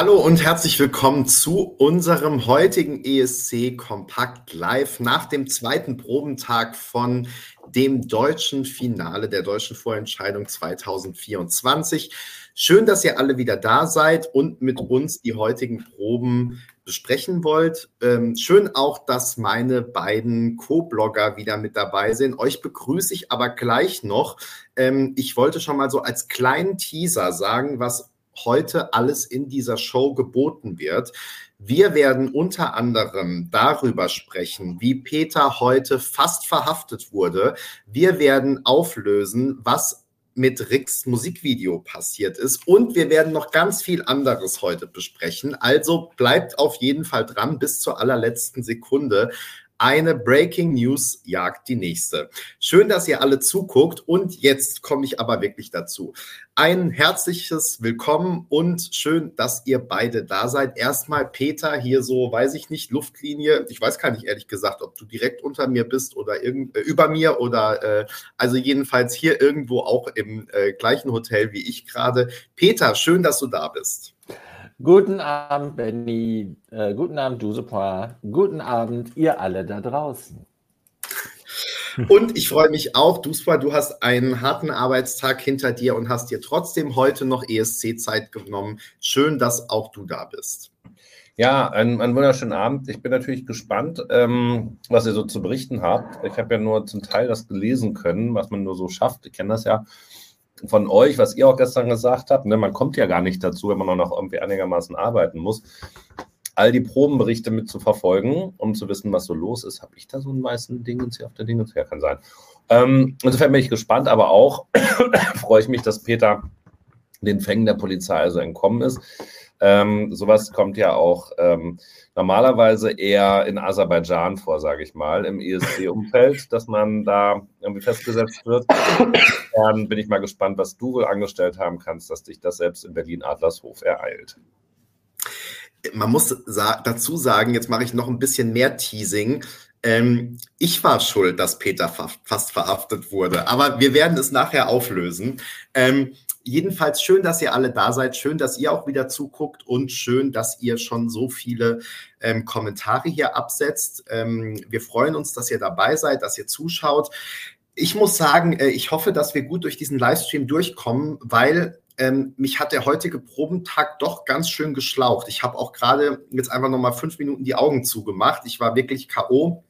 Hallo und herzlich willkommen zu unserem heutigen ESC Kompakt Live nach dem zweiten Probentag von dem deutschen Finale der deutschen Vorentscheidung 2024. Schön, dass ihr alle wieder da seid und mit uns die heutigen Proben besprechen wollt. Ähm, schön auch, dass meine beiden Co-Blogger wieder mit dabei sind. Euch begrüße ich aber gleich noch. Ähm, ich wollte schon mal so als kleinen Teaser sagen, was heute alles in dieser Show geboten wird. Wir werden unter anderem darüber sprechen, wie Peter heute fast verhaftet wurde. Wir werden auflösen, was mit Ricks Musikvideo passiert ist. Und wir werden noch ganz viel anderes heute besprechen. Also bleibt auf jeden Fall dran bis zur allerletzten Sekunde. Eine Breaking News jagt die nächste. Schön, dass ihr alle zuguckt und jetzt komme ich aber wirklich dazu. Ein herzliches Willkommen und schön, dass ihr beide da seid. Erstmal Peter hier so, weiß ich nicht, Luftlinie. Ich weiß gar nicht ehrlich gesagt, ob du direkt unter mir bist oder irgend, äh, über mir oder äh, also jedenfalls hier irgendwo auch im äh, gleichen Hotel wie ich gerade. Peter, schön, dass du da bist. Guten Abend, Benny. Äh, guten Abend, Dusepoir. Guten Abend, ihr alle da draußen. Und ich freue mich auch, Duspa, du hast einen harten Arbeitstag hinter dir und hast dir trotzdem heute noch ESC-Zeit genommen. Schön, dass auch du da bist. Ja, einen, einen wunderschönen Abend. Ich bin natürlich gespannt, ähm, was ihr so zu berichten habt. Ich habe ja nur zum Teil das gelesen können, was man nur so schafft. Ich kenne das ja von euch, was ihr auch gestern gesagt habt, ne, man kommt ja gar nicht dazu, wenn man noch irgendwie einigermaßen arbeiten muss, all die Probenberichte mit zu verfolgen, um zu wissen, was so los ist. Habe ich da so einen weißen Dingens hier auf der Dingens? Ja, kann sein. Ähm, insofern bin ich gespannt, aber auch freue ich mich, dass Peter den Fängen der Polizei also entkommen ist. Ähm, sowas kommt ja auch ähm, normalerweise eher in Aserbaidschan vor, sage ich mal, im ESC-Umfeld, dass man da irgendwie festgesetzt wird. Dann bin ich mal gespannt, was du wohl angestellt haben kannst, dass dich das selbst in Berlin-Adlershof ereilt. Man muss sa dazu sagen, jetzt mache ich noch ein bisschen mehr Teasing. Ähm, ich war schuld, dass Peter fa fast verhaftet wurde, aber wir werden es nachher auflösen. Ähm, jedenfalls schön, dass ihr alle da seid. Schön, dass ihr auch wieder zuguckt und schön, dass ihr schon so viele ähm, Kommentare hier absetzt. Ähm, wir freuen uns, dass ihr dabei seid, dass ihr zuschaut. Ich muss sagen, äh, ich hoffe, dass wir gut durch diesen Livestream durchkommen, weil ähm, mich hat der heutige Probentag doch ganz schön geschlaucht. Ich habe auch gerade jetzt einfach noch mal fünf Minuten die Augen zugemacht. Ich war wirklich K.O.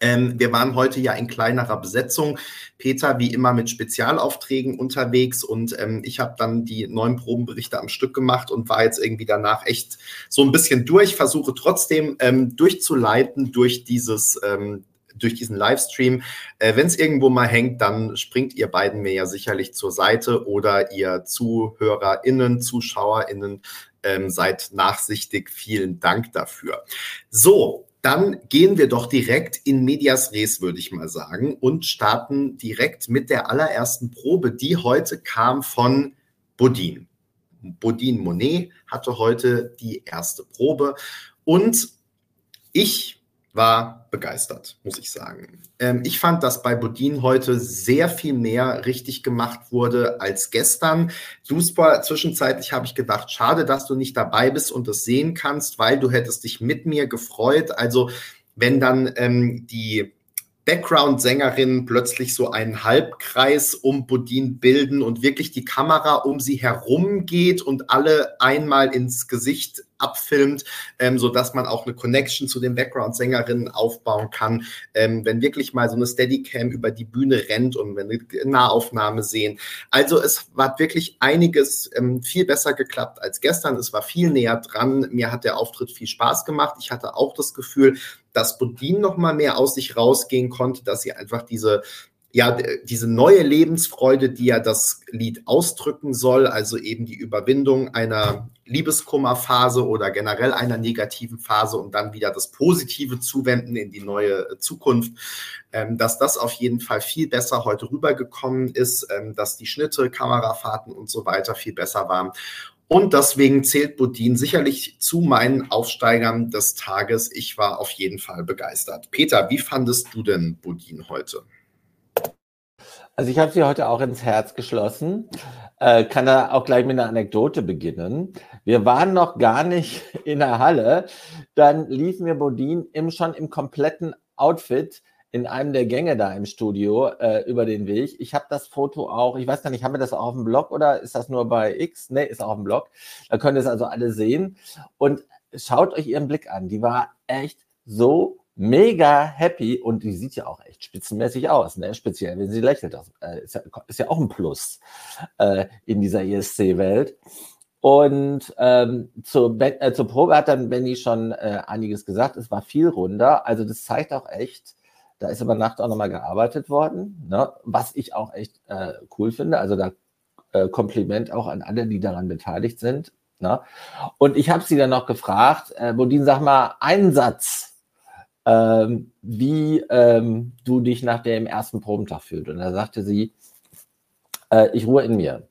Ähm, wir waren heute ja in kleinerer Besetzung. Peter wie immer mit Spezialaufträgen unterwegs und ähm, ich habe dann die neuen Probenberichte am Stück gemacht und war jetzt irgendwie danach echt so ein bisschen durch. Versuche trotzdem ähm, durchzuleiten durch dieses ähm, durch diesen Livestream. Äh, Wenn es irgendwo mal hängt, dann springt ihr beiden mir ja sicherlich zur Seite oder ihr ZuhörerInnen, ZuschauerInnen ähm, seid nachsichtig. Vielen Dank dafür. So, dann gehen wir doch direkt in Medias Res, würde ich mal sagen, und starten direkt mit der allerersten Probe, die heute kam von Bodin. Bodin Monet hatte heute die erste Probe und ich war begeistert, muss ich sagen. Ähm, ich fand, dass bei Bodin heute sehr viel mehr richtig gemacht wurde als gestern. Super, zwischenzeitlich habe ich gedacht, schade, dass du nicht dabei bist und das sehen kannst, weil du hättest dich mit mir gefreut. Also wenn dann ähm, die Background-Sängerinnen plötzlich so einen Halbkreis um Bodin bilden und wirklich die Kamera um sie herum geht und alle einmal ins Gesicht abfilmt, ähm, so dass man auch eine Connection zu den Background-Sängerinnen aufbauen kann. Ähm, wenn wirklich mal so eine Steadicam über die Bühne rennt und wenn eine Nahaufnahme sehen. Also es war wirklich einiges ähm, viel besser geklappt als gestern. Es war viel näher dran. Mir hat der Auftritt viel Spaß gemacht. Ich hatte auch das Gefühl, dass Bodin noch mal mehr aus sich rausgehen konnte, dass sie einfach diese ja, diese neue Lebensfreude, die ja das Lied ausdrücken soll, also eben die Überwindung einer Liebeskummerphase oder generell einer negativen Phase und dann wieder das Positive zuwenden in die neue Zukunft, ähm, dass das auf jeden Fall viel besser heute rübergekommen ist, ähm, dass die Schnitte, Kamerafahrten und so weiter viel besser waren. Und deswegen zählt Bodin sicherlich zu meinen Aufsteigern des Tages. Ich war auf jeden Fall begeistert. Peter, wie fandest du denn Bodin heute? Also ich habe sie heute auch ins Herz geschlossen. Äh, kann da auch gleich mit einer Anekdote beginnen. Wir waren noch gar nicht in der Halle. Dann lief mir Bodin im, schon im kompletten Outfit in einem der Gänge da im Studio äh, über den Weg. Ich habe das Foto auch, ich weiß gar nicht, haben wir das auch auf dem Blog oder ist das nur bei X? Nee, ist auch auf dem Blog. Da könnt ihr es also alle sehen. Und schaut euch ihren Blick an. Die war echt so mega happy und die sieht ja auch echt spitzenmäßig aus, ne? speziell wenn sie lächelt. Das äh, ist, ja, ist, ja, auch ein Plus äh, in dieser ESC-Welt. Und ähm, zur, äh, zur Probe hat dann Benny schon äh, einiges gesagt. Es war viel runder. Also das zeigt auch echt, da ist über Nacht auch nochmal gearbeitet worden, ne? was ich auch echt äh, cool finde. Also da äh, Kompliment auch an alle, die daran beteiligt sind. Ne? Und ich habe sie dann noch gefragt, äh, Bodin, sag mal einen Satz, ähm, wie ähm, du dich nach dem ersten Probentag fühlst. Und da sagte sie, äh, ich ruhe in mir.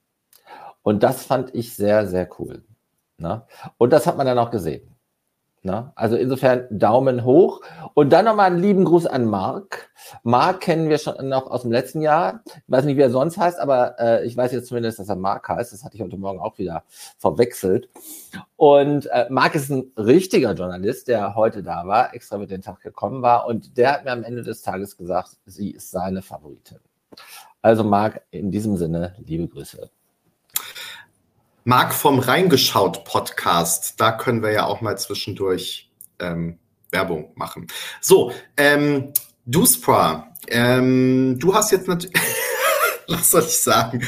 Und das fand ich sehr, sehr cool. Ne? Und das hat man dann auch gesehen. Ne? Also insofern Daumen hoch. Und dann nochmal einen lieben Gruß an Marc. Marc kennen wir schon noch aus dem letzten Jahr. Ich weiß nicht, wie er sonst heißt, aber äh, ich weiß jetzt zumindest, dass er Marc heißt. Das hatte ich heute Morgen auch wieder verwechselt. Und äh, Marc ist ein richtiger Journalist, der heute da war, extra mit den Tag gekommen war. Und der hat mir am Ende des Tages gesagt, sie ist seine Favoritin. Also Marc, in diesem Sinne, liebe Grüße. Marc vom Reingeschaut Podcast, da können wir ja auch mal zwischendurch ähm, Werbung machen. So, ähm, Duspra, ähm, du hast jetzt natürlich was soll ich sagen?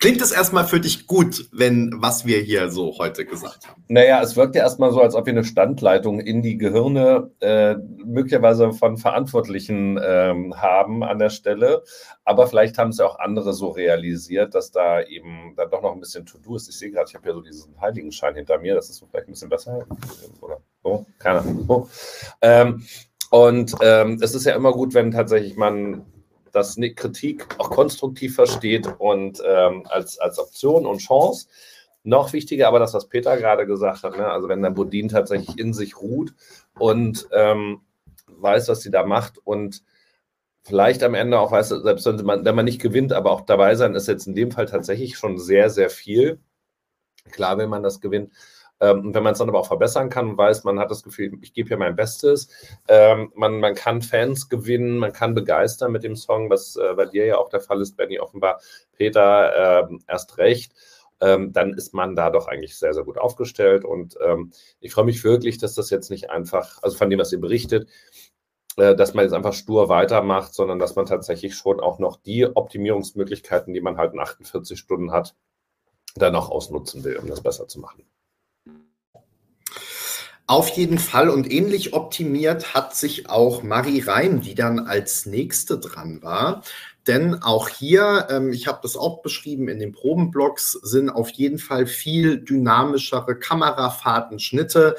Klingt es erstmal für dich gut, wenn was wir hier so heute gesagt haben? Naja, es wirkt ja erstmal so, als ob wir eine Standleitung in die Gehirne äh, möglicherweise von Verantwortlichen ähm, haben an der Stelle. Aber vielleicht haben es ja auch andere so realisiert, dass da eben dann doch noch ein bisschen To-Do ist. Ich sehe gerade, ich habe ja so diesen Heiligenschein hinter mir. Das ist vielleicht ein bisschen besser. Oder so, keine Ahnung. So. Ähm, und ähm, es ist ja immer gut, wenn tatsächlich man dass Kritik auch konstruktiv versteht und ähm, als, als Option und Chance. Noch wichtiger aber das, was Peter gerade gesagt hat, ne? also wenn der Bodin tatsächlich in sich ruht und ähm, weiß, was sie da macht und vielleicht am Ende auch weiß, selbst wenn man, wenn man nicht gewinnt, aber auch dabei sein, ist jetzt in dem Fall tatsächlich schon sehr, sehr viel. Klar, wenn man das gewinnt, ähm, wenn man es dann aber auch verbessern kann und weiß, man hat das Gefühl, ich gebe hier mein Bestes, ähm, man, man kann Fans gewinnen, man kann begeistern mit dem Song, was äh, bei dir ja auch der Fall ist, Benny, offenbar, Peter äh, erst recht. Ähm, dann ist man da doch eigentlich sehr, sehr gut aufgestellt. Und ähm, ich freue mich wirklich, dass das jetzt nicht einfach, also von dem, was ihr berichtet, äh, dass man jetzt einfach stur weitermacht, sondern dass man tatsächlich schon auch noch die Optimierungsmöglichkeiten, die man halt in 48 Stunden hat, dann auch ausnutzen will, um das besser zu machen. Auf jeden Fall und ähnlich optimiert hat sich auch Marie Reim, die dann als nächste dran war. Denn auch hier, ähm, ich habe das auch beschrieben in den Probenblocks, sind auf jeden Fall viel dynamischere Kamerafahrten, Schnitte.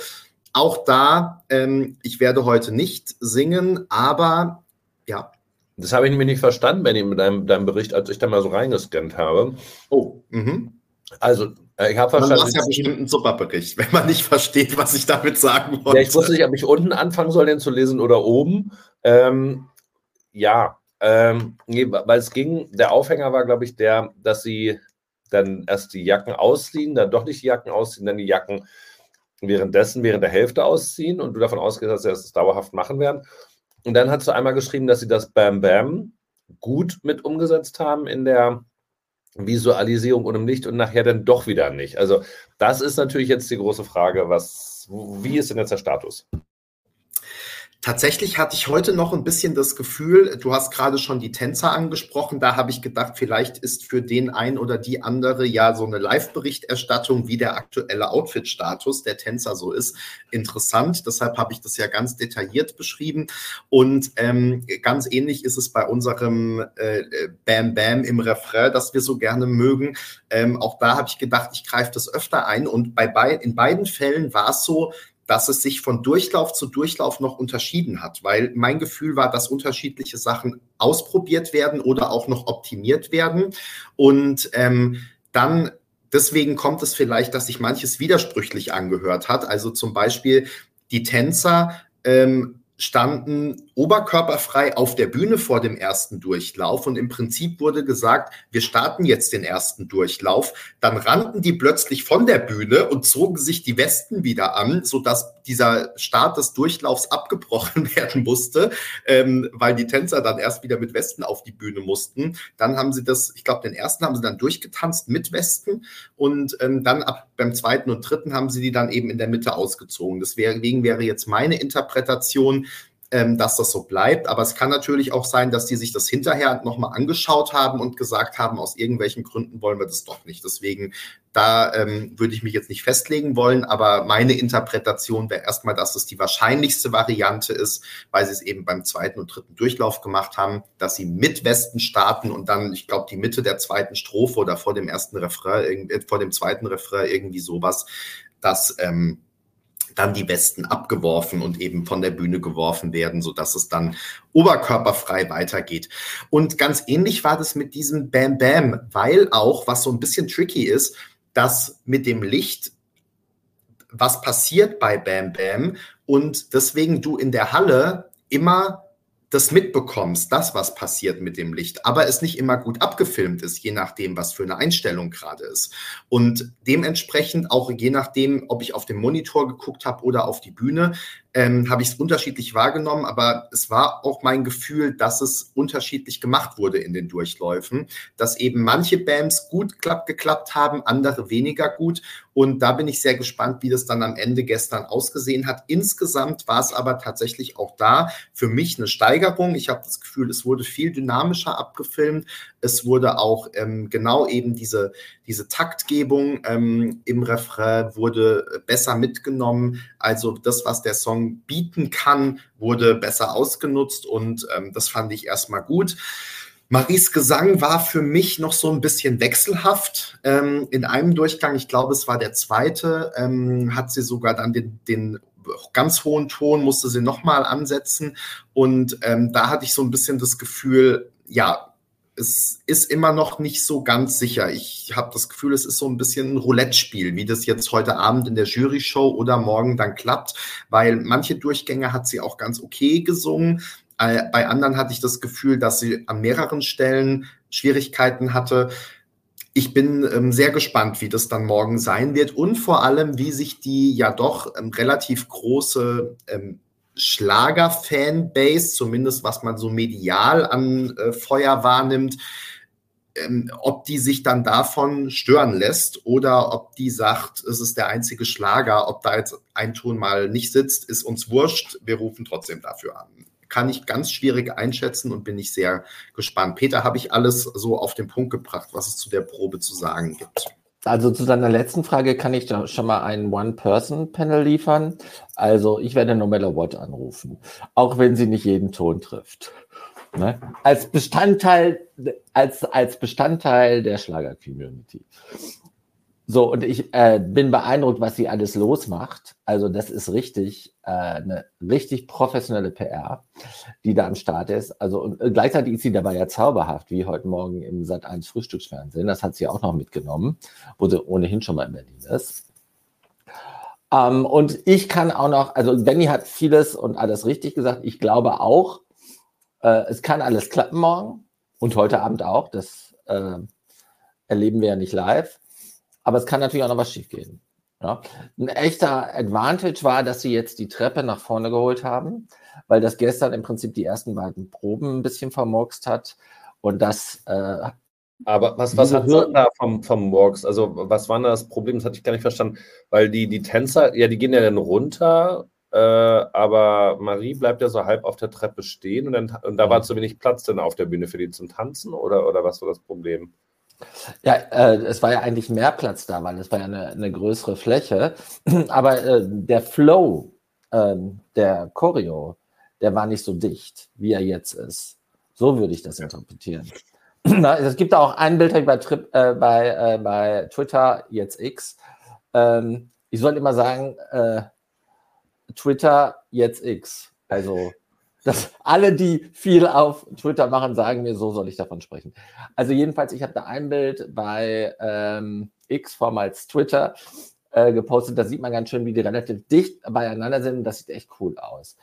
Auch da, ähm, ich werde heute nicht singen, aber ja. Das habe ich nämlich nicht verstanden, Benny, mit deinem, deinem Bericht, als ich da mal so reingescannt habe. Oh, mhm. Also, äh, ich habe verstanden. Das ist ja bestimmt ein super Bericht, wenn man nicht versteht, was ich damit sagen wollte. Ja, ich wusste nicht, ob ich unten anfangen soll, den zu lesen oder oben. Ähm, ja, ähm, nee, weil es ging, der Aufhänger war, glaube ich, der, dass sie dann erst die Jacken ausziehen, dann doch nicht die Jacken ausziehen, dann die Jacken währenddessen, während der Hälfte ausziehen und du davon ausgehst, dass sie das dauerhaft machen werden. Und dann hat sie einmal geschrieben, dass sie das Bam Bam gut mit umgesetzt haben in der Visualisierung und im Licht und nachher dann doch wieder nicht. Also das ist natürlich jetzt die große Frage, was, wie ist denn jetzt der Status? Tatsächlich hatte ich heute noch ein bisschen das Gefühl, du hast gerade schon die Tänzer angesprochen, da habe ich gedacht, vielleicht ist für den ein oder die andere ja so eine Live-Berichterstattung, wie der aktuelle Outfit-Status der Tänzer so ist, interessant. Deshalb habe ich das ja ganz detailliert beschrieben. Und ähm, ganz ähnlich ist es bei unserem äh, Bam Bam im Refrain, das wir so gerne mögen. Ähm, auch da habe ich gedacht, ich greife das öfter ein. Und bei be in beiden Fällen war es so, dass es sich von Durchlauf zu Durchlauf noch unterschieden hat, weil mein Gefühl war, dass unterschiedliche Sachen ausprobiert werden oder auch noch optimiert werden. Und ähm, dann deswegen kommt es vielleicht, dass sich manches widersprüchlich angehört hat. Also zum Beispiel die Tänzer ähm, standen oberkörperfrei auf der Bühne vor dem ersten Durchlauf und im Prinzip wurde gesagt, wir starten jetzt den ersten Durchlauf. Dann rannten die plötzlich von der Bühne und zogen sich die Westen wieder an, sodass dieser Start des Durchlaufs abgebrochen werden musste, ähm, weil die Tänzer dann erst wieder mit Westen auf die Bühne mussten. Dann haben sie das, ich glaube, den ersten haben sie dann durchgetanzt mit Westen und ähm, dann ab beim zweiten und dritten haben sie die dann eben in der Mitte ausgezogen. Deswegen wäre jetzt meine Interpretation, ähm, dass das so bleibt. Aber es kann natürlich auch sein, dass die sich das hinterher nochmal angeschaut haben und gesagt haben, aus irgendwelchen Gründen wollen wir das doch nicht. Deswegen, da ähm, würde ich mich jetzt nicht festlegen wollen, aber meine Interpretation wäre erstmal, dass es die wahrscheinlichste Variante ist, weil sie es eben beim zweiten und dritten Durchlauf gemacht haben, dass sie mit Westen starten und dann, ich glaube, die Mitte der zweiten Strophe oder vor dem ersten Refrain, äh, vor dem zweiten Refrain irgendwie sowas, dass ähm, dann die Westen abgeworfen und eben von der Bühne geworfen werden, so dass es dann oberkörperfrei weitergeht. Und ganz ähnlich war das mit diesem Bam Bam, weil auch, was so ein bisschen tricky ist, dass mit dem Licht was passiert bei Bam Bam und deswegen du in der Halle immer das mitbekommst, das, was passiert mit dem Licht, aber es nicht immer gut abgefilmt ist, je nachdem, was für eine Einstellung gerade ist. Und dementsprechend auch je nachdem, ob ich auf dem Monitor geguckt habe oder auf die Bühne, ähm, habe ich es unterschiedlich wahrgenommen, aber es war auch mein Gefühl, dass es unterschiedlich gemacht wurde in den Durchläufen, dass eben manche Bands gut klapp, geklappt haben, andere weniger gut. Und da bin ich sehr gespannt, wie das dann am Ende gestern ausgesehen hat. Insgesamt war es aber tatsächlich auch da für mich eine Steigerung. Ich habe das Gefühl, es wurde viel dynamischer abgefilmt. Es wurde auch ähm, genau eben diese, diese Taktgebung ähm, im Refrain wurde besser mitgenommen. Also das, was der Song bieten kann, wurde besser ausgenutzt und ähm, das fand ich erstmal gut. Maries Gesang war für mich noch so ein bisschen wechselhaft. Ähm, in einem Durchgang, ich glaube, es war der zweite, ähm, hat sie sogar dann den, den ganz hohen Ton, musste sie nochmal ansetzen. Und ähm, da hatte ich so ein bisschen das Gefühl, ja, es ist immer noch nicht so ganz sicher. Ich habe das Gefühl, es ist so ein bisschen ein Roulette-Spiel, wie das jetzt heute Abend in der Jury-Show oder morgen dann klappt, weil manche Durchgänge hat sie auch ganz okay gesungen. Äh, bei anderen hatte ich das Gefühl, dass sie an mehreren Stellen Schwierigkeiten hatte. Ich bin ähm, sehr gespannt, wie das dann morgen sein wird und vor allem, wie sich die ja doch ähm, relativ große ähm, Schlager-Fanbase, zumindest was man so medial an äh, Feuer wahrnimmt, ähm, ob die sich dann davon stören lässt oder ob die sagt, es ist der einzige Schlager, ob da jetzt ein Ton mal nicht sitzt, ist uns wurscht, wir rufen trotzdem dafür an. Kann ich ganz schwierig einschätzen und bin ich sehr gespannt. Peter, habe ich alles so auf den Punkt gebracht, was es zu der Probe zu sagen gibt? Also zu deiner letzten Frage kann ich da schon mal ein One-Person-Panel liefern. Also ich werde No Matter What anrufen, auch wenn sie nicht jeden Ton trifft. Ne? Als Bestandteil, als, als Bestandteil der Schlager-Community. So, und ich äh, bin beeindruckt, was sie alles losmacht. Also, das ist richtig, äh, eine richtig professionelle PR, die da am Start ist. Also, und äh, gleichzeitig ist sie dabei ja zauberhaft, wie heute Morgen im Sat 1 Frühstücksfernsehen. Das hat sie auch noch mitgenommen, wo sie ohnehin schon mal in Berlin ist. Ähm, und ich kann auch noch, also Benny hat vieles und alles richtig gesagt. Ich glaube auch, äh, es kann alles klappen morgen und heute Abend auch. Das äh, erleben wir ja nicht live. Aber es kann natürlich auch noch was schiefgehen. Ja. Ein echter Advantage war, dass sie jetzt die Treppe nach vorne geholt haben, weil das gestern im Prinzip die ersten beiden Proben ein bisschen vermurkst hat. Und das. Äh, aber was, was hat man da vom, vom Murks? Also, was war da das Problem? Das hatte ich gar nicht verstanden. Weil die, die Tänzer, ja, die gehen ja dann runter, äh, aber Marie bleibt ja so halb auf der Treppe stehen und, dann, und da war zu wenig Platz dann auf der Bühne für die zum Tanzen oder, oder was war das Problem? Ja, äh, es war ja eigentlich mehr Platz da, weil es war ja eine, eine größere Fläche. Aber äh, der Flow äh, der Choreo, der war nicht so dicht, wie er jetzt ist. So würde ich das interpretieren. es gibt auch ein Bild bei, Trip, äh, bei, äh, bei Twitter, jetzt X. Ähm, ich soll immer sagen, äh, Twitter, jetzt X. Also dass alle, die viel auf Twitter machen, sagen mir, so soll ich davon sprechen. Also jedenfalls, ich habe da ein Bild bei ähm, X, vormals Twitter, äh, gepostet. Da sieht man ganz schön, wie die relativ dicht beieinander sind. Das sieht echt cool aus.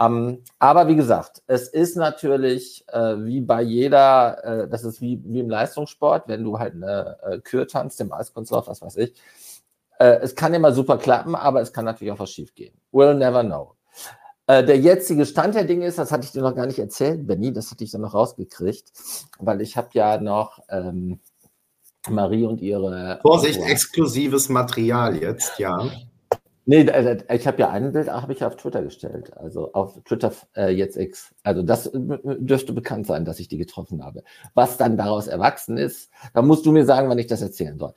Ähm, aber wie gesagt, es ist natürlich äh, wie bei jeder, äh, das ist wie, wie im Leistungssport, wenn du halt eine äh, Kür tanzt, im Eiskunstlauf, was weiß ich. Äh, es kann immer super klappen, aber es kann natürlich auch was schief gehen. We'll never know. Äh, der jetzige Stand der Dinge ist, das hatte ich dir noch gar nicht erzählt, Benny, das hatte ich dann noch rausgekriegt, weil ich habe ja noch ähm, Marie und ihre. Vorsicht, exklusives Material jetzt, ja. Nee, ich habe ja ein Bild, habe ich auf Twitter gestellt, also auf Twitter äh, jetzt X. Also das dürfte bekannt sein, dass ich die getroffen habe. Was dann daraus erwachsen ist, da musst du mir sagen, wann ich das erzählen soll.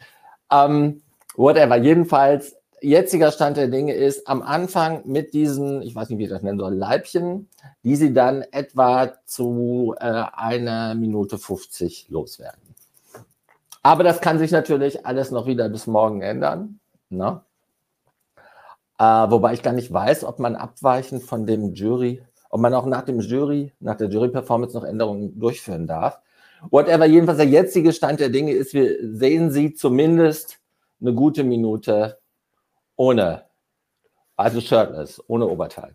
Ähm, whatever. Jedenfalls, jetziger Stand der Dinge ist, am Anfang mit diesen, ich weiß nicht, wie ich das nennen soll, Leibchen, die sie dann etwa zu äh, einer Minute 50 loswerden. Aber das kann sich natürlich alles noch wieder bis morgen ändern. Ne? Äh, wobei ich gar nicht weiß, ob man abweichend von dem Jury, ob man auch nach dem Jury, nach der Jury-Performance noch Änderungen durchführen darf. Whatever, jedenfalls der jetzige Stand der Dinge ist, wir sehen sie zumindest eine gute Minute ohne, also shirtless, ohne Oberteil.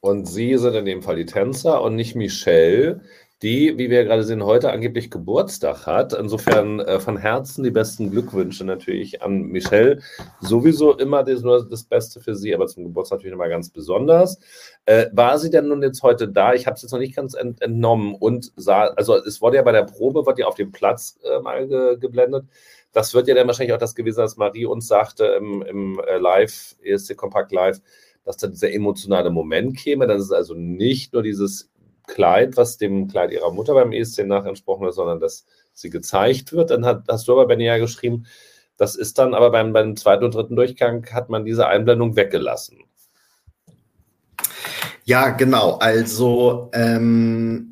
Und Sie sind in dem Fall die Tänzer und nicht Michelle, die, wie wir gerade sehen, heute angeblich Geburtstag hat. Insofern äh, von Herzen die besten Glückwünsche natürlich an Michelle. Sowieso immer das, das Beste für sie, aber zum Geburtstag natürlich nochmal ganz besonders. Äh, war sie denn nun jetzt heute da? Ich habe es jetzt noch nicht ganz ent entnommen und sah, also es wurde ja bei der Probe, wird ja auf dem Platz äh, mal ge geblendet. Das wird ja dann wahrscheinlich auch das gewesen, was Marie uns sagte im, im äh, Live, ESC Kompakt Live, dass da dieser emotionale Moment käme. Das ist also nicht nur dieses Kleid, was dem Kleid ihrer Mutter beim ESC nach entsprochen ist, sondern dass sie gezeigt wird. Dann hat, hast du aber, Benny, ja geschrieben, das ist dann aber beim, beim zweiten und dritten Durchgang hat man diese Einblendung weggelassen. Ja, genau. Also ähm,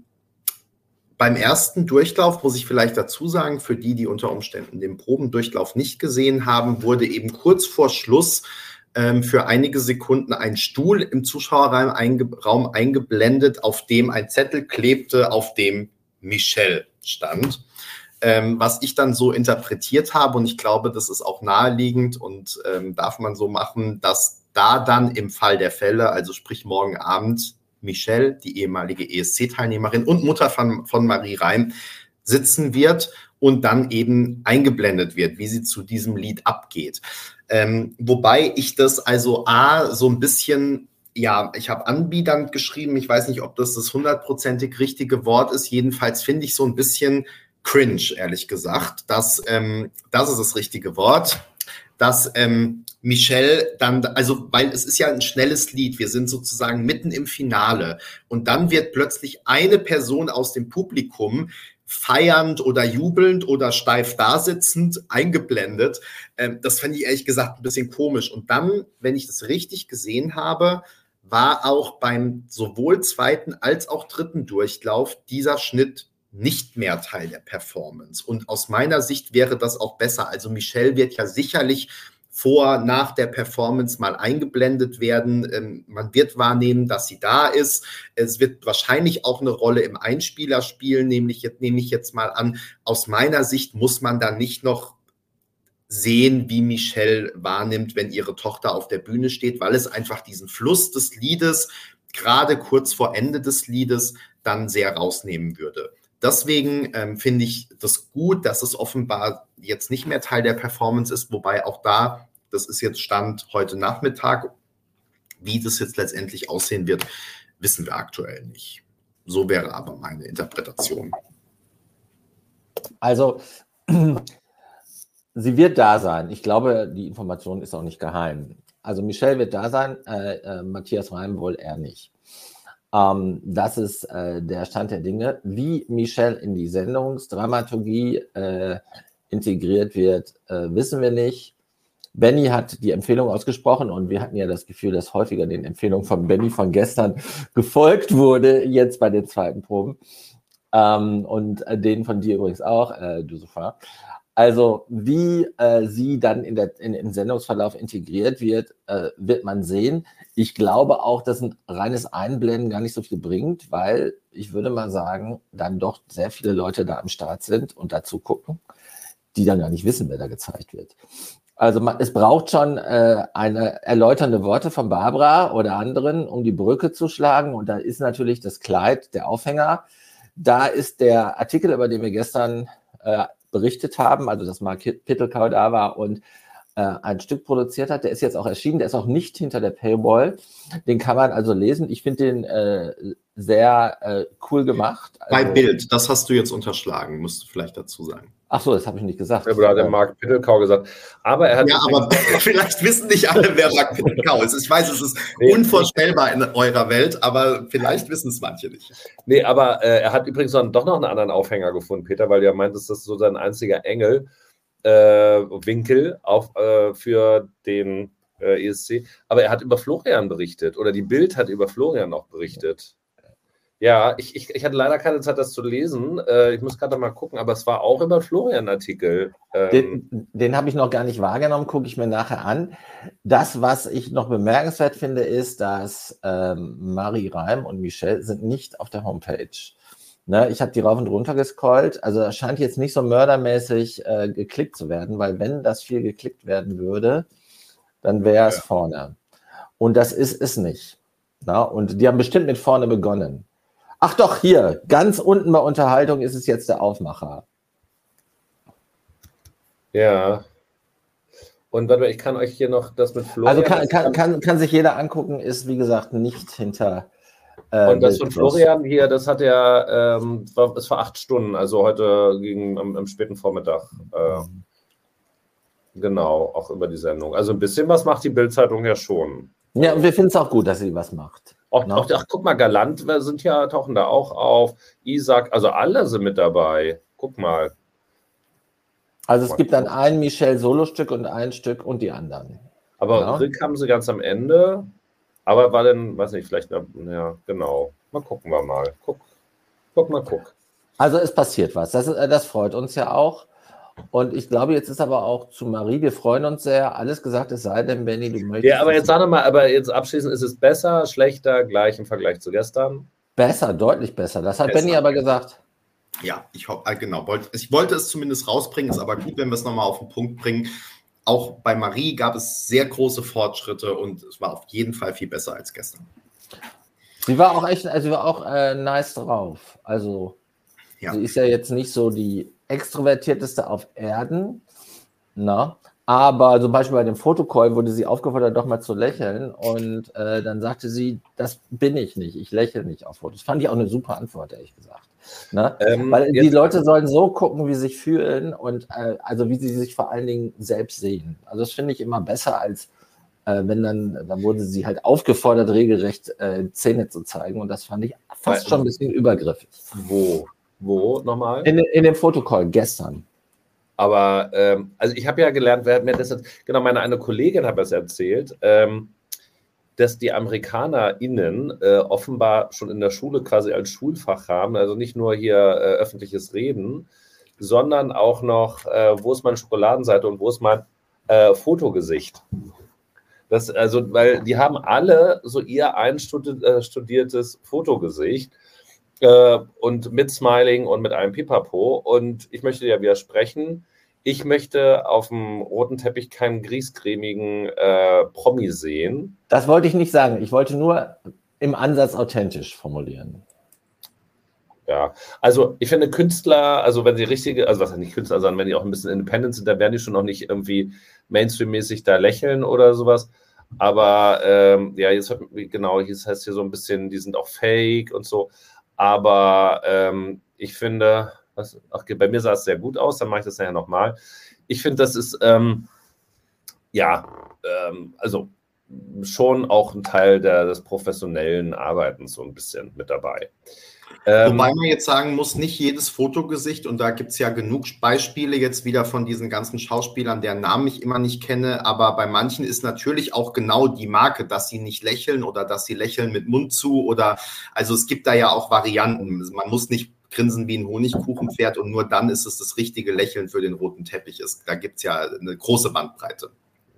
beim ersten Durchlauf muss ich vielleicht dazu sagen, für die, die unter Umständen den Probendurchlauf nicht gesehen haben, wurde eben kurz vor Schluss ähm, für einige Sekunden ein Stuhl im Zuschauerraum einge Raum eingeblendet, auf dem ein Zettel klebte, auf dem Michelle stand. Ähm, was ich dann so interpretiert habe, und ich glaube, das ist auch naheliegend und ähm, darf man so machen, dass da dann im Fall der Fälle, also sprich morgen Abend, Michelle, die ehemalige ESC-Teilnehmerin und Mutter von, von Marie Reim, sitzen wird und dann eben eingeblendet wird, wie sie zu diesem Lied abgeht. Ähm, wobei ich das also A, so ein bisschen, ja, ich habe anbiedernd geschrieben, ich weiß nicht, ob das das hundertprozentig richtige Wort ist, jedenfalls finde ich so ein bisschen cringe, ehrlich gesagt. Das, ähm, das ist das richtige Wort dass ähm, Michelle dann, also weil es ist ja ein schnelles Lied, wir sind sozusagen mitten im Finale und dann wird plötzlich eine Person aus dem Publikum feiernd oder jubelnd oder steif dasitzend eingeblendet. Ähm, das fand ich ehrlich gesagt ein bisschen komisch. Und dann, wenn ich das richtig gesehen habe, war auch beim sowohl zweiten als auch dritten Durchlauf dieser Schnitt nicht mehr Teil der Performance. Und aus meiner Sicht wäre das auch besser. Also Michelle wird ja sicherlich vor, nach der Performance mal eingeblendet werden. Ähm, man wird wahrnehmen, dass sie da ist. Es wird wahrscheinlich auch eine Rolle im Einspieler spielen, nämlich jetzt, nehme ich jetzt mal an. Aus meiner Sicht muss man da nicht noch sehen, wie Michelle wahrnimmt, wenn ihre Tochter auf der Bühne steht, weil es einfach diesen Fluss des Liedes gerade kurz vor Ende des Liedes dann sehr rausnehmen würde. Deswegen ähm, finde ich das gut, dass es offenbar jetzt nicht mehr Teil der Performance ist, wobei auch da das ist jetzt Stand heute Nachmittag. Wie das jetzt letztendlich aussehen wird, wissen wir aktuell nicht. So wäre aber meine Interpretation. Also, sie wird da sein. Ich glaube, die Information ist auch nicht geheim. Also, Michelle wird da sein, äh, äh, Matthias Reim wohl eher nicht. Ähm, das ist äh, der Stand der Dinge. Wie Michelle in die Sendungsdramaturgie äh, integriert wird, äh, wissen wir nicht. Benny hat die Empfehlung ausgesprochen und wir hatten ja das Gefühl, dass häufiger den Empfehlungen von Benny von gestern gefolgt wurde, jetzt bei den zweiten Proben. Ähm, und äh, denen von dir übrigens auch, äh, Josefa. Also wie äh, sie dann in der, in, im Sendungsverlauf integriert wird, äh, wird man sehen. Ich glaube auch, dass ein reines Einblenden gar nicht so viel bringt, weil ich würde mal sagen, dann doch sehr viele Leute da am Start sind und dazu gucken die dann gar nicht wissen, wer da gezeigt wird. Also man, es braucht schon äh, eine erläuternde Worte von Barbara oder anderen, um die Brücke zu schlagen. Und da ist natürlich das Kleid der Aufhänger. Da ist der Artikel, über den wir gestern äh, berichtet haben, also dass Mark Pittelkau da war und ein Stück produziert hat. Der ist jetzt auch erschienen, der ist auch nicht hinter der Paywall. Den kann man also lesen. Ich finde den äh, sehr äh, cool gemacht. Also, Bei Bild, das hast du jetzt unterschlagen, musst du vielleicht dazu sagen. Ach so, das habe ich nicht gesagt. Ja, aber hat der Mark Pittelkau gesagt. Aber er hat. Ja, aber vielleicht wissen nicht alle, wer Mark Pittelkau ist. Ich weiß, es ist nee, unvorstellbar in eurer Welt, aber vielleicht wissen es manche nicht. Nee, aber äh, er hat übrigens dann doch noch einen anderen Aufhänger gefunden, Peter, weil du ja meintest, das ist so sein einziger Engel äh, Winkel auf, äh, für den äh, ESC. Aber er hat über Florian berichtet oder die Bild hat über Florian auch berichtet. Ja, ich, ich, ich hatte leider keine Zeit, das zu lesen. Äh, ich muss gerade mal gucken, aber es war auch über Florian-Artikel. Ähm, den, den habe ich noch gar nicht wahrgenommen, gucke ich mir nachher an. Das, was ich noch bemerkenswert finde, ist, dass ähm, Marie Reim und Michelle sind nicht auf der Homepage. Ne, ich habe die rauf und runter gescrollt. Also es scheint jetzt nicht so mördermäßig äh, geklickt zu werden, weil wenn das viel geklickt werden würde, dann wäre es ja. vorne. Und das ist es nicht. Na? Und die haben bestimmt mit vorne begonnen. Ach doch, hier, ganz unten bei Unterhaltung ist es jetzt der Aufmacher. Ja. Und warte, ich kann euch hier noch das mit Florian. Also kann, kann, kann, kann sich jeder angucken, ist wie gesagt nicht hinter. Äh, und das von Florian hier, das hat ja, ähm, war, ist vor acht Stunden, also heute gegen am, am späten Vormittag. Äh, genau, auch über die Sendung. Also ein bisschen was macht die Bildzeitung ja schon. Ja, und wir finden es auch gut, dass sie was macht. Auch, no? auch, ach, guck mal, Galant sind ja, tauchen da auch auf. Isaac, also alle sind mit dabei. Guck mal. Also es gibt dann ein Michel-Solo-Stück und ein Stück und die anderen. Aber ja. Rick haben sie ganz am Ende. Aber war denn, weiß nicht, vielleicht, ja, genau. Mal gucken wir mal. Guck, guck mal, guck. Also es passiert was. Das, das freut uns ja auch. Und ich glaube, jetzt ist aber auch zu Marie, wir freuen uns sehr, alles gesagt, es sei denn, Benny, du möchtest. Ja, aber jetzt sag doch mal, aber jetzt abschließend, ist es besser, schlechter, gleich im Vergleich zu gestern? Besser, deutlich besser. Das hat besser. Benny aber gesagt. Ja, ich hoffe, äh, genau. Ich wollte es zumindest rausbringen, ist aber gut, wenn wir es nochmal auf den Punkt bringen. Auch bei Marie gab es sehr große Fortschritte und es war auf jeden Fall viel besser als gestern. Sie war auch echt, also sie war auch äh, nice drauf. Also, ja. sie ist ja jetzt nicht so die extrovertierteste auf Erden. Na? Aber zum Beispiel bei dem Fotocall wurde sie aufgefordert, doch mal zu lächeln. Und äh, dann sagte sie, das bin ich nicht. Ich lächle nicht auf Fotos. Fand ich auch eine super Antwort, ehrlich gesagt. Ne? Ähm, Weil die Leute sollen so gucken, wie sie sich fühlen und äh, also wie sie sich vor allen Dingen selbst sehen. Also das finde ich immer besser, als äh, wenn dann, dann wurde sie halt aufgefordert, regelrecht äh, Zähne zu zeigen. Und das fand ich fast schon ein bisschen übergriffig. Wo? Wo nochmal? In, in dem Fotocall gestern. Aber ähm, also ich habe ja gelernt, wer hat mir das jetzt, genau, meine eine Kollegin hat das erzählt, ähm, dass die AmerikanerInnen äh, offenbar schon in der Schule quasi als Schulfach haben, also nicht nur hier äh, öffentliches Reden, sondern auch noch, äh, wo ist meine Schokoladenseite und wo ist mein äh, Fotogesicht. Das, also, weil die haben alle so ihr einstudiertes äh, Fotogesicht äh, und mit Smiling und mit einem Pipapo. Und ich möchte ja widersprechen. Ich möchte auf dem roten Teppich keinen griescremigen äh, Promi sehen. Das wollte ich nicht sagen. Ich wollte nur im Ansatz authentisch formulieren. Ja, also ich finde Künstler, also wenn sie richtige, also was nicht Künstler, sondern wenn die auch ein bisschen independent sind, dann werden die schon noch nicht irgendwie Mainstream-mäßig da lächeln oder sowas. Aber ähm, ja, jetzt genau, hier heißt hier so ein bisschen, die sind auch fake und so. Aber ähm, ich finde, was, ach, bei mir sah es sehr gut aus, dann mache ich das nachher nochmal. Ich finde, das ist, ähm, ja, ähm, also schon auch ein Teil der, des professionellen Arbeitens so ein bisschen mit dabei. Ähm, Wobei man jetzt sagen muss, nicht jedes Fotogesicht, und da gibt es ja genug Beispiele jetzt wieder von diesen ganzen Schauspielern, deren Namen ich immer nicht kenne, aber bei manchen ist natürlich auch genau die Marke, dass sie nicht lächeln oder dass sie lächeln mit Mund zu oder also es gibt da ja auch Varianten. Man muss nicht grinsen wie ein Honigkuchenpferd und nur dann ist es das richtige Lächeln für den roten Teppich. da gibt es ja eine große Bandbreite.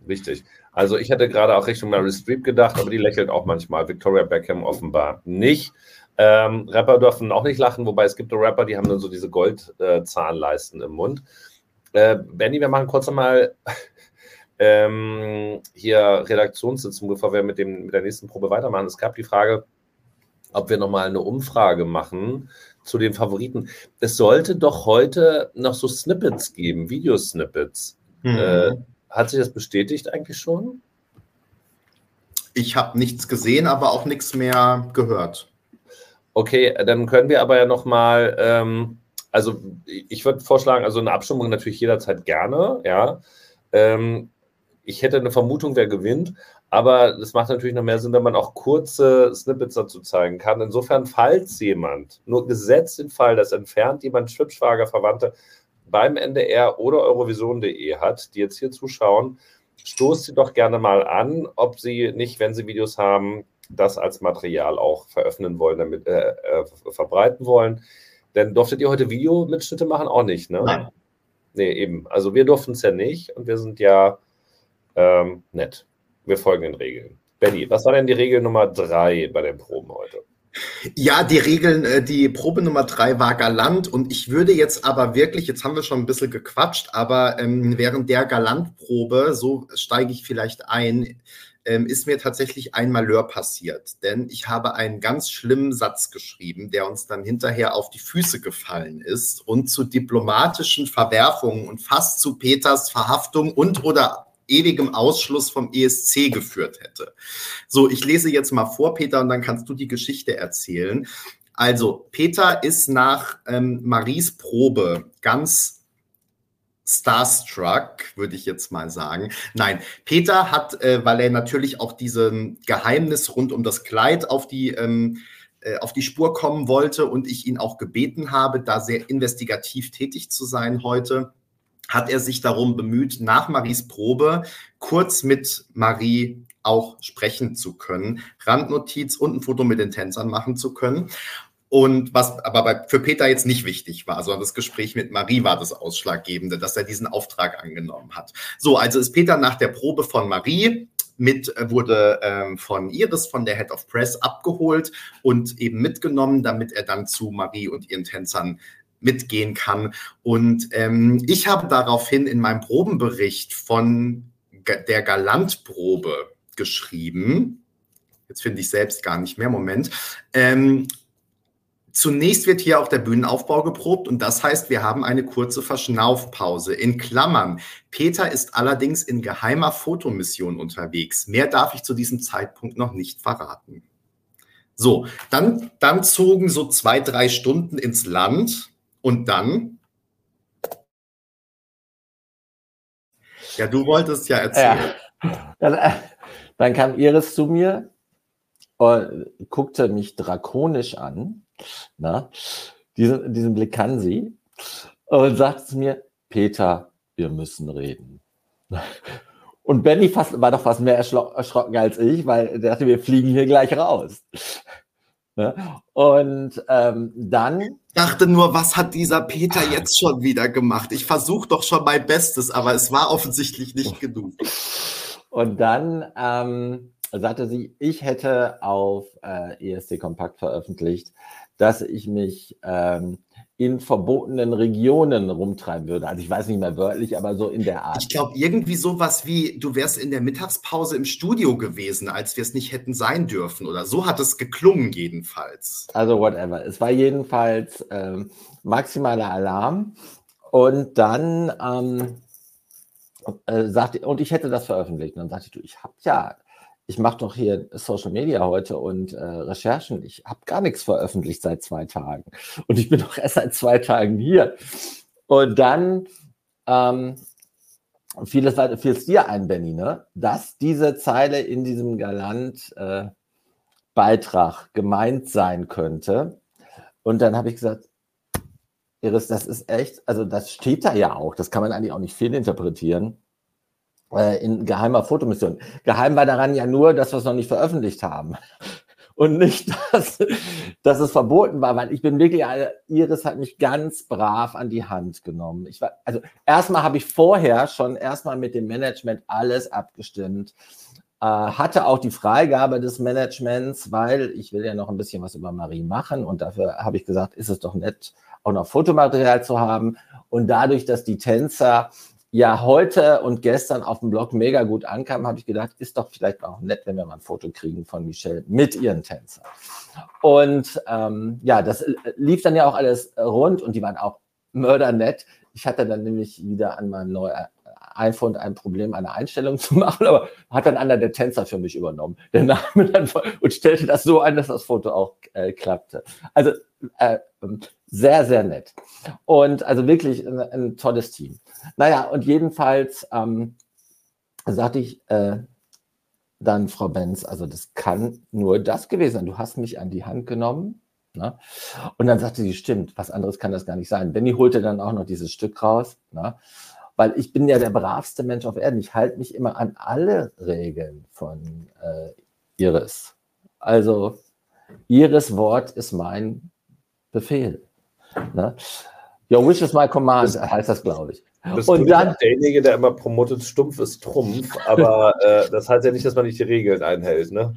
Richtig. Also ich hätte gerade auch Richtung Mary Streep gedacht, aber die lächelt auch manchmal. Victoria Beckham offenbar nicht. Ähm, Rapper dürfen auch nicht lachen, wobei es gibt Rapper, die haben dann so diese Goldzahnleisten äh, im Mund. Äh, Benny, wir machen kurz nochmal ähm, hier Redaktionssitzung, bevor wir mit, dem, mit der nächsten Probe weitermachen. Es gab die Frage, ob wir nochmal eine Umfrage machen zu den Favoriten. Es sollte doch heute noch so Snippets geben, Videosnippets. Mhm. Äh, hat sich das bestätigt eigentlich schon? Ich habe nichts gesehen, aber auch nichts mehr gehört. Okay, dann können wir aber ja nochmal, ähm, also ich würde vorschlagen, also eine Abstimmung natürlich jederzeit gerne, ja. Ähm, ich hätte eine Vermutung, wer gewinnt, aber es macht natürlich noch mehr Sinn, wenn man auch kurze Snippets dazu zeigen kann. Insofern, falls jemand, nur gesetzt den Fall, dass entfernt jemand Schwibschwager Verwandte beim NDR oder Eurovision.de hat, die jetzt hier zuschauen, stoßt sie doch gerne mal an, ob sie nicht, wenn sie Videos haben, das als Material auch veröffentlichen wollen, damit äh, äh, verbreiten wollen. Denn durftet ihr heute Videomitschnitte machen? Auch nicht, ne? Nein. Nee, eben. Also wir durften es ja nicht und wir sind ja ähm, nett. Wir folgen den Regeln. Benny, was war denn die Regel Nummer drei bei den Proben heute? Ja, die Regeln, äh, die Probe Nummer drei war galant und ich würde jetzt aber wirklich, jetzt haben wir schon ein bisschen gequatscht, aber ähm, während der Galantprobe, so steige ich vielleicht ein, ähm, ist mir tatsächlich ein Malheur passiert. Denn ich habe einen ganz schlimmen Satz geschrieben, der uns dann hinterher auf die Füße gefallen ist und zu diplomatischen Verwerfungen und fast zu Peters Verhaftung und oder ewigem Ausschluss vom ESC geführt hätte. So, ich lese jetzt mal vor, Peter, und dann kannst du die Geschichte erzählen. Also, Peter ist nach ähm, Maries Probe ganz starstruck, würde ich jetzt mal sagen. Nein, Peter hat, äh, weil er natürlich auch diesem Geheimnis rund um das Kleid auf die ähm, äh, auf die Spur kommen wollte und ich ihn auch gebeten habe, da sehr investigativ tätig zu sein heute, hat er sich darum bemüht, nach Maries Probe kurz mit Marie auch sprechen zu können, Randnotiz und ein Foto mit den Tänzern machen zu können. Und was aber bei, für Peter jetzt nicht wichtig war, sondern das Gespräch mit Marie war das Ausschlaggebende, dass er diesen Auftrag angenommen hat. So, also ist Peter nach der Probe von Marie mit, äh, wurde ähm, von Iris, von der Head of Press, abgeholt und eben mitgenommen, damit er dann zu Marie und ihren Tänzern mitgehen kann. Und ähm, ich habe daraufhin in meinem Probenbericht von der Galantprobe geschrieben. Jetzt finde ich selbst gar nicht mehr. Moment. Ähm, Zunächst wird hier auch der Bühnenaufbau geprobt und das heißt, wir haben eine kurze Verschnaufpause. In Klammern. Peter ist allerdings in geheimer Fotomission unterwegs. Mehr darf ich zu diesem Zeitpunkt noch nicht verraten. So, dann, dann zogen so zwei, drei Stunden ins Land und dann? Ja, du wolltest ja erzählen. Ja. Dann, äh, dann kam Iris zu mir und guckte mich drakonisch an. Na, diesen, diesen Blick kann sie. Und sagte zu mir, Peter, wir müssen reden. Und Benny fast, war doch fast mehr erschrocken als ich, weil er dachte, wir fliegen hier gleich raus. Ne? Und ähm, dann. Dachte nur, was hat dieser Peter jetzt schon wieder gemacht? Ich versuche doch schon mein Bestes, aber es war offensichtlich nicht genug. Und dann ähm, sagte sie, ich hätte auf äh, ESC Kompakt veröffentlicht, dass ich mich ähm, in verbotenen Regionen rumtreiben würde. Also ich weiß nicht mehr wörtlich, aber so in der Art. Ich glaube, irgendwie sowas wie, du wärst in der Mittagspause im Studio gewesen, als wir es nicht hätten sein dürfen. Oder so hat es geklungen jedenfalls. Also whatever. Es war jedenfalls ähm, maximaler Alarm. Und dann ähm, äh, sagte, und ich hätte das veröffentlicht. Und dann sagte ich, du, ich habe ja ich mache doch hier Social Media heute und äh, Recherchen. Ich habe gar nichts veröffentlicht seit zwei Tagen. Und ich bin doch erst seit zwei Tagen hier. Und dann ähm, fiel, es, fiel es dir ein, Benny, ne? dass diese Zeile in diesem Galant-Beitrag äh, gemeint sein könnte. Und dann habe ich gesagt, Iris, das ist echt, also das steht da ja auch, das kann man eigentlich auch nicht fehlinterpretieren. Äh, in geheimer Fotomission. Geheim war daran ja nur, dass wir es noch nicht veröffentlicht haben. Und nicht, dass, dass es verboten war, weil ich bin wirklich, Iris hat mich ganz brav an die Hand genommen. Ich war, also erstmal habe ich vorher schon erstmal mit dem Management alles abgestimmt. äh, hatte auch die Freigabe des Managements, weil ich will ja noch ein bisschen was über Marie machen und dafür habe ich gesagt, ist es doch nett, auch noch Fotomaterial zu haben. Und dadurch, dass die Tänzer ja heute und gestern auf dem Blog mega gut ankamen, habe ich gedacht, ist doch vielleicht auch nett, wenn wir mal ein Foto kriegen von Michelle mit ihren Tänzern. Und ähm, ja, das äh, lief dann ja auch alles rund und die waren auch mördernett. Ich hatte dann nämlich wieder an meinem neuen iPhone ein Problem, eine Einstellung zu machen, aber hat dann einer der Tänzer für mich übernommen. Der Name dann und stellte das so ein, dass das Foto auch äh, klappte. Also äh, sehr, sehr nett. Und also wirklich ein, ein tolles Team. Naja, und jedenfalls ähm, sagte ich äh, dann, Frau Benz, also das kann nur das gewesen sein. Du hast mich an die Hand genommen. Ne? Und dann sagte sie, stimmt, was anderes kann das gar nicht sein. Benny holte dann auch noch dieses Stück raus. Ne? weil ich bin ja der bravste Mensch auf Erden. Ich halte mich immer an alle Regeln von äh, Iris. Also Iris Wort ist mein Befehl. Ne? Your wish is my command, heißt das, glaube ich. Und dann derjenige, der immer promotet, stumpf ist Trumpf, aber äh, das heißt ja nicht, dass man nicht die Regeln einhält, ne?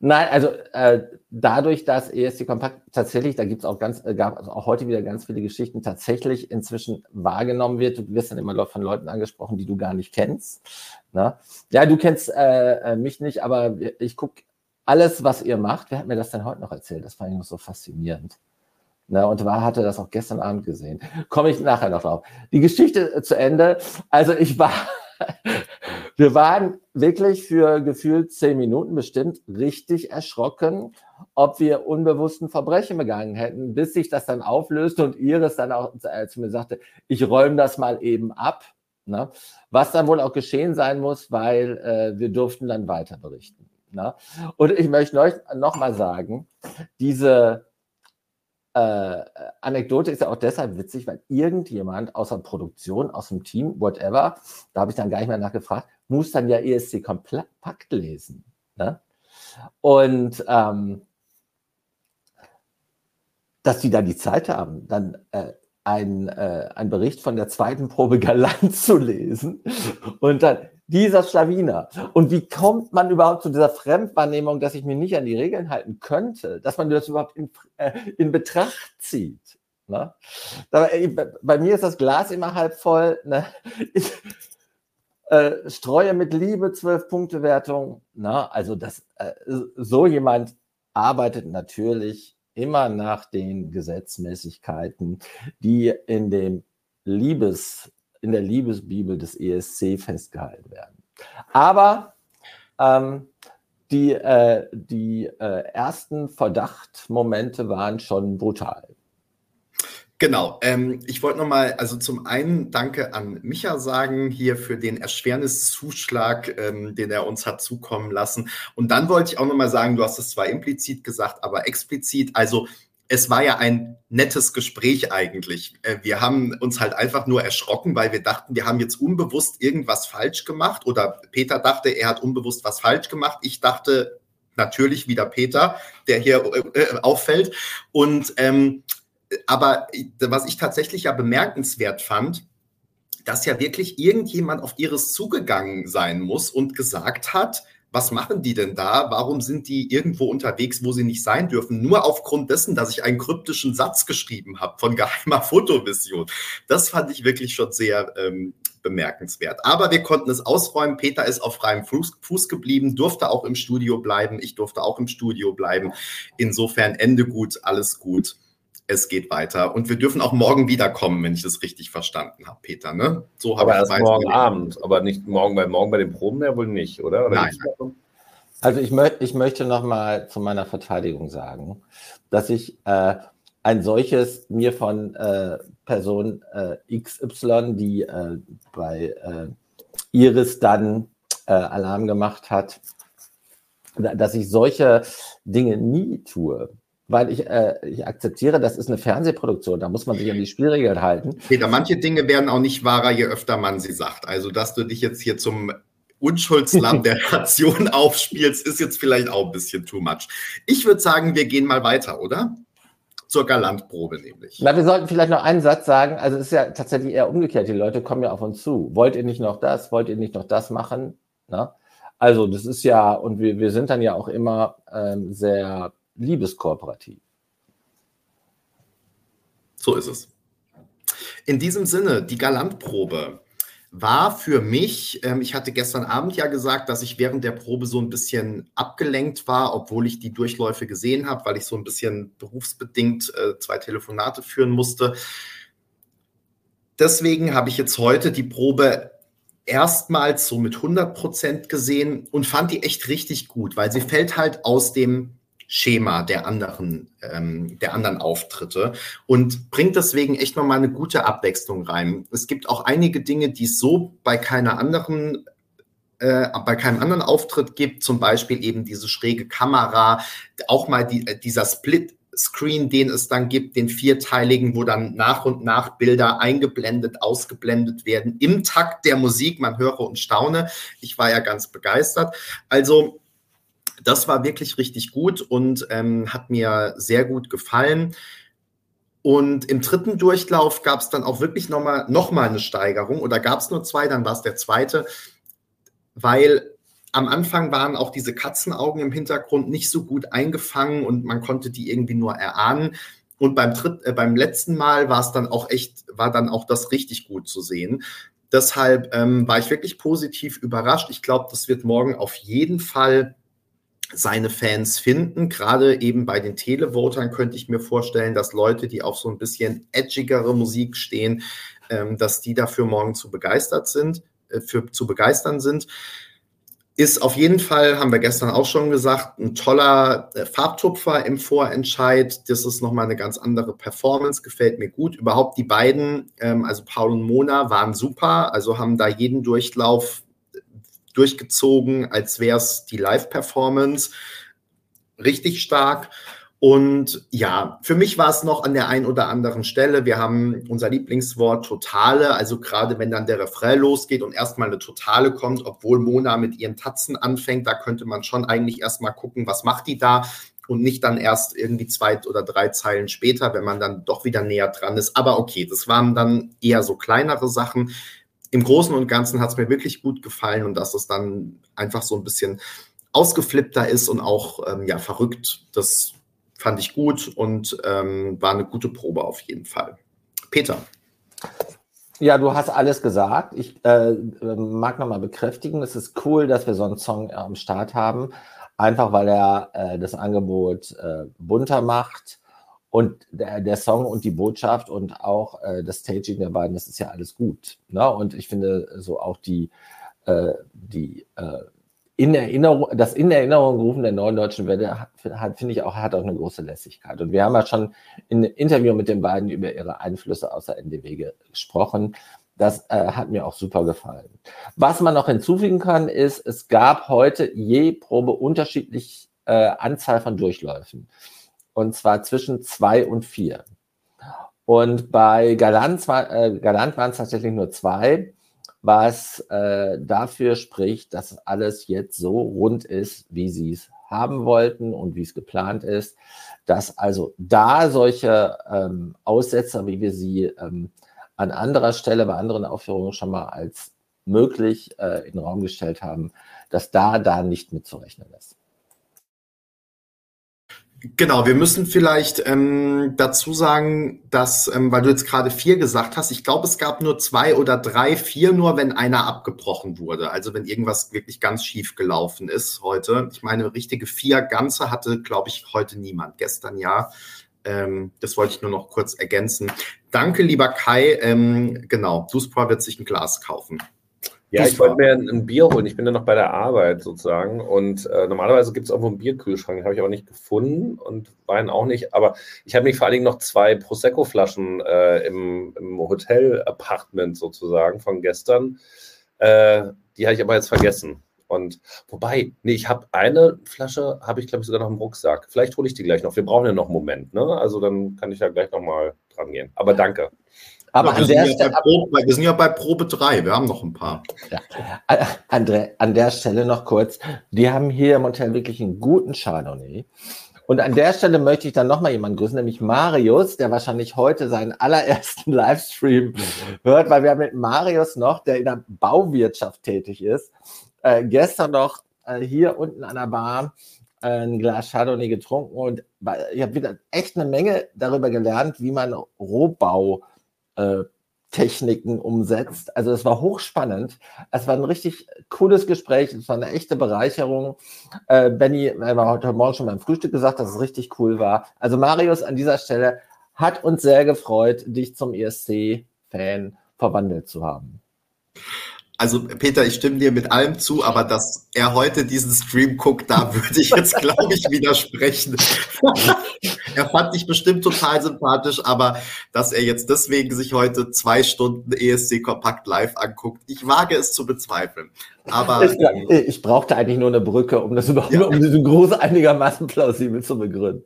Nein, also äh, dadurch, dass ESC Kompakt tatsächlich, da gibt es auch ganz, äh, gab also auch heute wieder ganz viele Geschichten, tatsächlich inzwischen wahrgenommen wird. Du wirst dann immer von Leuten angesprochen, die du gar nicht kennst. Ne? Ja, du kennst äh, äh mich nicht, aber ich gucke alles, was ihr macht. Wer hat mir das denn heute noch erzählt? Das fand ich noch so faszinierend. Ne, und war, hatte das auch gestern Abend gesehen. Komme ich nachher noch drauf. Die Geschichte äh, zu Ende. Also ich war wir waren wirklich für gefühlt zehn Minuten bestimmt richtig erschrocken, ob wir unbewussten Verbrechen begangen hätten, bis sich das dann auflöste und Iris dann auch äh, zu mir sagte, ich räume das mal eben ab. Ne? Was dann wohl auch geschehen sein muss, weil äh, wir durften dann weiter berichten. Ne? Und ich möchte euch noch mal sagen, diese äh, Anekdote ist ja auch deshalb witzig, weil irgendjemand aus der Produktion, aus dem Team, whatever, da habe ich dann gar nicht mehr nachgefragt, muss dann ja ESC kompakt lesen. Ne? Und ähm, dass die da die Zeit haben, dann äh, ein, äh, ein Bericht von der zweiten Probe galant zu lesen und dann dieser Schlawiner. Und wie kommt man überhaupt zu dieser Fremdwahrnehmung, dass ich mich nicht an die Regeln halten könnte, dass man das überhaupt in, äh, in Betracht zieht? Ne? Da, äh, bei mir ist das Glas immer halb voll. Ne? Ich äh, streue mit Liebe zwölf Punkte Wertung. Ne? Also das, äh, so jemand arbeitet natürlich immer nach den Gesetzmäßigkeiten, die in dem Liebes in der Liebesbibel des ESC festgehalten werden. Aber ähm, die, äh, die äh, ersten Verdachtmomente waren schon brutal. Genau. Ähm, ich wollte nochmal, also zum einen Danke an Micha sagen hier für den Erschwerniszuschlag, ähm, den er uns hat zukommen lassen. Und dann wollte ich auch nochmal sagen, du hast es zwar implizit gesagt, aber explizit. Also es war ja ein nettes Gespräch eigentlich. Äh, wir haben uns halt einfach nur erschrocken, weil wir dachten, wir haben jetzt unbewusst irgendwas falsch gemacht oder Peter dachte, er hat unbewusst was falsch gemacht. Ich dachte natürlich wieder Peter, der hier äh, äh auffällt. Und ähm, aber was ich tatsächlich ja bemerkenswert fand, dass ja wirklich irgendjemand auf ihres zugegangen sein muss und gesagt hat, was machen die denn da? Warum sind die irgendwo unterwegs, wo sie nicht sein dürfen? Nur aufgrund dessen, dass ich einen kryptischen Satz geschrieben habe von geheimer Fotovision. Das fand ich wirklich schon sehr ähm, bemerkenswert. Aber wir konnten es ausräumen. Peter ist auf freiem Fuß, Fuß, geblieben, durfte auch im Studio bleiben. Ich durfte auch im Studio bleiben. Insofern Ende gut, alles gut es geht weiter. Und wir dürfen auch morgen wiederkommen, wenn ich das richtig verstanden habe, Peter. Ne? So aber erst morgen Abend, aber nicht morgen, weil morgen bei den Proben ja wohl nicht, oder? oder Nein. Also ich, mö ich möchte noch mal zu meiner Verteidigung sagen, dass ich äh, ein solches mir von äh, Person äh, XY, die äh, bei äh, Iris dann äh, Alarm gemacht hat, dass ich solche Dinge nie tue weil ich, äh, ich akzeptiere, das ist eine Fernsehproduktion, da muss man sich an die Spielregeln halten. Peter, manche Dinge werden auch nicht wahrer, je öfter man sie sagt. Also, dass du dich jetzt hier zum Unschuldslamm der Nation aufspielst, ist jetzt vielleicht auch ein bisschen too much. Ich würde sagen, wir gehen mal weiter, oder? Zur Galantprobe nämlich. Na, wir sollten vielleicht noch einen Satz sagen. Also es ist ja tatsächlich eher umgekehrt. Die Leute kommen ja auf uns zu. Wollt ihr nicht noch das? Wollt ihr nicht noch das machen? Na? Also das ist ja, und wir, wir sind dann ja auch immer ähm, sehr liebeskooperativ. So ist es. In diesem Sinne, die Galantprobe war für mich, ähm, ich hatte gestern Abend ja gesagt, dass ich während der Probe so ein bisschen abgelenkt war, obwohl ich die Durchläufe gesehen habe, weil ich so ein bisschen berufsbedingt äh, zwei Telefonate führen musste. Deswegen habe ich jetzt heute die Probe erstmals so mit 100 Prozent gesehen und fand die echt richtig gut, weil sie fällt halt aus dem Schema der anderen, ähm, der anderen Auftritte und bringt deswegen echt nochmal eine gute Abwechslung rein. Es gibt auch einige Dinge, die es so bei keiner anderen äh, bei keinem anderen Auftritt gibt, zum Beispiel eben diese schräge Kamera, auch mal die, äh, dieser Split Screen, den es dann gibt, den vierteiligen, wo dann nach und nach Bilder eingeblendet, ausgeblendet werden im Takt der Musik. Man höre und staune. Ich war ja ganz begeistert. Also das war wirklich richtig gut und ähm, hat mir sehr gut gefallen. Und im dritten Durchlauf gab es dann auch wirklich nochmal noch mal eine Steigerung oder gab es nur zwei, dann war es der zweite, weil am Anfang waren auch diese Katzenaugen im Hintergrund nicht so gut eingefangen und man konnte die irgendwie nur erahnen. Und beim, Dritt, äh, beim letzten Mal war es dann auch echt, war dann auch das richtig gut zu sehen. Deshalb ähm, war ich wirklich positiv überrascht. Ich glaube, das wird morgen auf jeden Fall seine Fans finden. Gerade eben bei den Televotern könnte ich mir vorstellen, dass Leute, die auf so ein bisschen edgigere Musik stehen, ähm, dass die dafür morgen zu begeistert sind, äh, für zu begeistern sind. Ist auf jeden Fall, haben wir gestern auch schon gesagt, ein toller äh, Farbtupfer im Vorentscheid. Das ist nochmal eine ganz andere Performance, gefällt mir gut. Überhaupt die beiden, ähm, also Paul und Mona, waren super, also haben da jeden Durchlauf durchgezogen, als wäre es die Live-Performance. Richtig stark. Und ja, für mich war es noch an der einen oder anderen Stelle. Wir haben unser Lieblingswort Totale. Also gerade wenn dann der Refrain losgeht und erstmal eine Totale kommt, obwohl Mona mit ihren Tatzen anfängt, da könnte man schon eigentlich erstmal gucken, was macht die da und nicht dann erst irgendwie zwei oder drei Zeilen später, wenn man dann doch wieder näher dran ist. Aber okay, das waren dann eher so kleinere Sachen. Im Großen und Ganzen hat es mir wirklich gut gefallen und dass es dann einfach so ein bisschen ausgeflippter ist und auch ähm, ja verrückt. Das fand ich gut und ähm, war eine gute Probe auf jeden Fall. Peter. Ja, du hast alles gesagt. Ich äh, mag nochmal bekräftigen, es ist cool, dass wir so einen Song am Start haben, einfach weil er äh, das Angebot äh, bunter macht und der, der, Song und die Botschaft und auch äh, das Staging der beiden, das ist ja alles gut. Ne? Und ich finde so auch die, äh, die äh, in Erinnerung, das in Erinnerung rufen der neuen deutschen Welle hat, finde ich auch, hat auch eine große Lässigkeit. Und wir haben ja schon in Interview mit den beiden über ihre Einflüsse aus der NDW gesprochen. Das äh, hat mir auch super gefallen. Was man noch hinzufügen kann, ist, es gab heute je Probe unterschiedlich äh, Anzahl von Durchläufen. Und zwar zwischen zwei und vier. Und bei Galant, äh, Galant waren es tatsächlich nur zwei was äh, dafür spricht, dass alles jetzt so rund ist, wie sie es haben wollten und wie es geplant ist, dass also da solche ähm, Aussetzer, wie wir sie ähm, an anderer Stelle bei anderen Aufführungen schon mal als möglich äh, in den Raum gestellt haben, dass da da nicht mitzurechnen ist. Genau, wir müssen vielleicht ähm, dazu sagen, dass, ähm, weil du jetzt gerade vier gesagt hast, ich glaube, es gab nur zwei oder drei, vier nur, wenn einer abgebrochen wurde. Also wenn irgendwas wirklich ganz schief gelaufen ist heute. Ich meine, richtige vier ganze hatte, glaube ich, heute niemand. Gestern ja. Ähm, das wollte ich nur noch kurz ergänzen. Danke, lieber Kai. Ähm, genau, Duspra wird sich ein Glas kaufen. Ja, ich wollte mir ein, Bier holen. Ich bin ja noch bei der Arbeit sozusagen. Und äh, normalerweise gibt es irgendwo einen Bierkühlschrank. Den habe ich aber nicht gefunden und Wein auch nicht. Aber ich habe mich vor allen Dingen noch zwei Prosecco-Flaschen äh, im, im Hotel-Apartment sozusagen von gestern. Äh, die habe ich aber jetzt vergessen. Und wobei, nee, ich habe eine Flasche, habe ich glaube ich sogar noch im Rucksack. Vielleicht hole ich die gleich noch. Wir brauchen ja noch einen Moment. Ne? Also dann kann ich ja gleich nochmal dran gehen. Aber danke. Aber ja, wir, sind ja Probe, wir, sind ja bei Probe 3, wir haben noch ein paar. Ja. André, an der Stelle noch kurz, die haben hier im Hotel wirklich einen guten Chardonnay. Und an der Stelle möchte ich dann nochmal jemanden grüßen, nämlich Marius, der wahrscheinlich heute seinen allerersten Livestream hört, weil wir haben mit Marius noch, der in der Bauwirtschaft tätig ist, äh, gestern noch äh, hier unten an der Bar ein Glas Chardonnay getrunken und ich habe wieder echt eine Menge darüber gelernt, wie man Rohbau äh, Techniken umsetzt. Also es war hochspannend. Es war ein richtig cooles Gespräch. Es war eine echte Bereicherung. Äh, Benny war heute Morgen schon beim Frühstück gesagt, dass es richtig cool war. Also Marius an dieser Stelle hat uns sehr gefreut, dich zum ESC-Fan verwandelt zu haben. Also Peter, ich stimme dir mit allem zu, aber dass er heute diesen Stream guckt, da würde ich jetzt, glaube ich, widersprechen. er fand dich bestimmt total sympathisch, aber dass er jetzt deswegen sich heute zwei Stunden ESC Kompakt live anguckt, ich wage es zu bezweifeln. Aber ich, ich brauchte eigentlich nur eine Brücke, um das überhaupt, ja. um diesen Gruß einigermaßen plausibel zu begründen.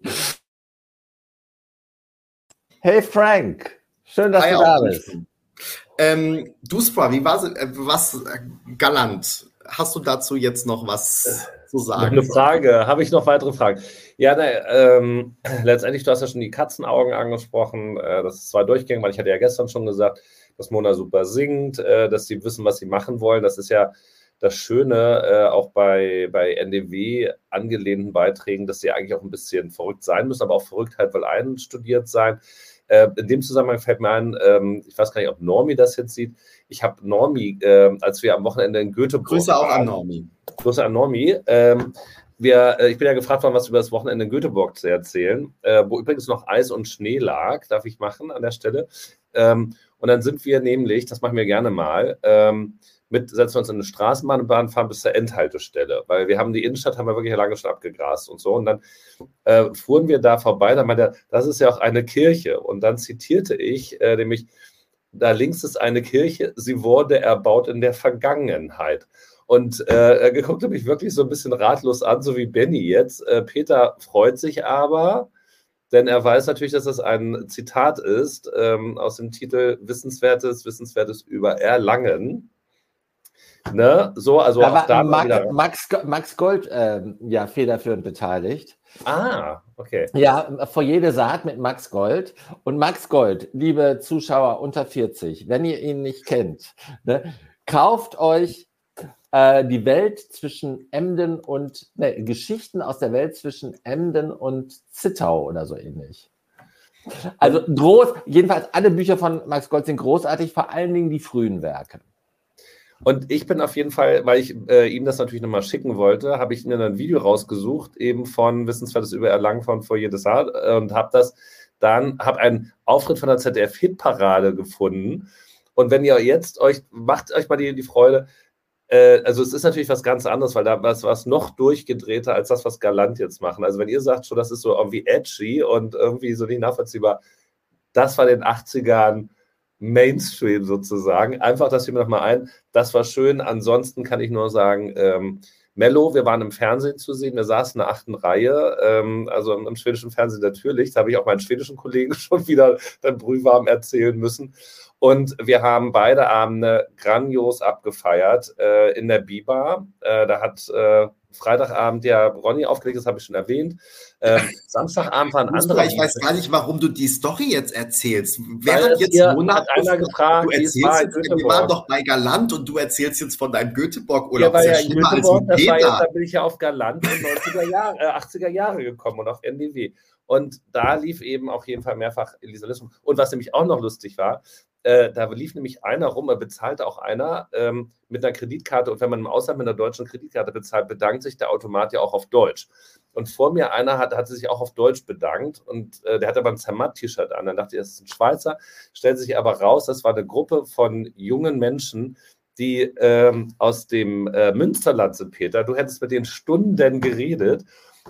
Hey Frank, schön, dass Hi, du da bist. Ähm, du, Spra, wie war äh, was äh, galant? Hast du dazu jetzt noch was zu sagen? Eine Frage. Habe ich noch weitere Fragen? Ja, ne, ähm, letztendlich, du hast ja schon die Katzenaugen angesprochen. Äh, das ist zwar durchgängig, weil ich hatte ja gestern schon gesagt, dass Mona super singt, äh, dass sie wissen, was sie machen wollen. Das ist ja das Schöne äh, auch bei, bei NDW angelehnten Beiträgen, dass sie eigentlich auch ein bisschen verrückt sein müssen, aber auch Verrücktheit will einstudiert sein. Äh, in dem Zusammenhang fällt mir ein, ähm, ich weiß gar nicht, ob Normi das jetzt sieht. Ich habe Normi, äh, als wir am Wochenende in Göteborg. Grüße auch an Normi. Grüße an Normi. Ähm, wir, äh, ich bin ja gefragt worden, was über das Wochenende in Göteborg zu erzählen, äh, wo übrigens noch Eis und Schnee lag, darf ich machen an der Stelle. Ähm, und dann sind wir nämlich, das machen wir gerne mal, ähm, mit, setzen wir uns in eine Straßenbahn fahren bis zur Endhaltestelle, weil wir haben die Innenstadt, haben wir wirklich lange schon abgegrast und so. Und dann äh, fuhren wir da vorbei, dann meinte er, das ist ja auch eine Kirche. Und dann zitierte ich äh, nämlich, da links ist eine Kirche, sie wurde erbaut in der Vergangenheit. Und äh, er guckte mich wirklich so ein bisschen ratlos an, so wie Benny jetzt. Äh, Peter freut sich aber, denn er weiß natürlich, dass das ein Zitat ist ähm, aus dem Titel Wissenswertes, Wissenswertes über Erlangen. Ne? So, also da auch da Max, Max, Max Gold äh, ja federführend beteiligt. Ah, okay. Ja, vor jede Saat mit Max Gold. Und Max Gold, liebe Zuschauer unter 40, wenn ihr ihn nicht kennt, ne, kauft euch äh, die Welt zwischen Emden und ne, Geschichten aus der Welt zwischen Emden und Zittau oder so ähnlich. Also groß, jedenfalls alle Bücher von Max Gold sind großartig, vor allen Dingen die frühen Werke. Und ich bin auf jeden Fall, weil ich äh, ihm das natürlich nochmal schicken wollte, habe ich mir ein Video rausgesucht, eben von Wissenswertes über Erlangen von Foyer des Art äh, und habe das dann, habe einen Auftritt von der ZDF-Hitparade gefunden. Und wenn ihr jetzt euch, macht euch mal die, die Freude, äh, also es ist natürlich was ganz anderes, weil da was, was noch durchgedrehter als das, was Galant jetzt machen. Also wenn ihr sagt schon, das ist so irgendwie edgy und irgendwie so nicht nachvollziehbar, das war in den 80ern Mainstream sozusagen. Einfach, das fiel mir nochmal ein. Das war schön. Ansonsten kann ich nur sagen, ähm, Mello, wir waren im Fernsehen zu sehen, wir saßen in der achten Reihe, ähm, also im, im, schwedischen Fernsehen natürlich. Da habe ich auch meinen schwedischen Kollegen schon wieder dann brühwarm erzählen müssen. Und wir haben beide Abende grandios abgefeiert äh, in der Biba. Äh, da hat äh, Freitagabend ja Ronny aufgelegt, das habe ich schon erwähnt. Ähm, Samstagabend war ein anderer. Ich weiß gar nicht, warum du die Story jetzt erzählst. Wer hat jetzt Monat einer gefragt, du erzählst war jetzt, wir waren doch bei Galant und du erzählst jetzt von deinem Göteborg-Urlaub. Ja, ja, ja Göteborg, das war jetzt, da bin ich ja auf Galant in 90er Jahre, äh, 80er Jahre gekommen und auf NDW. Und da lief eben auf jeden Fall mehrfach Elisa Lissum. Und was nämlich auch noch lustig war, äh, da lief nämlich einer rum, er bezahlte auch einer ähm, mit einer Kreditkarte. Und wenn man im Ausland mit einer deutschen Kreditkarte bezahlt, bedankt sich der Automat ja auch auf Deutsch. Und vor mir einer hat, hatte sich auch auf Deutsch bedankt und äh, der hatte aber ein Zermatt-T-Shirt an. Dann dachte ich, das ist ein Schweizer. Stellt sich aber raus, das war eine Gruppe von jungen Menschen, die ähm, aus dem äh, Münsterland sind, Peter. Du hättest mit denen Stunden geredet.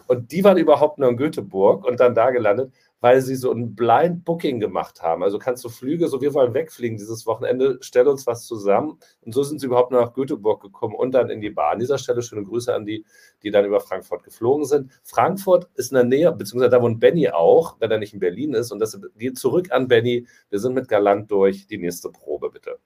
Und die waren überhaupt nur in Göteborg und dann da gelandet weil sie so ein Blind Booking gemacht haben. Also kannst du Flüge, so wir wollen wegfliegen dieses Wochenende, stell uns was zusammen. Und so sind sie überhaupt nach Göteborg gekommen und dann in die Bar. An dieser Stelle schöne Grüße an die, die dann über Frankfurt geflogen sind. Frankfurt ist in der Nähe, beziehungsweise da wohnt Benny auch, wenn er nicht in Berlin ist. Und das geht zurück an Benny. Wir sind mit Galant durch. Die nächste Probe, bitte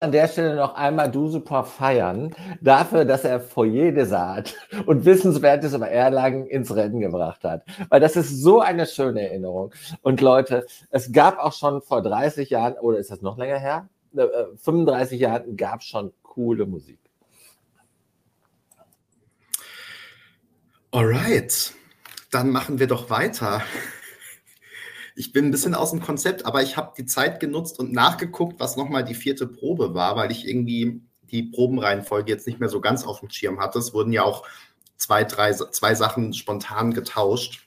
an der Stelle noch einmal Du Super feiern dafür, dass er Foyer des Art und Wissenswertes über Erlangen ins Rennen gebracht hat. Weil das ist so eine schöne Erinnerung. Und Leute, es gab auch schon vor 30 Jahren, oder ist das noch länger her? 35 äh, Jahren gab es schon coole Musik. Alright, dann machen wir doch weiter. Ich bin ein bisschen aus dem Konzept, aber ich habe die Zeit genutzt und nachgeguckt, was nochmal die vierte Probe war, weil ich irgendwie die Probenreihenfolge jetzt nicht mehr so ganz auf dem Schirm hatte. Es wurden ja auch zwei, drei, zwei Sachen spontan getauscht.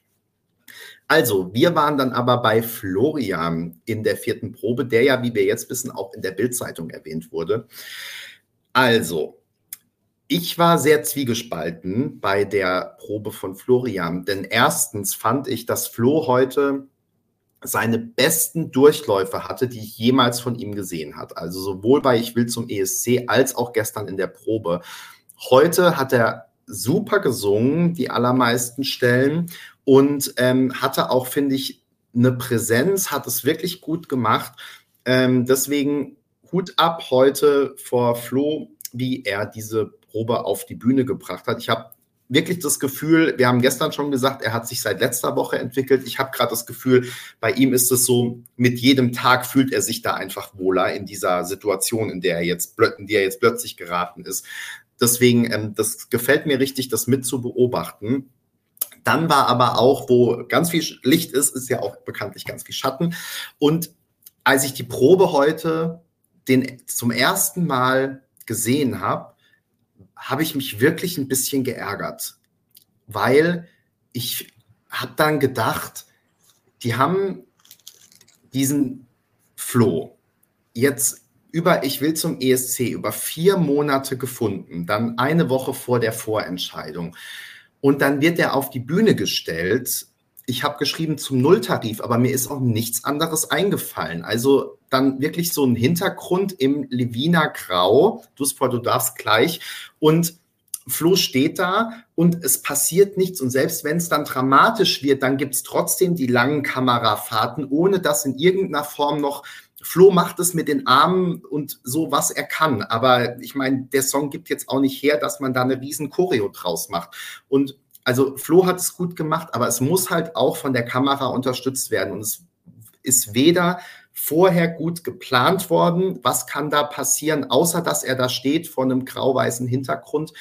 Also, wir waren dann aber bei Florian in der vierten Probe, der ja, wie wir jetzt wissen, auch in der Bildzeitung erwähnt wurde. Also, ich war sehr zwiegespalten bei der Probe von Florian, denn erstens fand ich, dass Flo heute seine besten Durchläufe hatte, die ich jemals von ihm gesehen hat. Also sowohl bei Ich will zum ESC als auch gestern in der Probe. Heute hat er super gesungen, die allermeisten Stellen und ähm, hatte auch, finde ich, eine Präsenz, hat es wirklich gut gemacht. Ähm, deswegen Hut ab heute vor Flo, wie er diese Probe auf die Bühne gebracht hat. Ich habe wirklich das Gefühl, wir haben gestern schon gesagt, er hat sich seit letzter Woche entwickelt. Ich habe gerade das Gefühl, bei ihm ist es so, mit jedem Tag fühlt er sich da einfach wohler in dieser Situation, in der er jetzt, in der er jetzt plötzlich geraten ist. Deswegen, ähm, das gefällt mir richtig, das mit zu beobachten. Dann war aber auch, wo ganz viel Licht ist, ist ja auch bekanntlich ganz viel Schatten. Und als ich die Probe heute den zum ersten Mal gesehen habe, habe ich mich wirklich ein bisschen geärgert, weil ich habe dann gedacht, die haben diesen Floh jetzt über Ich will zum ESC über vier Monate gefunden, dann eine Woche vor der Vorentscheidung. Und dann wird er auf die Bühne gestellt. Ich habe geschrieben zum Nulltarif, aber mir ist auch nichts anderes eingefallen. Also dann wirklich so ein Hintergrund im Levina Grau. Du, du darfst gleich. Und Flo steht da und es passiert nichts. Und selbst wenn es dann dramatisch wird, dann gibt es trotzdem die langen Kamerafahrten, ohne dass in irgendeiner Form noch Flo macht es mit den Armen und so, was er kann. Aber ich meine, der Song gibt jetzt auch nicht her, dass man da eine riesen Choreo draus macht. Und also Flo hat es gut gemacht, aber es muss halt auch von der Kamera unterstützt werden. Und es ist weder vorher gut geplant worden, was kann da passieren, außer dass er da steht vor einem grau-weißen Hintergrund.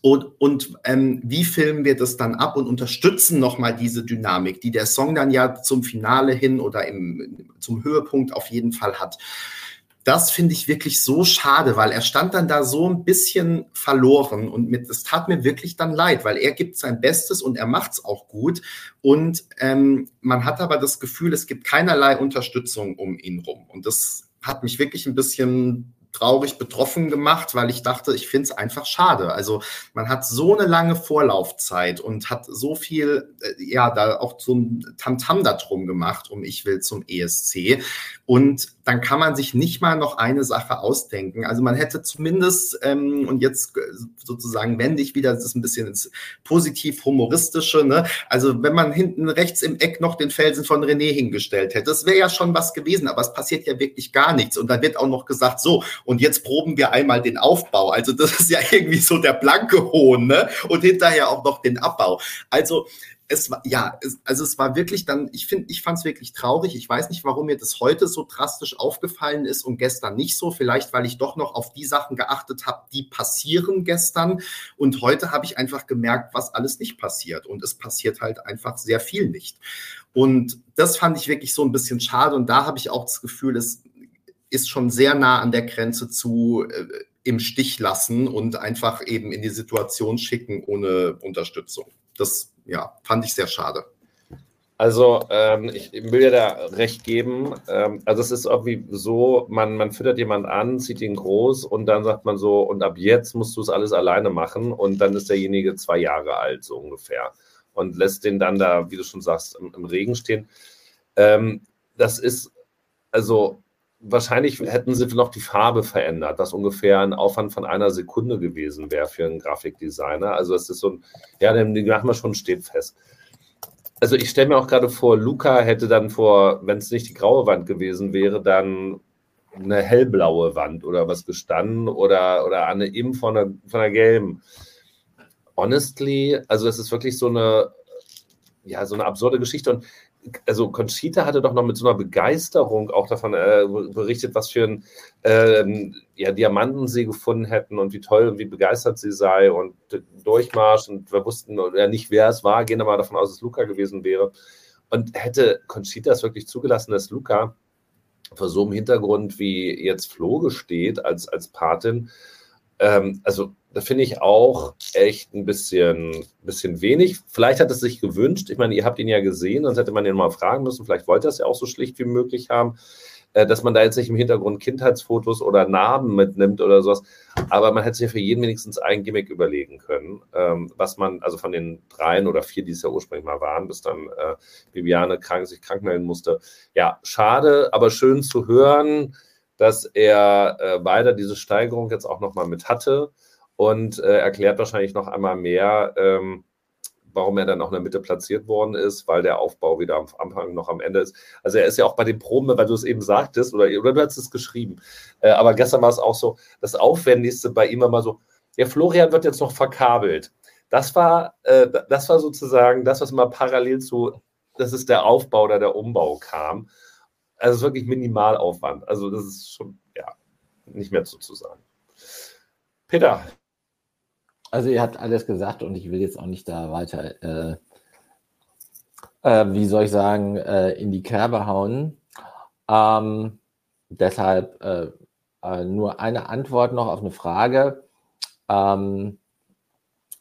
Und, und ähm, wie filmen wir das dann ab und unterstützen nochmal diese Dynamik, die der Song dann ja zum Finale hin oder im, zum Höhepunkt auf jeden Fall hat. Das finde ich wirklich so schade, weil er stand dann da so ein bisschen verloren und mit, es tat mir wirklich dann leid, weil er gibt sein Bestes und er macht es auch gut. Und ähm, man hat aber das Gefühl, es gibt keinerlei Unterstützung um ihn rum. Und das hat mich wirklich ein bisschen traurig betroffen gemacht, weil ich dachte, ich finde es einfach schade. Also man hat so eine lange Vorlaufzeit und hat so viel, äh, ja, da auch so ein Tamtam darum gemacht, um ich will zum ESC. Und dann kann man sich nicht mal noch eine Sache ausdenken. Also man hätte zumindest, ähm, und jetzt sozusagen wende ich wieder, das ist ein bisschen ins positiv-humoristische, ne? also wenn man hinten rechts im Eck noch den Felsen von René hingestellt hätte, das wäre ja schon was gewesen, aber es passiert ja wirklich gar nichts. Und dann wird auch noch gesagt, so, und jetzt proben wir einmal den Aufbau. Also das ist ja irgendwie so der blanke Hohn, ne? Und hinterher auch noch den Abbau. Also es war, ja, es, also es war wirklich dann, ich finde, ich fand es wirklich traurig. Ich weiß nicht, warum mir das heute so drastisch aufgefallen ist und gestern nicht so. Vielleicht, weil ich doch noch auf die Sachen geachtet habe, die passieren gestern. Und heute habe ich einfach gemerkt, was alles nicht passiert. Und es passiert halt einfach sehr viel nicht. Und das fand ich wirklich so ein bisschen schade. Und da habe ich auch das Gefühl, es ist schon sehr nah an der Grenze zu äh, im Stich lassen und einfach eben in die Situation schicken ohne Unterstützung. Das ja, fand ich sehr schade. Also, ähm, ich will dir da recht geben. Ähm, also, es ist irgendwie so, man, man füttert jemanden an, zieht ihn groß und dann sagt man so, und ab jetzt musst du es alles alleine machen und dann ist derjenige zwei Jahre alt, so ungefähr. Und lässt den dann da, wie du schon sagst, im, im Regen stehen. Ähm, das ist, also, wahrscheinlich hätten sie noch die Farbe verändert, was ungefähr ein Aufwand von einer Sekunde gewesen wäre für einen Grafikdesigner. Also es ist so ein, ja, den, machen wir schon, steht fest. Also ich stelle mir auch gerade vor, Luca hätte dann vor, wenn es nicht die graue Wand gewesen wäre, dann eine hellblaue Wand oder was gestanden oder, oder eine Im von einer, von einer gelben. Honestly, also es ist wirklich so eine, ja, so eine absurde Geschichte. Und also Conchita hatte doch noch mit so einer Begeisterung auch davon äh, berichtet, was für ein äh, ja, Diamantensee gefunden hätten und wie toll und wie begeistert sie sei und Durchmarsch und wir wussten ja nicht, wer es war, gehen aber davon aus, dass Luca gewesen wäre. Und hätte Conchita es wirklich zugelassen, dass Luca vor so einem Hintergrund wie jetzt Flo gesteht als, als Patin, ähm, also da finde ich auch echt ein bisschen, bisschen wenig. Vielleicht hat es sich gewünscht. Ich meine, ihr habt ihn ja gesehen, sonst hätte man ihn mal fragen müssen. Vielleicht wollte er es ja auch so schlicht wie möglich haben, äh, dass man da jetzt nicht im Hintergrund Kindheitsfotos oder Narben mitnimmt oder sowas. Aber man hätte sich ja für jeden wenigstens ein Gimmick überlegen können, ähm, was man, also von den dreien oder vier, die es ja ursprünglich mal waren, bis dann äh, Viviane krank, sich krank melden musste. Ja, schade, aber schön zu hören, dass er äh, weiter diese Steigerung jetzt auch nochmal mit hatte und äh, erklärt wahrscheinlich noch einmal mehr, ähm, warum er dann auch in der Mitte platziert worden ist, weil der Aufbau wieder am Anfang noch am Ende ist. Also er ist ja auch bei den Proben, weil du es eben sagtest, oder, oder du hast es geschrieben, äh, aber gestern war es auch so, das Aufwendigste bei ihm war mal so, der Florian wird jetzt noch verkabelt. Das war, äh, das war sozusagen das, was immer parallel zu, das ist der Aufbau oder der Umbau kam. Also wirklich Minimalaufwand. Also das ist schon, ja, nicht mehr zu sagen. Peter, also ihr habt alles gesagt und ich will jetzt auch nicht da weiter, äh, äh, wie soll ich sagen, äh, in die Kerbe hauen. Ähm, deshalb äh, äh, nur eine Antwort noch auf eine Frage. Ähm,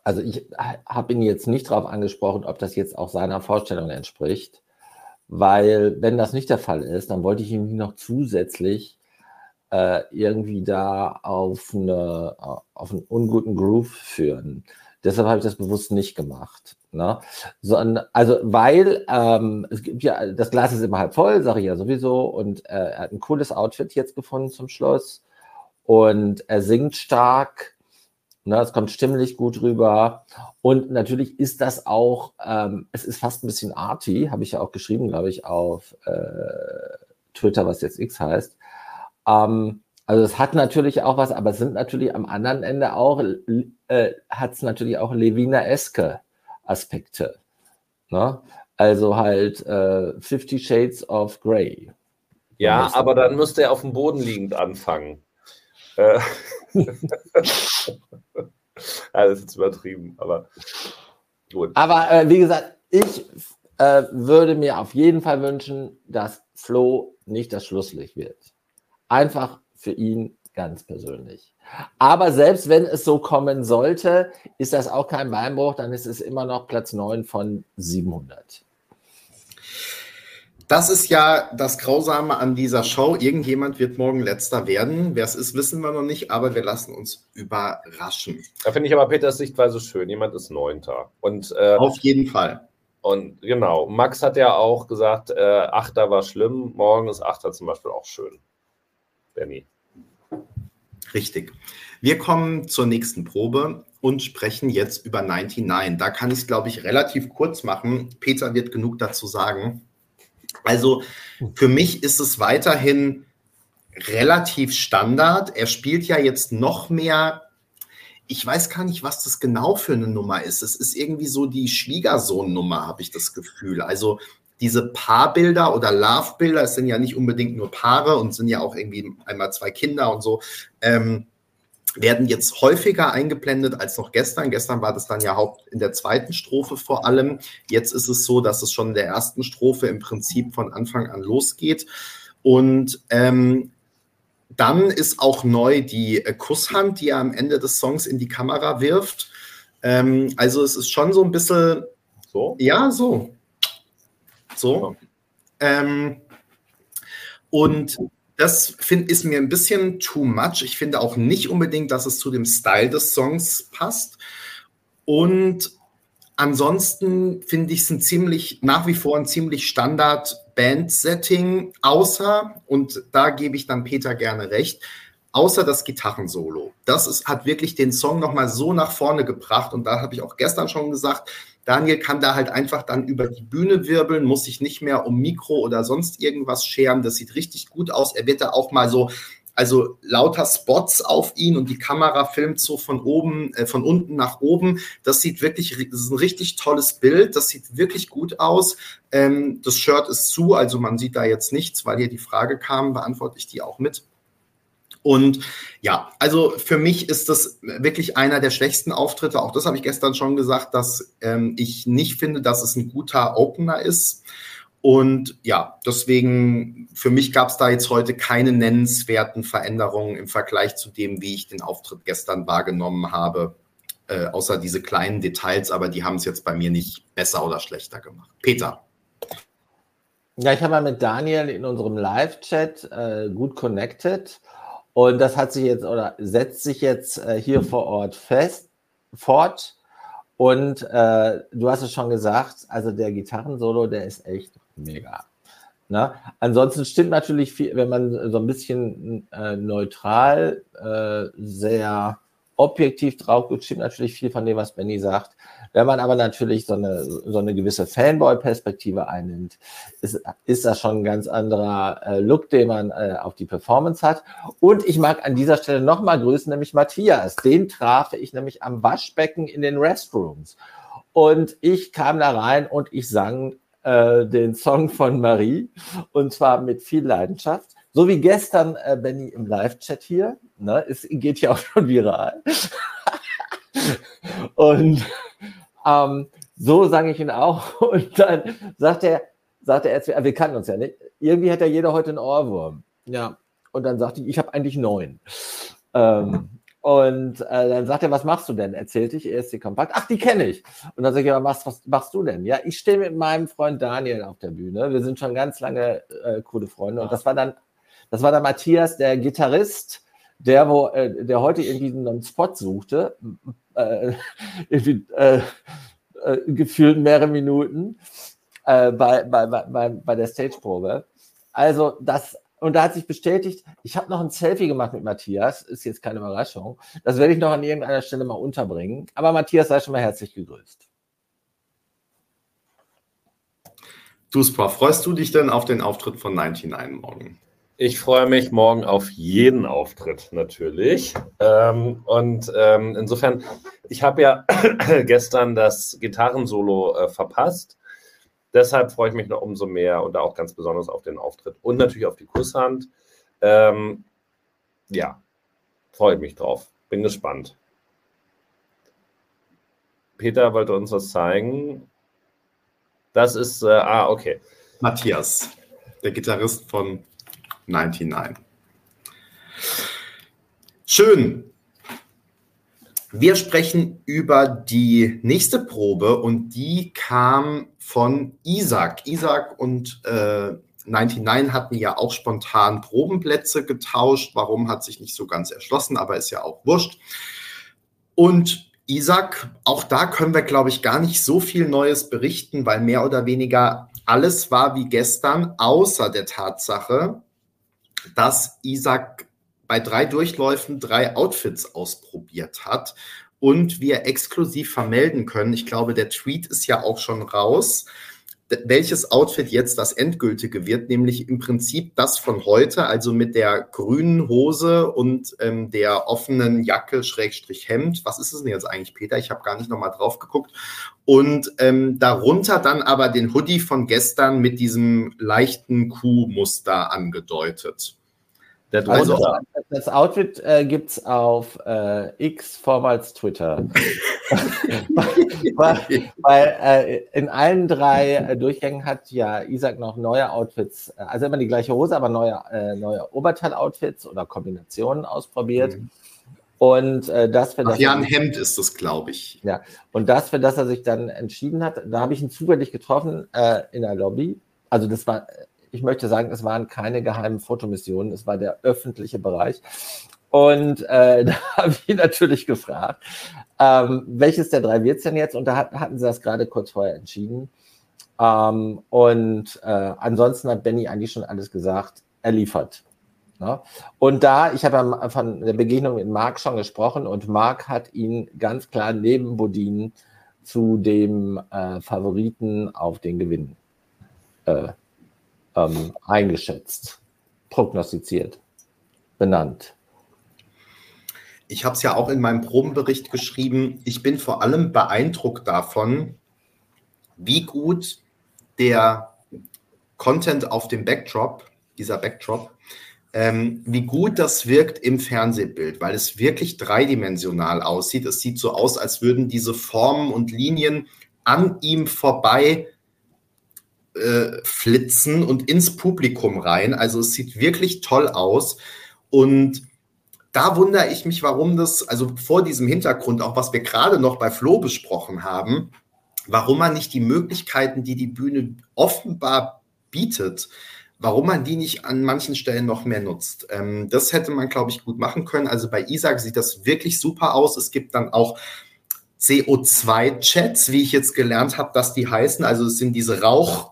also ich habe ihn jetzt nicht darauf angesprochen, ob das jetzt auch seiner Vorstellung entspricht, weil wenn das nicht der Fall ist, dann wollte ich ihn noch zusätzlich äh, irgendwie da auf, eine, auf einen unguten Groove führen. Deshalb habe ich das bewusst nicht gemacht. Ne? So, also, weil ähm, es gibt ja, das Glas ist immer halb voll, sage ich ja sowieso, und äh, er hat ein cooles Outfit jetzt gefunden zum Schluss und er singt stark. Ne, es kommt stimmlich gut rüber. Und natürlich ist das auch, ähm, es ist fast ein bisschen arty, habe ich ja auch geschrieben, glaube ich, auf äh, Twitter, was jetzt X heißt. Ähm, also es hat natürlich auch was, aber es sind natürlich am anderen Ende auch, äh, hat es natürlich auch Levina-eske Aspekte. Ne? Also halt äh, Fifty Shades of Grey. Ja, aber dann müsste er auf dem Boden liegend anfangen. Äh, ja, das ist übertrieben, aber gut. Aber äh, wie gesagt, ich äh, würde mir auf jeden Fall wünschen, dass Flo nicht das Schlusslicht wird. Einfach für ihn ganz persönlich. Aber selbst wenn es so kommen sollte, ist das auch kein Beinbruch, dann ist es immer noch Platz 9 von 700. Das ist ja das Grausame an dieser Show. Irgendjemand wird morgen letzter werden. Wer es ist, wissen wir noch nicht, aber wir lassen uns überraschen. Da finde ich aber Peters Sichtweise schön. Jemand ist Neunter. Und, äh, Auf jeden Fall. Und genau, Max hat ja auch gesagt, äh, Achter war schlimm. Morgen ist Achter zum Beispiel auch schön. Benny. Richtig. Wir kommen zur nächsten Probe und sprechen jetzt über 99. Da kann ich es, glaube ich, relativ kurz machen. Peter wird genug dazu sagen. Also für mich ist es weiterhin relativ Standard. Er spielt ja jetzt noch mehr. Ich weiß gar nicht, was das genau für eine Nummer ist. Es ist irgendwie so die Schwiegersohn-Nummer, habe ich das Gefühl. Also diese Paarbilder oder Love-Bilder, es sind ja nicht unbedingt nur Paare und sind ja auch irgendwie einmal zwei Kinder und so, ähm, werden jetzt häufiger eingeblendet als noch gestern. Gestern war das dann ja haupt in der zweiten Strophe vor allem. Jetzt ist es so, dass es schon in der ersten Strophe im Prinzip von Anfang an losgeht. Und ähm, dann ist auch neu die Kusshand, die er am Ende des Songs in die Kamera wirft. Ähm, also es ist schon so ein bisschen so. Ja, so. So. Ähm, und das find, ist mir ein bisschen too much. Ich finde auch nicht unbedingt, dass es zu dem Style des Songs passt. Und ansonsten finde ich es ein ziemlich, nach wie vor ein ziemlich Standard Band-Setting, außer, und da gebe ich dann Peter gerne recht, außer das Gitarrensolo. Das ist, hat wirklich den Song nochmal so nach vorne gebracht. Und da habe ich auch gestern schon gesagt, Daniel kann da halt einfach dann über die Bühne wirbeln, muss sich nicht mehr um Mikro oder sonst irgendwas scheren. Das sieht richtig gut aus. Er wird da auch mal so also lauter Spots auf ihn und die Kamera filmt so von oben, äh, von unten nach oben. Das sieht wirklich, das ist ein richtig tolles Bild. Das sieht wirklich gut aus. Ähm, das Shirt ist zu, also man sieht da jetzt nichts, weil hier die Frage kam, beantworte ich die auch mit. Und ja, also für mich ist das wirklich einer der schwächsten Auftritte. Auch das habe ich gestern schon gesagt, dass ähm, ich nicht finde, dass es ein guter Opener ist. Und ja, deswegen, für mich gab es da jetzt heute keine nennenswerten Veränderungen im Vergleich zu dem, wie ich den Auftritt gestern wahrgenommen habe. Äh, außer diese kleinen Details, aber die haben es jetzt bei mir nicht besser oder schlechter gemacht. Peter. Ja, ich habe mal mit Daniel in unserem Live-Chat äh, gut connected und das hat sich jetzt oder setzt sich jetzt äh, hier vor Ort fest, fort. Und äh, du hast es schon gesagt, also der Gitarrensolo, der ist echt mega. Ne? Ansonsten stimmt natürlich viel, wenn man so ein bisschen äh, neutral, äh, sehr objektiv drauf guckt, stimmt natürlich viel von dem, was Benny sagt. Wenn man aber natürlich so eine, so eine gewisse Fanboy-Perspektive einnimmt, ist, ist das schon ein ganz anderer äh, Look, den man äh, auf die Performance hat. Und ich mag an dieser Stelle nochmal grüßen, nämlich Matthias. Den traf ich nämlich am Waschbecken in den Restrooms. Und ich kam da rein und ich sang äh, den Song von Marie und zwar mit viel Leidenschaft. So wie gestern äh, Benny im Live-Chat hier. Ne, es geht ja auch schon viral. und ähm, so sang ich ihn auch. Und dann sagt er, sagt er, wir kannten uns ja nicht. Irgendwie hat ja jeder heute einen Ohrwurm. Ja. Und dann sagte ich, ich habe eigentlich neun. Ähm, und äh, dann sagt er, was machst du denn? Erzählte ich, ESC Kompakt. Ach, die kenne ich. Und dann sage ich, ja, was, was machst du denn? Ja, ich stehe mit meinem Freund Daniel auf der Bühne. Wir sind schon ganz lange äh, coole Freunde. Und das war dann, das war dann Matthias, der Gitarrist, der, wo, äh, der heute irgendwie einen Spot suchte. Äh, irgendwie, äh, äh, gefühlt mehrere Minuten äh, bei, bei, bei, bei der Stageprobe. Also das und da hat sich bestätigt, ich habe noch ein Selfie gemacht mit Matthias, ist jetzt keine Überraschung. Das werde ich noch an irgendeiner Stelle mal unterbringen. Aber Matthias, sei schon mal herzlich gegrüßt. Du, Spa, freust du dich denn auf den Auftritt von 99 morgen? Ich freue mich morgen auf jeden Auftritt natürlich. Ähm, und ähm, insofern, ich habe ja gestern das Gitarrensolo äh, verpasst. Deshalb freue ich mich noch umso mehr und auch ganz besonders auf den Auftritt und natürlich auf die Kusshand. Ähm, ja, freue ich mich drauf. Bin gespannt. Peter wollte uns was zeigen. Das ist, äh, ah, okay. Matthias, der Gitarrist von 99. Schön. Wir sprechen über die nächste Probe und die kam von Isaac. Isaac und äh, 99 hatten ja auch spontan Probenplätze getauscht. Warum hat sich nicht so ganz erschlossen, aber ist ja auch wurscht. Und Isaac, auch da können wir, glaube ich, gar nicht so viel Neues berichten, weil mehr oder weniger alles war wie gestern, außer der Tatsache, dass Isaac bei drei Durchläufen drei Outfits ausprobiert hat und wir exklusiv vermelden können. Ich glaube, der Tweet ist ja auch schon raus, welches Outfit jetzt das endgültige wird, nämlich im Prinzip das von heute, also mit der grünen Hose und ähm, der offenen Jacke Schrägstrich Hemd. Was ist es denn jetzt eigentlich, Peter? Ich habe gar nicht nochmal drauf geguckt. Und ähm, darunter dann aber den Hoodie von gestern mit diesem leichten Kuhmuster angedeutet. Also, das Outfit äh, gibt es auf äh, X, vormals Twitter. weil, weil äh, in allen drei äh, Durchgängen hat ja Isaac noch neue Outfits, äh, also immer die gleiche Hose, aber neue, äh, neue Oberteil-Outfits oder Kombinationen ausprobiert. Mhm. Und äh, das für das. Ja, ein Hemd ist das, glaube ich. Ja, und das, für das er sich dann entschieden hat, da habe ich ihn zufällig getroffen äh, in der Lobby. Also das war ich möchte sagen, es waren keine geheimen Fotomissionen, es war der öffentliche Bereich. Und äh, da habe ich natürlich gefragt, ähm, welches der drei wird es denn jetzt? Und da hat, hatten sie das gerade kurz vorher entschieden. Ähm, und äh, ansonsten hat Benny eigentlich schon alles gesagt, er liefert. Ne? Und da, ich habe ja von der Begegnung mit Marc schon gesprochen und Marc hat ihn ganz klar neben Bodin zu dem äh, Favoriten auf den Gewinn äh, ähm, eingeschätzt, prognostiziert. benannt. Ich habe es ja auch in meinem Probenbericht geschrieben. Ich bin vor allem beeindruckt davon, wie gut der Content auf dem Backdrop, dieser Backdrop, ähm, wie gut das wirkt im Fernsehbild, weil es wirklich dreidimensional aussieht. Es sieht so aus, als würden diese Formen und Linien an ihm vorbei äh, flitzen und ins Publikum rein. Also es sieht wirklich toll aus. Und da wundere ich mich, warum das, also vor diesem Hintergrund, auch was wir gerade noch bei Flo besprochen haben, warum man nicht die Möglichkeiten, die die Bühne offenbar bietet, warum man die nicht an manchen Stellen noch mehr nutzt. Ähm, das hätte man, glaube ich, gut machen können. Also bei Isaac sieht das wirklich super aus. Es gibt dann auch CO2-Chats, wie ich jetzt gelernt habe, dass die heißen. Also es sind diese Rauch-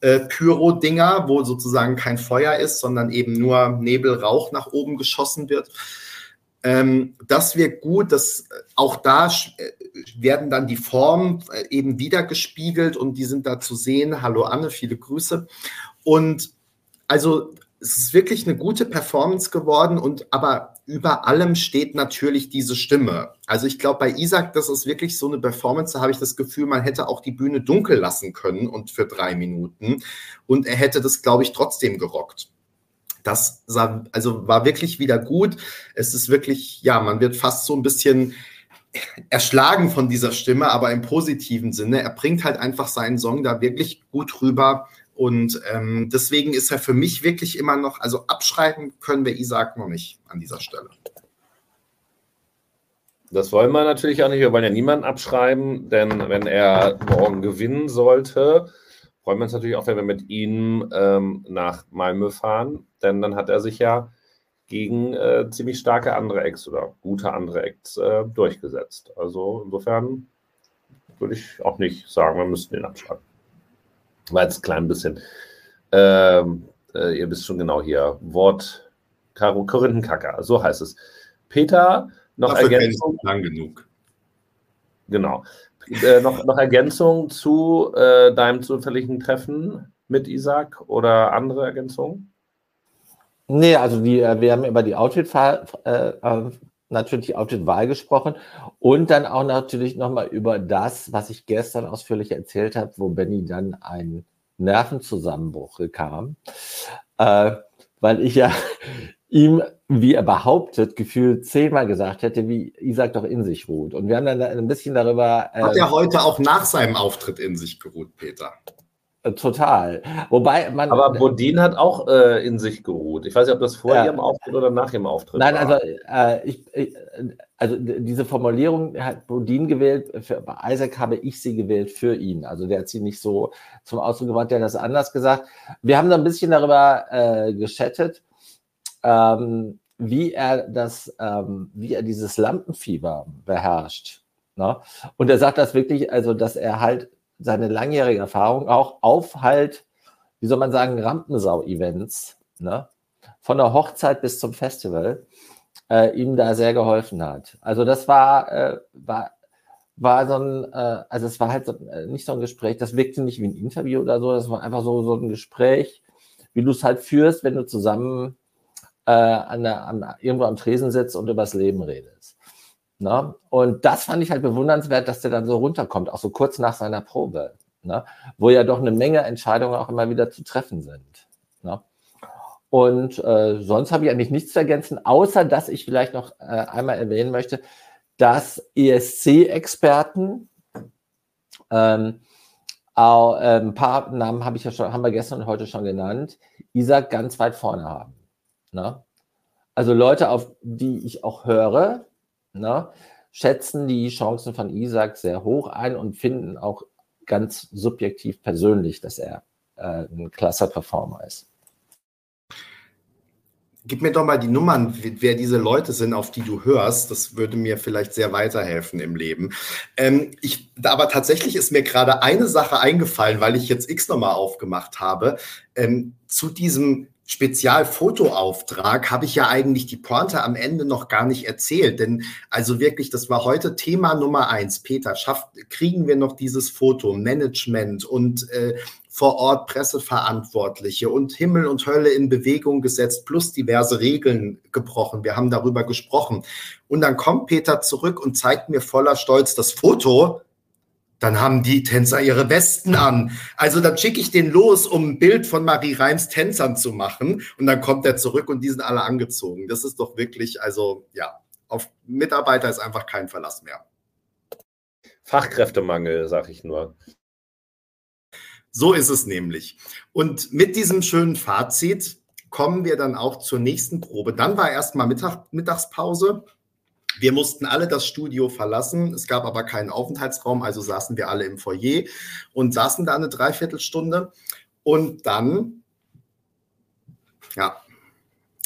äh, Pyro-Dinger, wo sozusagen kein Feuer ist, sondern eben nur Nebel, Rauch nach oben geschossen wird. Ähm, das wird gut, dass auch da äh, werden dann die Formen äh, eben wieder gespiegelt und die sind da zu sehen. Hallo Anne, viele Grüße. Und also es ist wirklich eine gute Performance geworden und aber über allem steht natürlich diese Stimme. Also ich glaube, bei Isaac, das ist wirklich so eine Performance, da habe ich das Gefühl, man hätte auch die Bühne dunkel lassen können und für drei Minuten und er hätte das, glaube ich, trotzdem gerockt. Das sah, also war wirklich wieder gut. Es ist wirklich, ja, man wird fast so ein bisschen erschlagen von dieser Stimme, aber im positiven Sinne. Er bringt halt einfach seinen Song da wirklich gut rüber und ähm, deswegen ist er für mich wirklich immer noch, also abschreiben können wir Isaac noch nicht an dieser Stelle. Das wollen wir natürlich auch nicht. Wir wollen ja niemanden abschreiben, denn wenn er morgen gewinnen sollte, freuen wir uns natürlich auch, wenn wir mit ihm ähm, nach Malmö fahren, denn dann hat er sich ja gegen äh, ziemlich starke andere Acts oder gute andere Acts äh, durchgesetzt. Also insofern würde ich auch nicht sagen, wir müssten ihn abschreiben war jetzt ein klein bisschen, ähm, äh, ihr wisst schon genau hier, Wort Korinthenkacker, so heißt es. Peter, noch Dafür Ergänzung. Lang genug. Genau. Äh, noch, noch Ergänzung zu äh, deinem zufälligen Treffen mit Isaac oder andere Ergänzungen? Nee, also die, äh, wir haben über die Outfit natürlich die Outfit-Wahl gesprochen und dann auch natürlich nochmal über das, was ich gestern ausführlich erzählt habe, wo Benny dann einen Nervenzusammenbruch bekam, äh, weil ich ja ihm, wie er behauptet, gefühlt zehnmal gesagt hätte, wie Isaac doch in sich ruht. Und wir haben dann ein bisschen darüber. Äh, Hat er heute auch nach seinem Auftritt in sich geruht, Peter? Äh, total. Wobei man. Aber Bodin hat auch äh, in sich geruht. Ich weiß nicht, ob das vor ja. ihrem Auftritt oder nach ihrem Auftritt Nein, war. also äh, ich, ich, also diese Formulierung hat Bodin gewählt. Für, bei Isaac habe ich sie gewählt für ihn. Also der hat sie nicht so zum Ausdruck gebracht, der hat das anders gesagt. Wir haben da ein bisschen darüber äh, geschattet, ähm, wie er das, ähm, wie er dieses Lampenfieber beherrscht. Ne? Und er sagt das wirklich, also dass er halt seine langjährige Erfahrung auch auf halt, wie soll man sagen, Rampensau-Events, ne? von der Hochzeit bis zum Festival, äh, ihm da sehr geholfen hat. Also das war, äh, war, war so ein, äh, also es war halt so, äh, nicht so ein Gespräch, das wirkte nicht wie ein Interview oder so, das war einfach so, so ein Gespräch, wie du es halt führst, wenn du zusammen äh, an der, an, irgendwo am Tresen sitzt und übers Leben redest. Ne? Und das fand ich halt bewundernswert, dass der dann so runterkommt, auch so kurz nach seiner Probe, ne? wo ja doch eine Menge Entscheidungen auch immer wieder zu treffen sind. Ne? Und äh, sonst habe ich eigentlich nichts zu ergänzen, außer dass ich vielleicht noch äh, einmal erwähnen möchte, dass ESC-Experten, ähm, äh, ein paar Namen habe ich ja schon, haben wir gestern und heute schon genannt, Isaac ganz weit vorne haben. Ne? Also Leute, auf die ich auch höre, ne, schätzen die Chancen von Isaac sehr hoch ein und finden auch ganz subjektiv persönlich, dass er äh, ein klasse Performer ist. Gib mir doch mal die Nummern, wer diese Leute sind, auf die du hörst. Das würde mir vielleicht sehr weiterhelfen im Leben. Ähm, ich, aber tatsächlich ist mir gerade eine Sache eingefallen, weil ich jetzt X nochmal aufgemacht habe. Ähm, zu diesem Spezialfotoauftrag habe ich ja eigentlich die Pointe am Ende noch gar nicht erzählt. Denn also wirklich, das war heute Thema Nummer eins. Peter, schafft, kriegen wir noch dieses Foto, Management und äh, vor Ort Presseverantwortliche und Himmel und Hölle in Bewegung gesetzt, plus diverse Regeln gebrochen. Wir haben darüber gesprochen. Und dann kommt Peter zurück und zeigt mir voller Stolz das Foto. Dann haben die Tänzer ihre Westen an. Also dann schicke ich den los, um ein Bild von Marie Reims Tänzern zu machen. Und dann kommt er zurück und die sind alle angezogen. Das ist doch wirklich, also ja, auf Mitarbeiter ist einfach kein Verlass mehr. Fachkräftemangel, sag ich nur. So ist es nämlich. Und mit diesem schönen Fazit kommen wir dann auch zur nächsten Probe. Dann war erstmal Mittag, Mittagspause. Wir mussten alle das Studio verlassen. Es gab aber keinen Aufenthaltsraum, also saßen wir alle im Foyer und saßen da eine Dreiviertelstunde. Und dann, ja,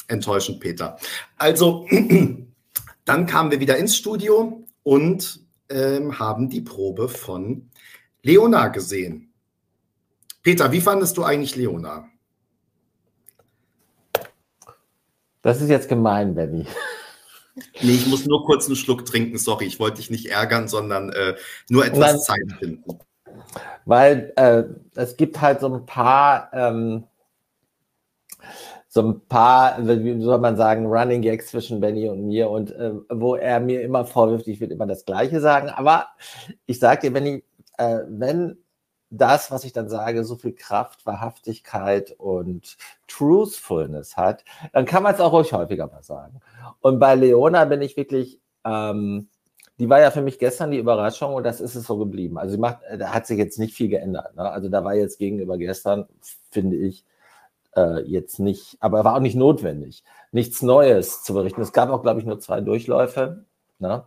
enttäuschend, Peter. Also, dann kamen wir wieder ins Studio und ähm, haben die Probe von Leona gesehen. Peter, wie fandest du eigentlich Leona? Das ist jetzt gemein, Benny. Nee, ich muss nur kurz einen Schluck trinken, sorry, ich wollte dich nicht ärgern, sondern äh, nur etwas Nein, Zeit finden. Weil äh, es gibt halt so ein paar, ähm, so ein paar, wie soll man sagen, Running Gags zwischen Benny und mir und äh, wo er mir immer vorwirft, ich will immer das Gleiche sagen. Aber ich sage dir, Benny, äh, wenn das, was ich dann sage, so viel Kraft, Wahrhaftigkeit und Truthfulness hat, dann kann man es auch ruhig häufiger mal sagen. Und bei Leona bin ich wirklich, ähm, die war ja für mich gestern die Überraschung und das ist es so geblieben. Also sie macht, da hat sich jetzt nicht viel geändert. Ne? Also da war jetzt gegenüber gestern, finde ich, äh, jetzt nicht, aber war auch nicht notwendig, nichts Neues zu berichten. Es gab auch, glaube ich, nur zwei Durchläufe. Ne?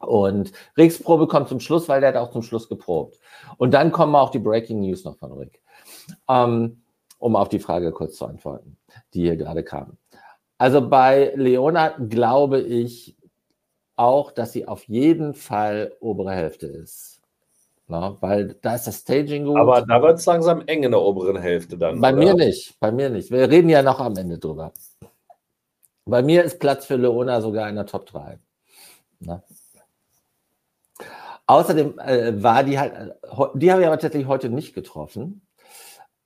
Und Ricks Probe kommt zum Schluss, weil der hat auch zum Schluss geprobt. Und dann kommen auch die Breaking News noch von Rick. Ähm, um auf die Frage kurz zu antworten, die hier gerade kam. Also bei Leona glaube ich auch, dass sie auf jeden Fall obere Hälfte ist. Na, weil da ist das Staging gut. Aber da wird es langsam eng in der oberen Hälfte dann. Bei oder? mir nicht, bei mir nicht. Wir reden ja noch am Ende drüber. Bei mir ist Platz für Leona sogar in der Top 3. Na? Außerdem äh, war die halt, äh, die habe ich aber tatsächlich heute nicht getroffen.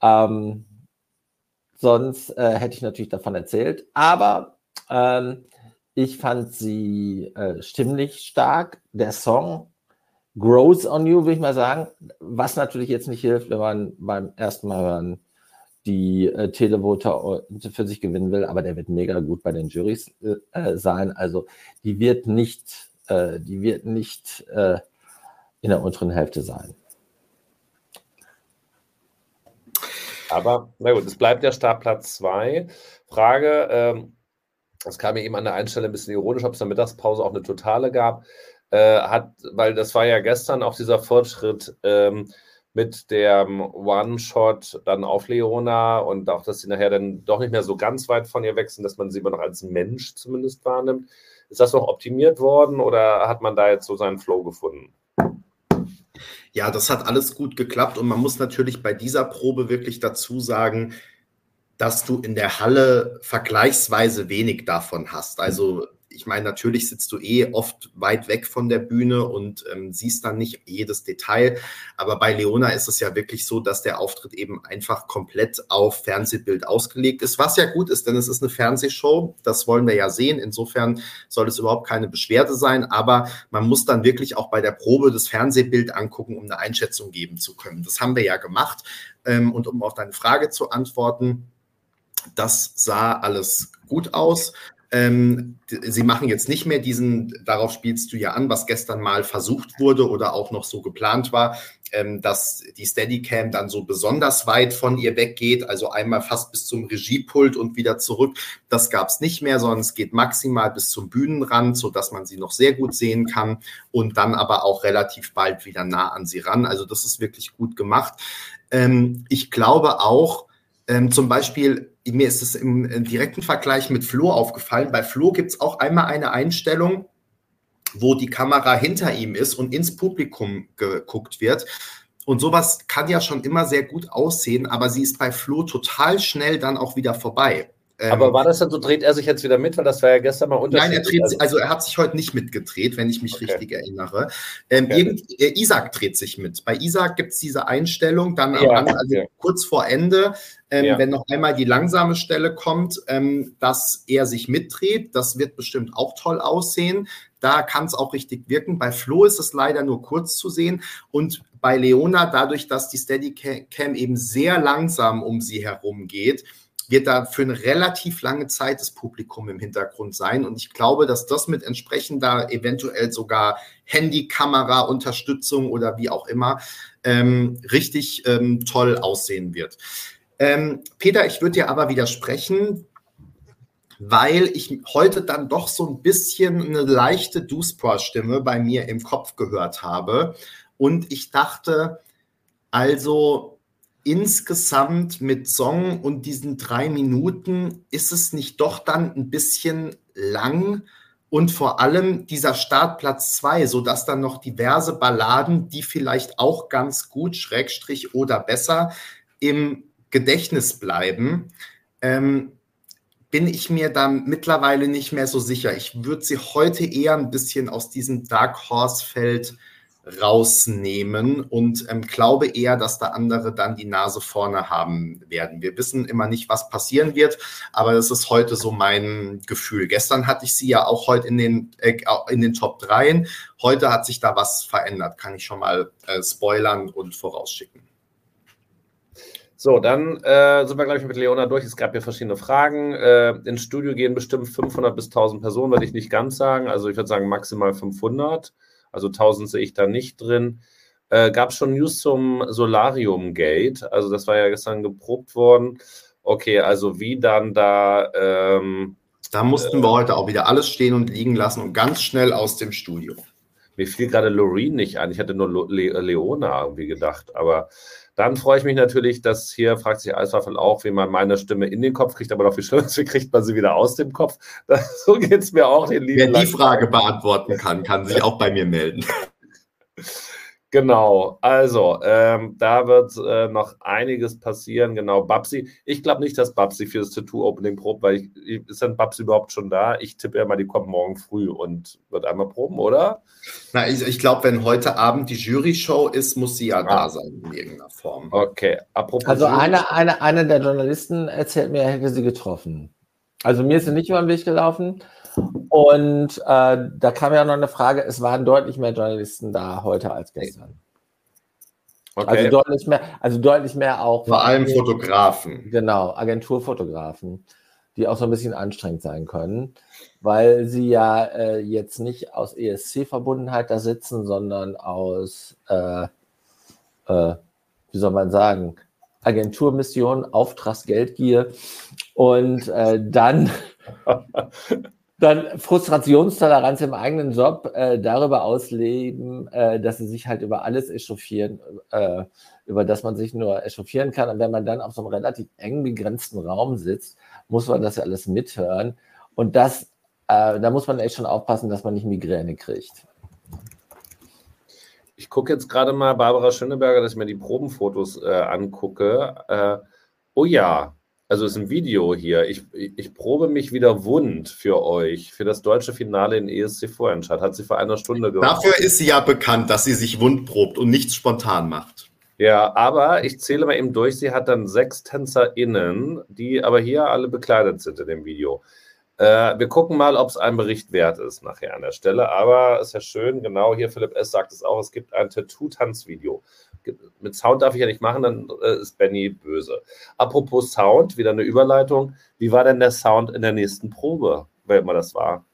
Ähm, sonst äh, hätte ich natürlich davon erzählt. Aber ähm, ich fand sie äh, stimmlich stark. Der Song Grows on You, würde ich mal sagen. Was natürlich jetzt nicht hilft, wenn man beim ersten Mal hören die äh, Televoter für sich gewinnen will. Aber der wird mega gut bei den Jurys äh, sein. Also die wird nicht, äh, die wird nicht äh, in der unteren Hälfte sein. Aber na gut, es bleibt der Startplatz 2. Frage, ähm, das kam mir eben an der Einstellung ein bisschen ironisch, ob es in der Mittagspause auch eine totale gab. Äh, hat, weil das war ja gestern auch dieser Fortschritt ähm, mit dem One-Shot dann auf Leona und auch, dass sie nachher dann doch nicht mehr so ganz weit von ihr wechseln, dass man sie immer noch als Mensch zumindest wahrnimmt. Ist das noch optimiert worden oder hat man da jetzt so seinen Flow gefunden? Ja, das hat alles gut geklappt und man muss natürlich bei dieser Probe wirklich dazu sagen, dass du in der Halle vergleichsweise wenig davon hast. Also ich meine, natürlich sitzt du eh oft weit weg von der Bühne und ähm, siehst dann nicht jedes Detail. Aber bei Leona ist es ja wirklich so, dass der Auftritt eben einfach komplett auf Fernsehbild ausgelegt ist, was ja gut ist, denn es ist eine Fernsehshow. Das wollen wir ja sehen. Insofern soll es überhaupt keine Beschwerde sein. Aber man muss dann wirklich auch bei der Probe das Fernsehbild angucken, um eine Einschätzung geben zu können. Das haben wir ja gemacht. Ähm, und um auf deine Frage zu antworten, das sah alles gut aus. Ähm, sie machen jetzt nicht mehr diesen, darauf spielst du ja an, was gestern mal versucht wurde oder auch noch so geplant war, ähm, dass die Steadicam dann so besonders weit von ihr weggeht, also einmal fast bis zum Regiepult und wieder zurück. Das gab es nicht mehr, sondern es geht maximal bis zum Bühnenrand, sodass man sie noch sehr gut sehen kann und dann aber auch relativ bald wieder nah an sie ran. Also das ist wirklich gut gemacht. Ähm, ich glaube auch, ähm, zum Beispiel, mir ist es im, im, direkten Vergleich mit Flo aufgefallen. Bei Flo gibt es auch einmal eine Einstellung, wo die Kamera hinter ihm ist und ins Publikum geguckt wird. Und sowas kann ja schon immer sehr gut aussehen, aber sie ist bei Flo total schnell dann auch wieder vorbei. Ähm, Aber war das dann so, dreht er sich jetzt wieder mit, weil das war ja gestern mal unterschiedlich. Nein, er dreht sich, also er hat sich heute nicht mitgedreht, wenn ich mich okay. richtig erinnere. Ähm, okay. irgend, äh, Isaac dreht sich mit. Bei Isaac gibt es diese Einstellung, dann ja, am, also ja. kurz vor Ende, ähm, ja. wenn noch einmal die langsame Stelle kommt, ähm, dass er sich mitdreht. Das wird bestimmt auch toll aussehen. Da kann es auch richtig wirken. Bei Flo ist es leider nur kurz zu sehen. Und bei Leona, dadurch, dass die Steadicam eben sehr langsam um sie herum geht, wird da für eine relativ lange Zeit das Publikum im Hintergrund sein. Und ich glaube, dass das mit entsprechender eventuell sogar Handykamera, Unterstützung oder wie auch immer ähm, richtig ähm, toll aussehen wird. Ähm, Peter, ich würde dir aber widersprechen, weil ich heute dann doch so ein bisschen eine leichte Duspor-Stimme bei mir im Kopf gehört habe. Und ich dachte, also insgesamt mit Song und diesen drei Minuten ist es nicht doch dann ein bisschen lang und vor allem dieser Startplatz zwei, sodass dann noch diverse Balladen, die vielleicht auch ganz gut, Schrägstrich oder besser, im Gedächtnis bleiben, ähm, bin ich mir da mittlerweile nicht mehr so sicher. Ich würde sie heute eher ein bisschen aus diesem Dark Horse-Feld rausnehmen und ähm, glaube eher, dass da andere dann die Nase vorne haben werden. Wir wissen immer nicht, was passieren wird, aber das ist heute so mein Gefühl. Gestern hatte ich sie ja auch heute in den, äh, in den Top 3. Heute hat sich da was verändert, kann ich schon mal äh, spoilern und vorausschicken. So, dann äh, sind wir, glaube ich, mit Leona durch. Es gab hier verschiedene Fragen. Äh, ins Studio gehen bestimmt 500 bis 1000 Personen, würde ich nicht ganz sagen. Also ich würde sagen maximal 500. Also 1000 sehe ich da nicht drin. Äh, Gab es schon News zum Solarium Gate? Also das war ja gestern geprobt worden. Okay, also wie dann da. Ähm, da mussten äh, wir heute auch wieder alles stehen und liegen lassen und ganz schnell aus dem Studio. Mir fiel gerade Loreen nicht ein. Ich hätte nur Le Leona irgendwie gedacht. Aber dann freue ich mich natürlich, dass hier fragt sich Eiswaffel auch, wie man meine Stimme in den Kopf kriegt, aber noch viel schlimmer ist, wie kriegt man sie wieder aus dem Kopf. Das, so geht es mir auch. Den Wer die Frage beantworten kann, kann sich auch bei mir melden. Genau, also ähm, da wird äh, noch einiges passieren. Genau, Babsi. Ich glaube nicht, dass Babsi für das Tattoo-Opening probt, weil ich, ist dann Babsi überhaupt schon da? Ich tippe ja mal, die kommt morgen früh und wird einmal proben, oder? Na, ich, ich glaube, wenn heute Abend die Jury-Show ist, muss sie ja ah. da sein in irgendeiner Form. Okay, apropos. Also eine, eine, eine der Journalisten erzählt mir, er hätte sie getroffen. Also mir ist sie nicht über den Weg gelaufen. Und äh, da kam ja noch eine Frage, es waren deutlich mehr Journalisten da heute als gestern. Okay. Also deutlich mehr, also deutlich mehr auch. Vor allem Fotografen. Genau, Agenturfotografen, die auch so ein bisschen anstrengend sein können, weil sie ja äh, jetzt nicht aus ESC-Verbundenheit da sitzen, sondern aus, äh, äh, wie soll man sagen, Agenturmission, Auftragsgeldgier und äh, dann dann Frustrationstoleranz im eigenen Job äh, darüber ausleben, äh, dass sie sich halt über alles echauffieren, äh, über das man sich nur echauffieren kann. Und wenn man dann auf so einem relativ eng begrenzten Raum sitzt, muss man das ja alles mithören. Und das, äh, da muss man echt schon aufpassen, dass man nicht Migräne kriegt. Ich gucke jetzt gerade mal Barbara Schöneberger, dass ich mir die Probenfotos äh, angucke. Äh, oh ja, also ist ein Video hier. Ich, ich probe mich wieder wund für euch, für das deutsche Finale in ESC Vorentscheid. Hat sie vor einer Stunde gemacht. Dafür ist sie ja bekannt, dass sie sich wund probt und nichts spontan macht. Ja, aber ich zähle mal eben durch. Sie hat dann sechs TänzerInnen, die aber hier alle bekleidet sind in dem Video. Äh, wir gucken mal, ob es ein Bericht wert ist nachher an der Stelle. Aber es ist ja schön, genau hier, Philipp S. sagt es auch, es gibt ein Tattoo-Tanzvideo mit Sound darf ich ja nicht machen, dann äh, ist Benny böse. Apropos Sound, wieder eine Überleitung. Wie war denn der Sound in der nächsten Probe, wer immer das war?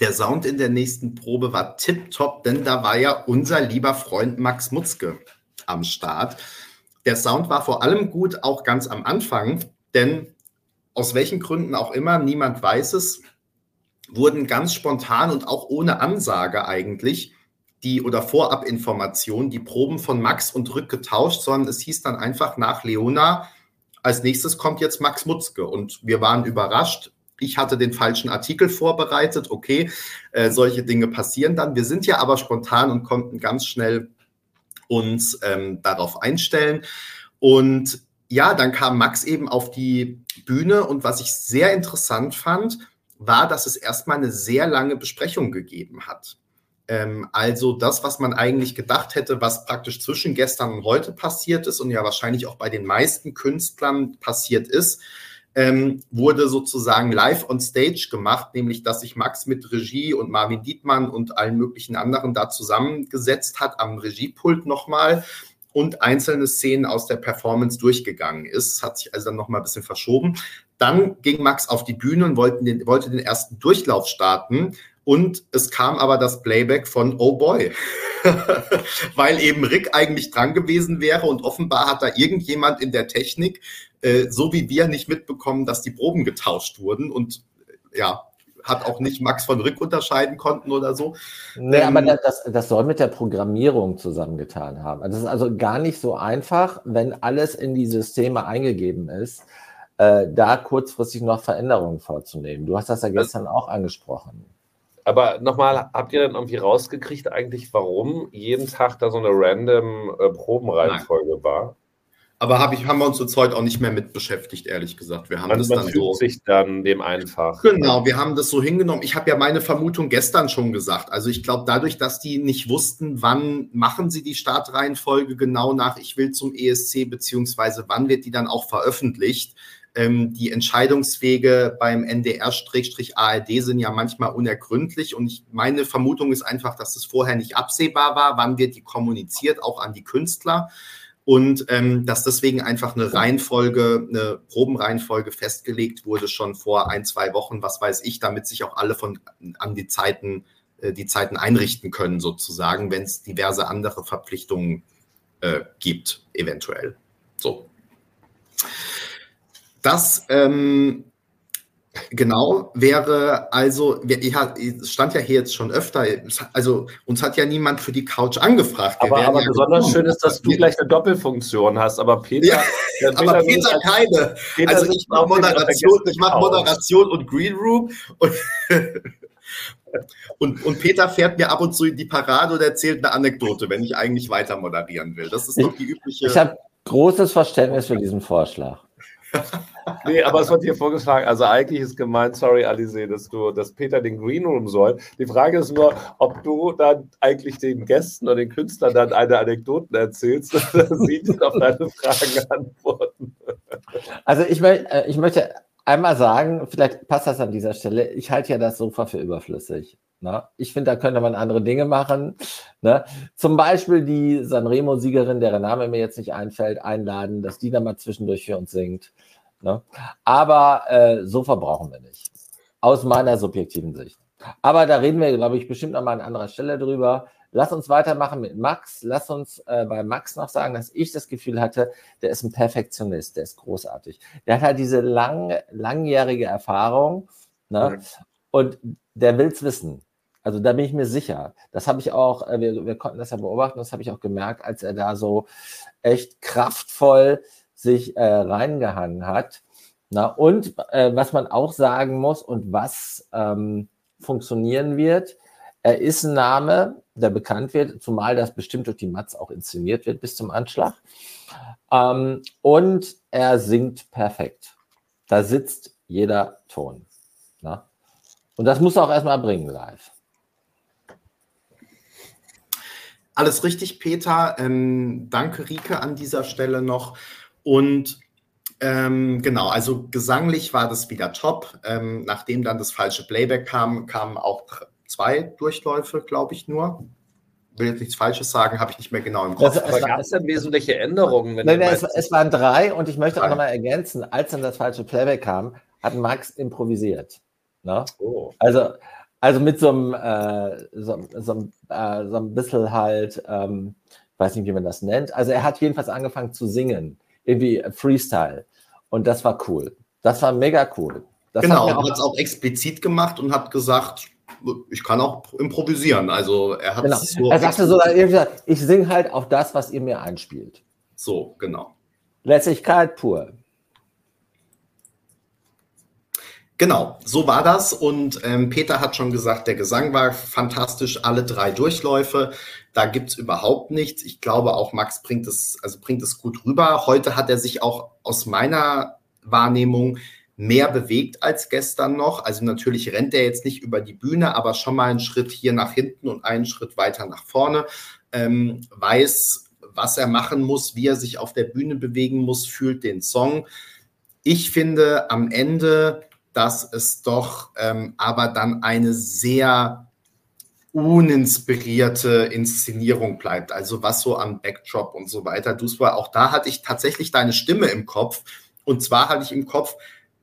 Der Sound in der nächsten Probe war tipptopp, denn da war ja unser lieber Freund Max Mutzke am Start. Der Sound war vor allem gut, auch ganz am Anfang, denn aus welchen Gründen auch immer, niemand weiß es, wurden ganz spontan und auch ohne Ansage eigentlich die oder Vorabinformation, die Proben von Max und Rück getauscht, sondern es hieß dann einfach nach Leona, als nächstes kommt jetzt Max Mutzke. Und wir waren überrascht. Ich hatte den falschen Artikel vorbereitet. Okay, äh, solche Dinge passieren dann. Wir sind ja aber spontan und konnten ganz schnell uns ähm, darauf einstellen. Und ja, dann kam Max eben auf die Bühne und was ich sehr interessant fand, war, dass es erstmal eine sehr lange Besprechung gegeben hat. Ähm, also das, was man eigentlich gedacht hätte, was praktisch zwischen gestern und heute passiert ist und ja wahrscheinlich auch bei den meisten Künstlern passiert ist, ähm, wurde sozusagen live on stage gemacht, nämlich dass sich Max mit Regie und Marvin Dietmann und allen möglichen anderen da zusammengesetzt hat am Regiepult nochmal und einzelne Szenen aus der Performance durchgegangen ist. Hat sich also dann nochmal ein bisschen verschoben. Dann ging Max auf die Bühne und wollte den, wollte den ersten Durchlauf starten. Und es kam aber das Playback von Oh Boy, weil eben Rick eigentlich dran gewesen wäre und offenbar hat da irgendjemand in der Technik äh, so wie wir nicht mitbekommen, dass die Proben getauscht wurden und ja, hat auch nicht Max von Rick unterscheiden konnten oder so. Nee, ähm, aber das, das soll mit der Programmierung zusammengetan haben. Das ist also gar nicht so einfach, wenn alles in die Systeme eingegeben ist, äh, da kurzfristig noch Veränderungen vorzunehmen. Du hast das ja gestern auch angesprochen. Aber nochmal, habt ihr denn irgendwie rausgekriegt eigentlich, warum jeden Tag da so eine random äh, Probenreihenfolge Nein. war? Aber hab ich, haben wir uns jetzt heute auch nicht mehr mit beschäftigt, ehrlich gesagt. Wir haben also das dann so. sich dann dem einfach. Genau, wir haben das so hingenommen. Ich habe ja meine Vermutung gestern schon gesagt. Also ich glaube, dadurch, dass die nicht wussten, wann machen sie die Startreihenfolge genau nach Ich will zum ESC, beziehungsweise wann wird die dann auch veröffentlicht. Ähm, die Entscheidungswege beim NDR-ARD sind ja manchmal unergründlich. Und ich, meine Vermutung ist einfach, dass es vorher nicht absehbar war, wann wird die kommuniziert, auch an die Künstler und ähm, dass deswegen einfach eine Reihenfolge, eine Probenreihenfolge festgelegt wurde schon vor ein, zwei Wochen, was weiß ich, damit sich auch alle von an die Zeiten, äh, die Zeiten einrichten können, sozusagen, wenn es diverse andere Verpflichtungen äh, gibt, eventuell. So. Das ähm, Genau, wäre also, es stand ja hier jetzt schon öfter, also uns hat ja niemand für die Couch angefragt. aber, aber ja besonders gekommen. schön ist, dass du gleich eine Doppelfunktion hast, aber Peter. Ja, Peter aber Peter keine. Peter also ich mache Moderation, ich mache Moderation und Green Room und, und, und, Peter fährt mir ab und zu in die Parade und erzählt eine Anekdote, wenn ich eigentlich weiter moderieren will. Das ist doch die übliche. Ich habe großes Verständnis für diesen Vorschlag nee, aber es wird hier vorgeschlagen, also eigentlich ist gemeint, sorry Alice, dass du, dass Peter den Green Room soll. Die Frage ist nur, ob du dann eigentlich den Gästen oder den Künstlern dann eine Anekdoten erzählst oder sie auf deine Fragen antworten. Also ich, äh, ich möchte einmal sagen, vielleicht passt das an dieser Stelle, ich halte ja das Sofa für überflüssig. Ne? Ich finde, da könnte man andere Dinge machen. Ne? Zum Beispiel die Sanremo-Siegerin, deren Name mir jetzt nicht einfällt, einladen, dass die da mal zwischendurch für uns singt. Ne? Aber äh, so verbrauchen wir nicht. Aus meiner subjektiven Sicht. Aber da reden wir, glaube ich, bestimmt nochmal an anderer Stelle drüber. Lass uns weitermachen mit Max. Lass uns äh, bei Max noch sagen, dass ich das Gefühl hatte, der ist ein Perfektionist, der ist großartig. Der hat halt diese lang, langjährige Erfahrung ne? Mhm. und der will es wissen. Also da bin ich mir sicher. Das habe ich auch, äh, wir, wir, konnten das ja beobachten, das habe ich auch gemerkt, als er da so echt kraftvoll sich äh, reingehangen hat. Na, und äh, was man auch sagen muss und was ähm, funktionieren wird, er ist ein Name, der bekannt wird, zumal das bestimmt durch die Matz auch inszeniert wird bis zum Anschlag. Ähm, und er singt perfekt. Da sitzt jeder Ton. Na? Und das muss er auch erstmal bringen live. Alles richtig, Peter. Ähm, danke, Rike, an dieser Stelle noch. Und ähm, genau, also gesanglich war das wieder top. Ähm, nachdem dann das falsche Playback kam, kamen auch zwei Durchläufe, glaube ich, nur. Will jetzt nichts Falsches sagen, habe ich nicht mehr genau im Kopf. Aber gab es denn wesentliche Änderungen? Nein, nein, es, es, waren drei und ich möchte auch nochmal ergänzen, als dann das falsche Playback kam, hat Max improvisiert. Ne? Oh. Also, also mit so einem, äh, so, so, äh, so ein bisschen halt, ähm, weiß nicht, wie man das nennt. Also er hat jedenfalls angefangen zu singen irgendwie Freestyle. Und das war cool. Das war mega cool. Das genau, hat er hat es auch explizit gemacht und hat gesagt, ich kann auch improvisieren. Also er hat genau. so Er sagte so, ich singe halt auf das, was ihr mir einspielt. So, genau. Lässigkeit pur. Genau, so war das. Und ähm, Peter hat schon gesagt, der Gesang war fantastisch, alle drei Durchläufe. Da gibt's überhaupt nichts. Ich glaube, auch Max bringt es, also bringt es gut rüber. Heute hat er sich auch aus meiner Wahrnehmung mehr bewegt als gestern noch. Also natürlich rennt er jetzt nicht über die Bühne, aber schon mal einen Schritt hier nach hinten und einen Schritt weiter nach vorne. Ähm, weiß, was er machen muss, wie er sich auf der Bühne bewegen muss, fühlt den Song. Ich finde am Ende, dass es doch ähm, aber dann eine sehr uninspirierte Inszenierung bleibt. Also was so am Backdrop und so weiter. Du auch da hatte ich tatsächlich deine Stimme im Kopf. Und zwar hatte ich im Kopf,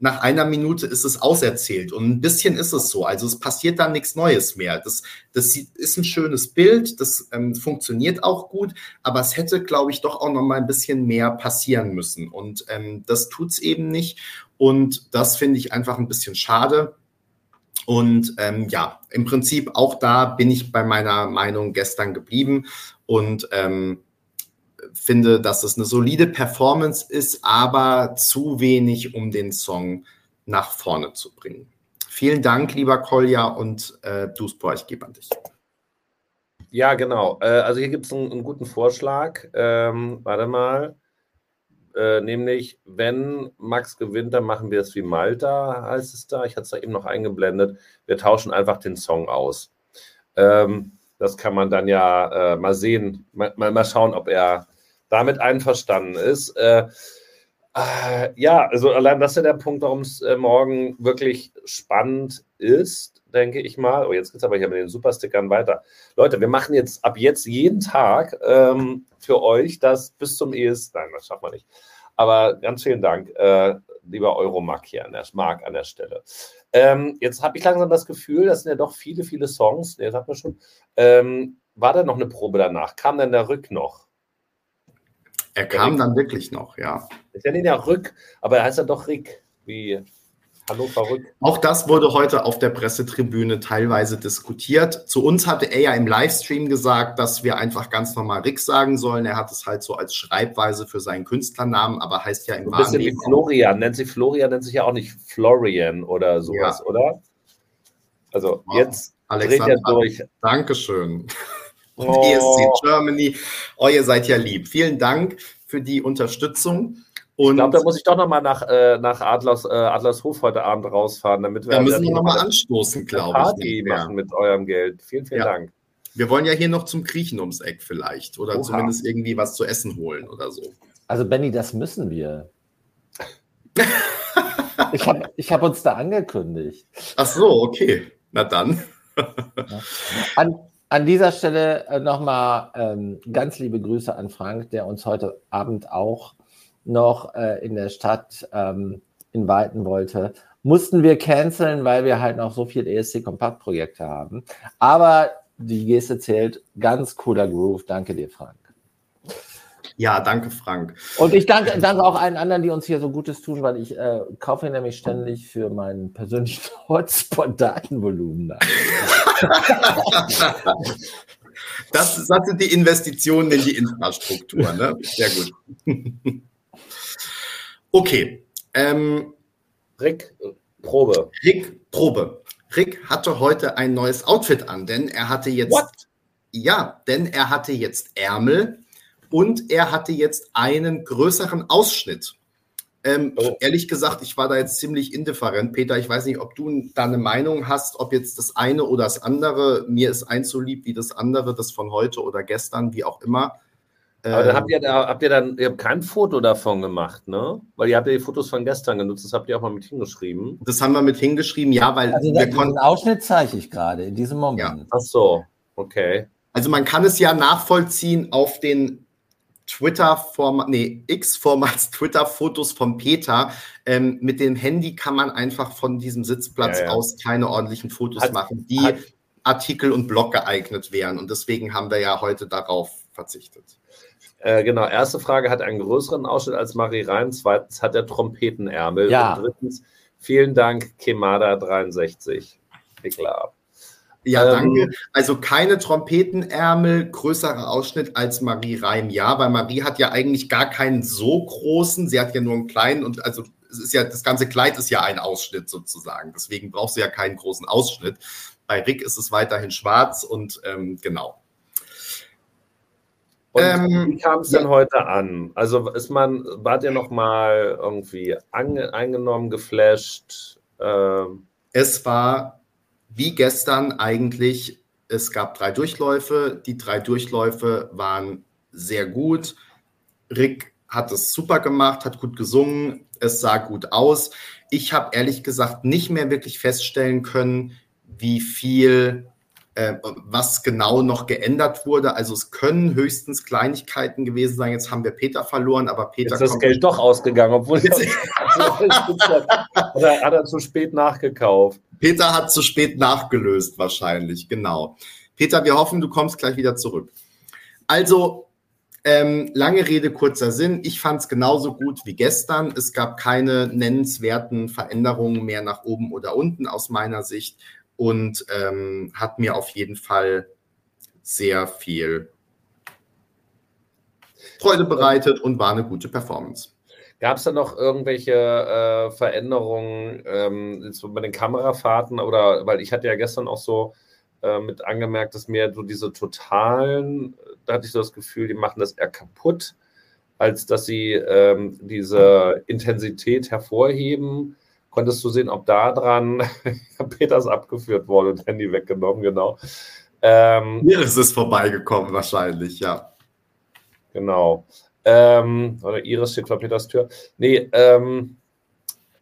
nach einer Minute ist es auserzählt. Und ein bisschen ist es so. Also es passiert dann nichts Neues mehr. Das, das ist ein schönes Bild, das ähm, funktioniert auch gut, aber es hätte, glaube ich, doch auch noch mal ein bisschen mehr passieren müssen. Und ähm, das tut es eben nicht. Und das finde ich einfach ein bisschen schade. Und ähm, ja, im Prinzip auch da bin ich bei meiner Meinung gestern geblieben. Und ähm, finde, dass es eine solide Performance ist, aber zu wenig, um den Song nach vorne zu bringen. Vielen Dank, lieber Kolja und äh, Duisburg, ich gebe an dich. Ja, genau. Äh, also hier gibt es einen, einen, guten Vorschlag. Ähm, warte mal. Äh, nämlich, wenn Max gewinnt, dann machen wir es wie Malta, heißt es da. Ich hatte es da eben noch eingeblendet. Wir tauschen einfach den Song aus. Ähm, das kann man dann ja äh, mal sehen, mal, mal, schauen, ob er damit einverstanden ist. Äh, äh, ja, also allein das ist ja der Punkt, warum es äh, morgen wirklich spannend ist, denke ich mal. Oh, jetzt geht es aber hier mit den Superstickern weiter. Leute, wir machen jetzt ab jetzt jeden Tag ähm, für euch das bis zum ES. Nein, das schafft man nicht. Aber ganz vielen Dank, äh, lieber Euromark hier an der, Mark an der Stelle. Ähm, jetzt habe ich langsam das Gefühl, das sind ja doch viele, viele Songs. Das hat man schon. Ähm, war da noch eine Probe danach? Kam denn der Rück noch? Er kam dann wirklich noch, ja. Ist ja nicht der Rück, aber er heißt ja doch Rick, wie Hannover Rück. Auch das wurde heute auf der Pressetribüne teilweise diskutiert. Zu uns hatte er ja im Livestream gesagt, dass wir einfach ganz normal Rick sagen sollen. Er hat es halt so als Schreibweise für seinen Künstlernamen, aber heißt ja im Ein bisschen wie Florian. Nennt sich Florian, nennt sich ja auch nicht Florian oder sowas, ja. oder? Also wow. jetzt Alexander, dreht er durch. Dankeschön. Oh. ESC Germany. Oh, ihr seid ja lieb. Vielen Dank für die Unterstützung. Und ich glaube, da muss ich doch nochmal nach, äh, nach Adlers, äh, Adlershof heute Abend rausfahren, damit wir. Da müssen wir nochmal anstoßen, glaube ich. Party machen mit eurem Geld. Vielen, vielen ja. Dank. Wir wollen ja hier noch zum Griechen ums Eck vielleicht oder Oha. zumindest irgendwie was zu essen holen oder so. Also, Benny, das müssen wir. ich habe ich hab uns da angekündigt. Ach so, okay. Na dann. An, an dieser Stelle äh, nochmal ähm, ganz liebe Grüße an Frank, der uns heute Abend auch noch äh, in der Stadt ähm, inviten wollte. Mussten wir canceln, weil wir halt noch so viel ESC-Kompaktprojekte haben. Aber die Geste zählt. Ganz cooler Groove. Danke dir, Frank. Ja, danke, Frank. Und ich danke, danke auch allen anderen, die uns hier so Gutes tun, weil ich äh, kaufe nämlich ständig für meinen persönlichen Hotspot-Datenvolumen. das, das sind die Investitionen in die Infrastruktur. Ne? Sehr gut. Okay. Ähm, Rick, Probe. Rick, Probe. Rick hatte heute ein neues Outfit an, denn er hatte jetzt. What? Ja, denn er hatte jetzt Ärmel, und er hatte jetzt einen größeren Ausschnitt. Ähm, oh. Ehrlich gesagt, ich war da jetzt ziemlich indifferent. Peter, ich weiß nicht, ob du da eine Meinung hast, ob jetzt das eine oder das andere. Mir ist eins so lieb wie das andere, das von heute oder gestern, wie auch immer. Aber dann habt ihr da, habt ihr dann, ihr habt kein Foto davon gemacht, ne? Weil ihr habt ja die Fotos von gestern genutzt, das habt ihr auch mal mit hingeschrieben. Das haben wir mit hingeschrieben, ja, weil also wir konnten. Den Ausschnitt zeige ich gerade in diesem Moment. Ja. Ach so, okay. Also man kann es ja nachvollziehen auf den Twitter-Format, nee, X-Formats Twitter-Fotos von Peter. Ähm, mit dem Handy kann man einfach von diesem Sitzplatz ja, ja. aus keine ordentlichen Fotos hat, machen, die hat, Artikel und Blog geeignet wären. Und deswegen haben wir ja heute darauf verzichtet. Äh, genau, erste Frage hat einen größeren Ausschnitt als Marie Reim. Zweitens hat er Trompetenärmel. Ja. Und drittens, vielen Dank, Kemada63. Klar. Ja, danke. Ähm, also keine Trompetenärmel, größerer Ausschnitt als Marie Reim. Ja, weil Marie hat ja eigentlich gar keinen so großen. Sie hat ja nur einen kleinen und also es ist ja, das ganze Kleid ist ja ein Ausschnitt sozusagen. Deswegen brauchst du ja keinen großen Ausschnitt. Bei Rick ist es weiterhin schwarz und ähm, genau. Und ähm, wie kam es denn ja. heute an? Also ist man, wart ihr noch mal irgendwie eingenommen, geflasht? Ähm? Es war wie gestern eigentlich. Es gab drei Durchläufe. Die drei Durchläufe waren sehr gut. Rick hat es super gemacht, hat gut gesungen. Es sah gut aus. Ich habe ehrlich gesagt nicht mehr wirklich feststellen können, wie viel äh, was genau noch geändert wurde. Also es können höchstens Kleinigkeiten gewesen sein. Jetzt haben wir Peter verloren, aber Peter. Jetzt ist das Geld doch ausgegangen, obwohl er oder hat er zu spät nachgekauft. Peter hat zu spät nachgelöst, wahrscheinlich, genau. Peter, wir hoffen, du kommst gleich wieder zurück. Also, ähm, lange Rede, kurzer Sinn. Ich fand es genauso gut wie gestern. Es gab keine nennenswerten Veränderungen mehr nach oben oder unten aus meiner Sicht und ähm, hat mir auf jeden Fall sehr viel Freude bereitet und war eine gute Performance. Gab es da noch irgendwelche äh, Veränderungen ähm, bei den Kamerafahrten oder weil ich hatte ja gestern auch so äh, mit angemerkt, dass mir so diese totalen, da hatte ich so das Gefühl, die machen das eher kaputt, als dass sie ähm, diese Intensität hervorheben konntest du sehen, ob da dran Peters abgeführt wurde und Handy weggenommen, genau. Ähm, Hier ist vorbeigekommen, wahrscheinlich, ja. Genau. Ähm, oder Iris steht vor Peters Tür. Nee, ähm,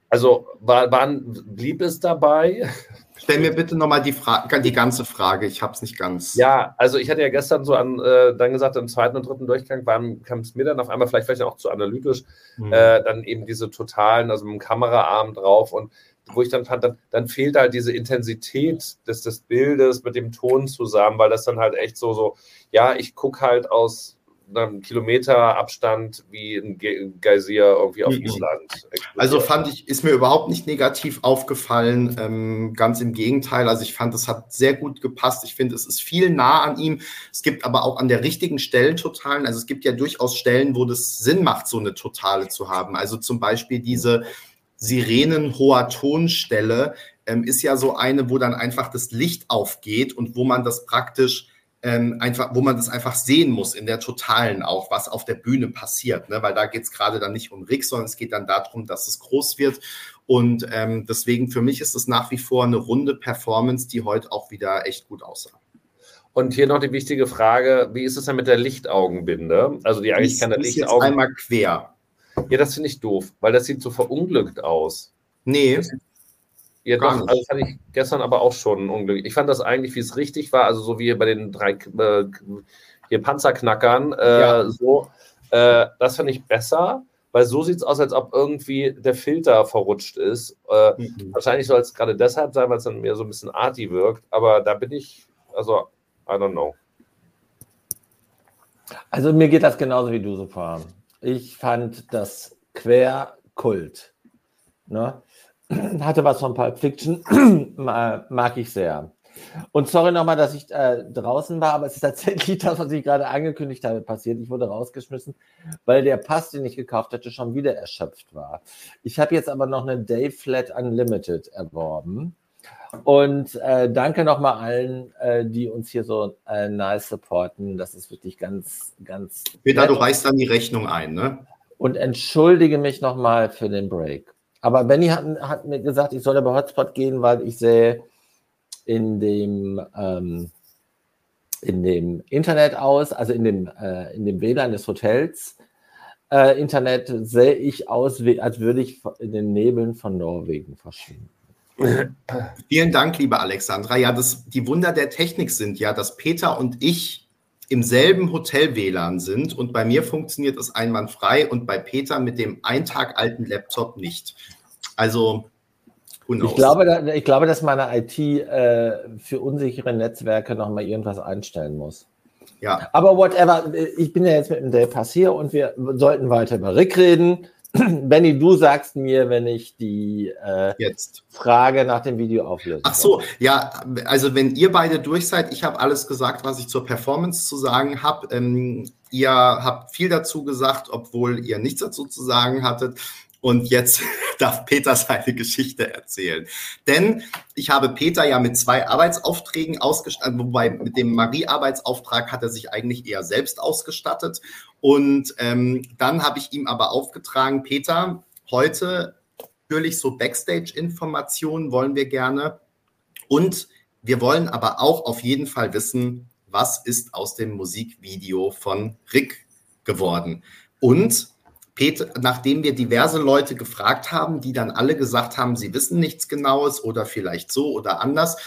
also war, waren, blieb es dabei? Stell mir bitte nochmal die, die ganze Frage, ich habe es nicht ganz. Ja, also ich hatte ja gestern so an, äh, dann gesagt, im zweiten und dritten Durchgang kam es mir dann auf einmal, vielleicht vielleicht auch zu analytisch, mhm. äh, dann eben diese totalen, also mit dem Kameraarm drauf und wo ich dann fand, dann, dann fehlt halt diese Intensität des, des Bildes mit dem Ton zusammen, weil das dann halt echt so, so, ja, ich gucke halt aus einem Kilometer Abstand wie ein Geysir irgendwie auf mhm. Island. Also fand ich, ist mir überhaupt nicht negativ aufgefallen. Ähm, ganz im Gegenteil. Also ich fand, es hat sehr gut gepasst. Ich finde, es ist viel nah an ihm. Es gibt aber auch an der richtigen Stellen Totalen. Also es gibt ja durchaus Stellen, wo das Sinn macht, so eine Totale zu haben. Also zum Beispiel diese Sirenenhoher Tonstelle ähm, ist ja so eine, wo dann einfach das Licht aufgeht und wo man das praktisch ähm, einfach, wo man das einfach sehen muss in der Totalen auch, was auf der Bühne passiert, ne? weil da geht es gerade dann nicht um Rick, sondern es geht dann darum, dass es groß wird. Und ähm, deswegen für mich ist es nach wie vor eine runde Performance, die heute auch wieder echt gut aussah. Und hier noch die wichtige Frage: Wie ist es denn mit der Lichtaugenbinde? Also die eigentlich keine Lichtaugen. einmal quer. Ja, das finde ich doof, weil das sieht so verunglückt aus. Nee. Das sieht ja, doch, also das hatte ich gestern aber auch schon unglücklich. Ich fand das eigentlich, wie es richtig war, also so wie bei den drei äh, hier Panzerknackern, äh, ja. so, äh, das fand ich besser, weil so sieht es aus, als ob irgendwie der Filter verrutscht ist. Äh, mhm. Wahrscheinlich soll es gerade deshalb sein, weil es dann mir so ein bisschen arty wirkt, aber da bin ich, also, I don't know. Also mir geht das genauso wie du so. Ich fand das Querkult. Ne? hatte was von Pulp Fiction, mag ich sehr. Und sorry nochmal, dass ich äh, draußen war, aber es ist tatsächlich das, was ich gerade angekündigt habe, passiert. Ich wurde rausgeschmissen, weil der Pass, den ich gekauft hatte, schon wieder erschöpft war. Ich habe jetzt aber noch eine Day Flat Unlimited erworben. Und äh, danke nochmal allen, äh, die uns hier so äh, nice supporten. Das ist wirklich ganz, ganz. Peter, nett. du reichst dann die Rechnung ein, ne? Und entschuldige mich nochmal für den Break. Aber Benny hat, hat, mir gesagt, ich soll über Hotspot gehen, weil ich sehe in dem, ähm, in dem Internet aus, also in dem, äh, in dem WLAN des Hotels, äh, Internet sehe ich aus, wie, als würde ich in den Nebeln von Norwegen verschwinden. Vielen Dank, liebe Alexandra. Ja, das, die Wunder der Technik sind ja, dass Peter und ich im selben Hotel-WLAN sind und bei mir funktioniert es einwandfrei und bei Peter mit dem ein Tag alten Laptop nicht. Also ich glaube, ich glaube, dass meine IT äh, für unsichere Netzwerke nochmal irgendwas einstellen muss. Ja. Aber whatever, ich bin ja jetzt mit dem Day Pass hier und wir sollten weiter über Rick reden. Benny, du sagst mir, wenn ich die äh, Jetzt. Frage nach dem Video auflöse. Ach so, ja, also wenn ihr beide durch seid, ich habe alles gesagt, was ich zur Performance zu sagen habe. Ähm, ihr habt viel dazu gesagt, obwohl ihr nichts dazu zu sagen hattet. Und jetzt darf Peter seine Geschichte erzählen. Denn ich habe Peter ja mit zwei Arbeitsaufträgen ausgestattet, wobei mit dem Marie-Arbeitsauftrag hat er sich eigentlich eher selbst ausgestattet. Und ähm, dann habe ich ihm aber aufgetragen, Peter, heute natürlich so Backstage-Informationen wollen wir gerne. Und wir wollen aber auch auf jeden Fall wissen, was ist aus dem Musikvideo von Rick geworden. Und Peter, nachdem wir diverse Leute gefragt haben, die dann alle gesagt haben, sie wissen nichts Genaues oder vielleicht so oder anders,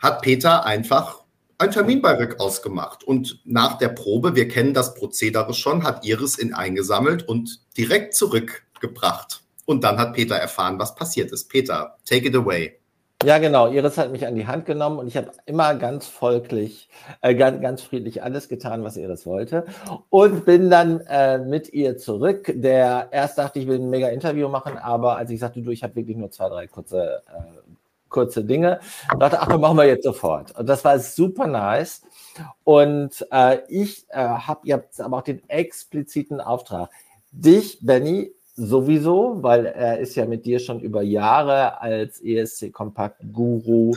hat Peter einfach einen Termin bei Rick ausgemacht. Und nach der Probe, wir kennen das Prozedere schon, hat Iris ihn eingesammelt und direkt zurückgebracht. Und dann hat Peter erfahren, was passiert ist. Peter, take it away. Ja, genau. Iris hat mich an die Hand genommen und ich habe immer ganz folglich, äh, ganz, ganz, friedlich alles getan, was Iris wollte. Und bin dann äh, mit ihr zurück. Der erst dachte ich, will ein mega Interview machen, aber als ich sagte, du, ich habe wirklich nur zwei, drei kurze, äh, kurze Dinge, dachte, ach, dann machen wir jetzt sofort. Und das war super nice. Und äh, ich äh, habe jetzt aber auch den expliziten Auftrag, dich, Benny, sowieso, weil er ist ja mit dir schon über Jahre als ESC Kompakt Guru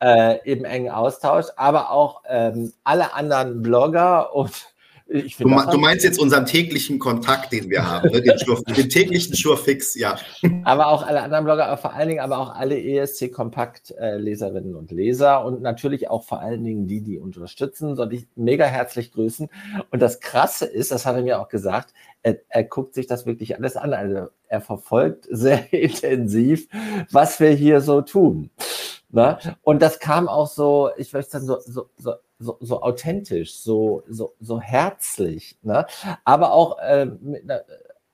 äh, im engen Austausch, aber auch ähm, alle anderen Blogger und ich du, du, meinst jetzt unseren täglichen Kontakt, den wir haben, ne? den, Schur, den, täglichen Schurfix, ja. Aber auch alle anderen Blogger, aber vor allen Dingen aber auch alle ESC-Kompakt-Leserinnen und Leser und natürlich auch vor allen Dingen die, die unterstützen, soll ich mega herzlich grüßen. Und das Krasse ist, das hat er mir auch gesagt, er, er guckt sich das wirklich alles an. Also er verfolgt sehr intensiv, was wir hier so tun. Ne? Und das kam auch so, ich weiß dann so, so, so so, so authentisch, so, so, so herzlich, ne? aber auch äh, mit einer,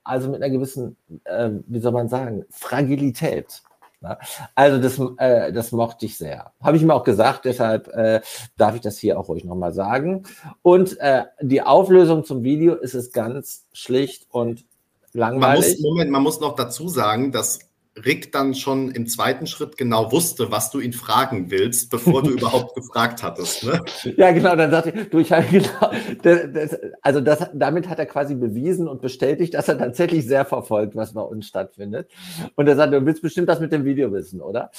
also mit einer gewissen, äh, wie soll man sagen, Fragilität. Ne? Also das, äh, das mochte ich sehr. Habe ich ihm auch gesagt, deshalb äh, darf ich das hier auch ruhig nochmal sagen. Und äh, die Auflösung zum Video ist es ganz schlicht und langweilig. Man muss, Moment, man muss noch dazu sagen, dass Rick dann schon im zweiten Schritt genau wusste, was du ihn fragen willst, bevor du überhaupt gefragt hattest. Ne? Ja, genau, dann sagte ich, du, ich habe genau, das, das, also das, damit hat er quasi bewiesen und bestätigt, dass er tatsächlich sehr verfolgt, was bei uns stattfindet. Und er sagte, du willst bestimmt das mit dem Video wissen, oder?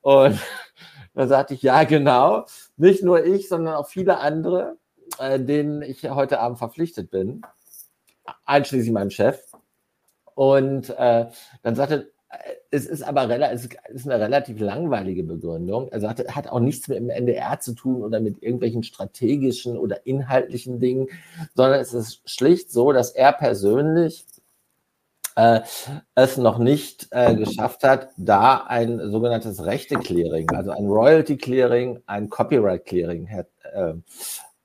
Und dann sagte ich, ja, genau, nicht nur ich, sondern auch viele andere, äh, denen ich heute Abend verpflichtet bin, einschließlich meinem Chef. Und äh, dann sagte es ist aber es ist eine relativ langweilige Begründung. Also hat, hat auch nichts mit dem NDR zu tun oder mit irgendwelchen strategischen oder inhaltlichen Dingen, sondern es ist schlicht so, dass er persönlich äh, es noch nicht äh, geschafft hat, da ein sogenanntes Rechte-Clearing, also ein Royalty-Clearing, ein Copyright-Clearing äh,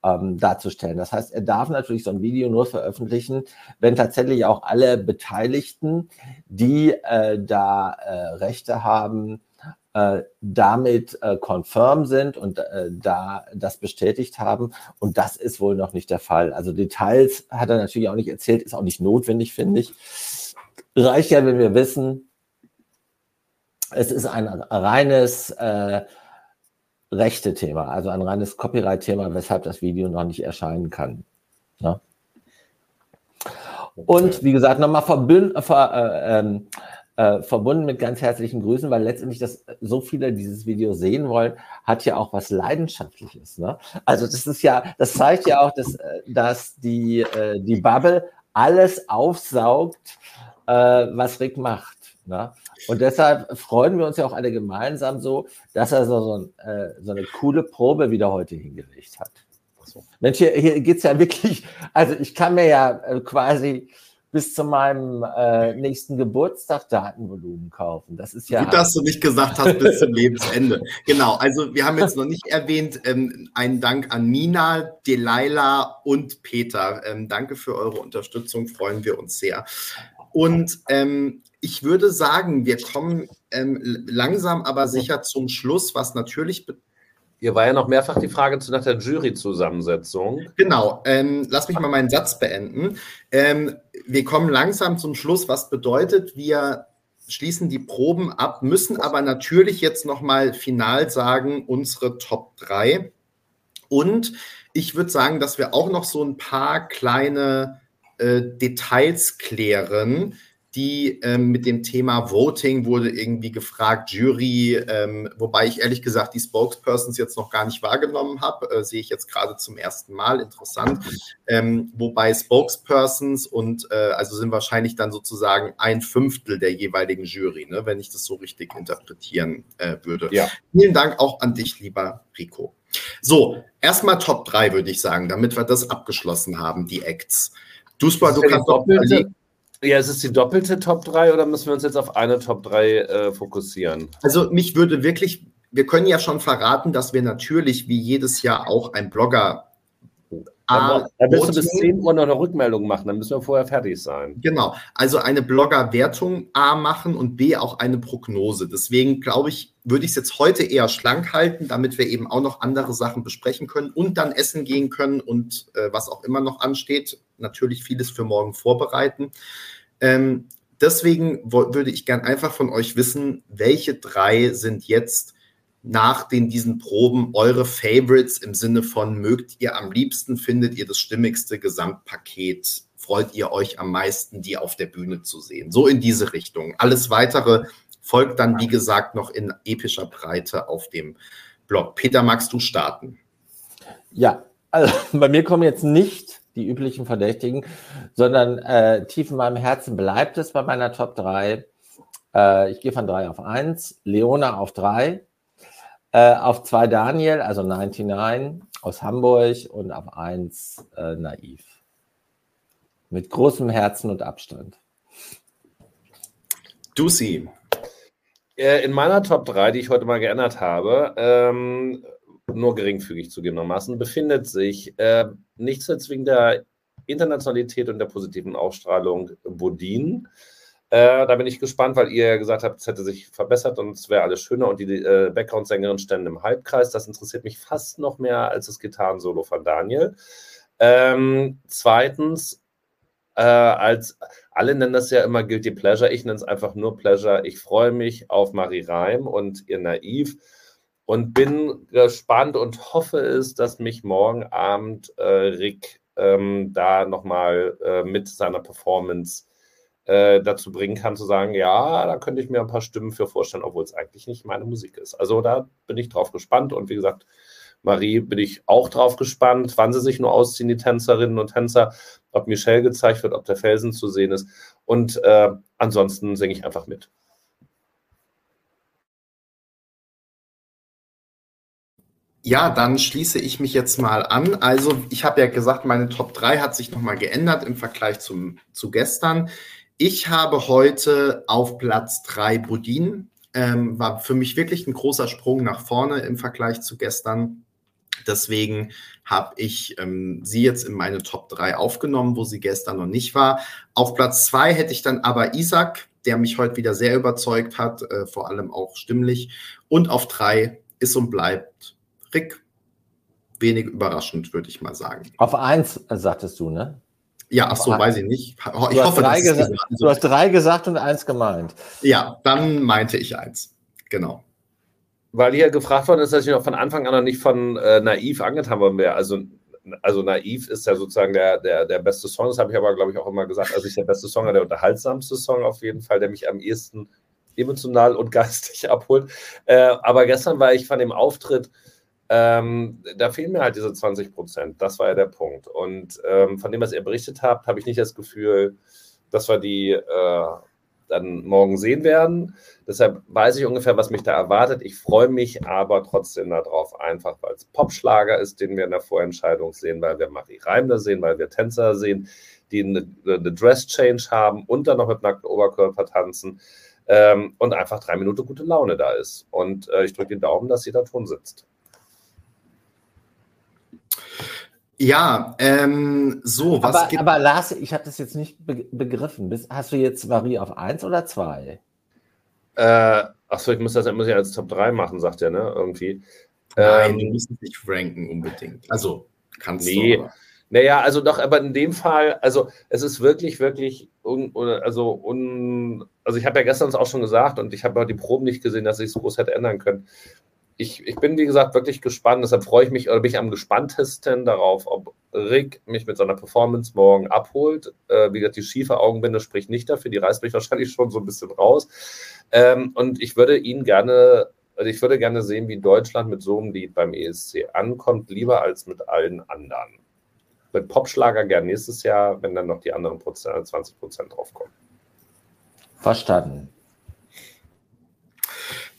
ähm, darzustellen. Das heißt, er darf natürlich so ein Video nur veröffentlichen, wenn tatsächlich auch alle Beteiligten, die äh, da äh, Rechte haben, äh, damit äh, sind und äh, da das bestätigt haben. Und das ist wohl noch nicht der Fall. Also Details hat er natürlich auch nicht erzählt, ist auch nicht notwendig, finde ich. Reicht ja, wenn wir wissen, es ist ein reines äh, Rechte-Thema, also ein reines Copyright-Thema, weshalb das Video noch nicht erscheinen kann. Ne? Und wie gesagt, nochmal ver, äh, ähm, äh, verbunden mit ganz herzlichen Grüßen, weil letztendlich das so viele dieses Video sehen wollen, hat ja auch was Leidenschaftliches. Ne? Also das ist ja, das zeigt ja auch, dass, äh, dass die, äh, die Bubble alles aufsaugt, äh, was Rick macht. Ne? Und deshalb freuen wir uns ja auch alle gemeinsam so, dass er so, so, ein, äh, so eine coole Probe wieder heute hingelegt hat. So. Mensch, hier, hier geht es ja wirklich, also ich kann mir ja äh, quasi bis zu meinem äh, nächsten Geburtstag Datenvolumen kaufen. Das ist ja. Gut, dass du nicht gesagt hast, bis zum Lebensende. Genau, also wir haben jetzt noch nicht erwähnt, ähm, einen Dank an Nina, Delilah und Peter. Ähm, danke für eure Unterstützung, freuen wir uns sehr. Und ähm, ich würde sagen, wir kommen ähm, langsam aber sicher zum Schluss, was natürlich. Hier war ja noch mehrfach die Frage zu nach der Jury-Zusammensetzung. Genau, ähm, lass mich mal meinen Satz beenden. Ähm, wir kommen langsam zum Schluss, was bedeutet, wir schließen die Proben ab, müssen aber natürlich jetzt nochmal final sagen, unsere Top 3. Und ich würde sagen, dass wir auch noch so ein paar kleine äh, Details klären, die ähm, mit dem Thema Voting wurde irgendwie gefragt, Jury, ähm, wobei ich ehrlich gesagt die Spokespersons jetzt noch gar nicht wahrgenommen habe, äh, sehe ich jetzt gerade zum ersten Mal, interessant. Ähm, wobei Spokespersons und äh, also sind wahrscheinlich dann sozusagen ein Fünftel der jeweiligen Jury, ne, wenn ich das so richtig interpretieren äh, würde. Ja. Vielen Dank auch an dich, lieber Rico. So, erstmal Top 3, würde ich sagen, damit wir das abgeschlossen haben, die Acts. Duspa, du kannst doch ja, ist es die doppelte Top 3 oder müssen wir uns jetzt auf eine Top 3 äh, fokussieren? Also mich würde wirklich, wir können ja schon verraten, dass wir natürlich wie jedes Jahr auch ein Blogger A, da willst du bis 10 Uhr noch eine Rückmeldung machen, dann müssen wir vorher fertig sein. Genau, also eine Blogger-Wertung A machen und B auch eine Prognose. Deswegen glaube ich, würde ich es jetzt heute eher schlank halten, damit wir eben auch noch andere Sachen besprechen können und dann essen gehen können und äh, was auch immer noch ansteht. Natürlich vieles für morgen vorbereiten. Ähm, deswegen würde ich gern einfach von euch wissen, welche drei sind jetzt nach den, diesen Proben eure Favorites im Sinne von mögt ihr am liebsten, findet ihr das stimmigste Gesamtpaket, freut ihr euch am meisten, die auf der Bühne zu sehen. So in diese Richtung. Alles weitere folgt dann, wie gesagt, noch in epischer Breite auf dem Blog. Peter, magst du starten? Ja, also bei mir kommen jetzt nicht die üblichen Verdächtigen, sondern äh, tief in meinem Herzen bleibt es bei meiner Top 3. Äh, ich gehe von 3 auf 1, Leona auf 3, äh, auf zwei Daniel, also 99 aus Hamburg und auf eins äh, Naiv. Mit großem Herzen und Abstand. Dusi. Äh, in meiner Top 3, die ich heute mal geändert habe, ähm, nur geringfügig zugegebenermaßen, befindet sich äh, nicht zuletzt wegen der Internationalität und der positiven Ausstrahlung Bodin. Äh, da bin ich gespannt, weil ihr gesagt habt, es hätte sich verbessert und es wäre alles schöner und die äh, Background-Sängerin ständen im Halbkreis. Das interessiert mich fast noch mehr als das Gitarrensolo von Daniel. Ähm, zweitens, äh, als alle nennen das ja immer Guilty Pleasure, ich nenne es einfach nur Pleasure. Ich freue mich auf Marie Reim und ihr Naiv und bin gespannt und hoffe es, dass mich morgen Abend äh, Rick ähm, da nochmal äh, mit seiner Performance äh, dazu bringen kann, zu sagen, ja, da könnte ich mir ein paar Stimmen für vorstellen, obwohl es eigentlich nicht meine Musik ist. Also da bin ich drauf gespannt und wie gesagt, Marie bin ich auch drauf gespannt, wann sie sich nur ausziehen, die Tänzerinnen und Tänzer, ob Michelle gezeigt wird, ob der Felsen zu sehen ist. Und äh, ansonsten singe ich einfach mit. Ja, dann schließe ich mich jetzt mal an. Also, ich habe ja gesagt, meine Top 3 hat sich nochmal geändert im Vergleich zum, zu gestern. Ich habe heute auf Platz 3 Budin. Ähm, war für mich wirklich ein großer Sprung nach vorne im Vergleich zu gestern. Deswegen habe ich ähm, sie jetzt in meine Top 3 aufgenommen, wo sie gestern noch nicht war. Auf Platz 2 hätte ich dann aber Isaac, der mich heute wieder sehr überzeugt hat, äh, vor allem auch stimmlich. Und auf 3 ist und bleibt Rick. Wenig überraschend, würde ich mal sagen. Auf 1 äh, sagtest du, ne? Ja, ach so, weiß ich nicht. Ich du hoffe, hast drei Du hast drei gesagt und eins gemeint. Ja, dann meinte ich eins. Genau. Weil hier gefragt worden ist, dass ich noch von Anfang an noch nicht von äh, Naiv angetan worden wäre. Also, also Naiv ist ja sozusagen der, der, der beste Song. Das habe ich aber, glaube ich, auch immer gesagt. Also ich der beste Song, der unterhaltsamste Song auf jeden Fall, der mich am ehesten emotional und geistig abholt. Äh, aber gestern war ich von dem Auftritt ähm, da fehlen mir halt diese 20 Prozent. Das war ja der Punkt. Und ähm, von dem, was ihr berichtet habt, habe ich nicht das Gefühl, dass wir die äh, dann morgen sehen werden. Deshalb weiß ich ungefähr, was mich da erwartet. Ich freue mich aber trotzdem darauf, einfach weil es Popschlager ist, den wir in der Vorentscheidung sehen, weil wir Marie Reimler sehen, weil wir Tänzer sehen, die eine, eine Dress-Change haben und dann noch mit nacktem Oberkörper tanzen. Ähm, und einfach drei Minuten gute Laune da ist. Und äh, ich drücke den Daumen, dass jeder Ton sitzt. Ja, ähm, so, was aber, gibt Aber Lars, ich habe das jetzt nicht be begriffen. hast du jetzt Marie auf 1 oder 2? Äh, achso, ich muss das muss ich als Top 3 machen, sagt er, ne? Irgendwie. Nein, ähm, du musst es nicht ranken unbedingt. Also, kannst nee. du. Aber. Naja, also doch, aber in dem Fall, also es ist wirklich, wirklich, un, also, un, also ich habe ja gestern auch schon gesagt und ich habe auch die Proben nicht gesehen, dass ich es groß hätte ändern können. Ich, ich bin, wie gesagt, wirklich gespannt. Deshalb freue ich mich oder bin ich am gespanntesten darauf, ob Rick mich mit seiner Performance morgen abholt. Äh, wie gesagt, die schiefe Augenbinde spricht nicht dafür. Die reißt mich wahrscheinlich schon so ein bisschen raus. Ähm, und ich würde ihn gerne, also ich würde gerne sehen, wie Deutschland mit so einem Lied beim ESC ankommt, lieber als mit allen anderen. Mit Popschlager gern nächstes Jahr, wenn dann noch die anderen Prozent, 20 Prozent draufkommen. Verstanden.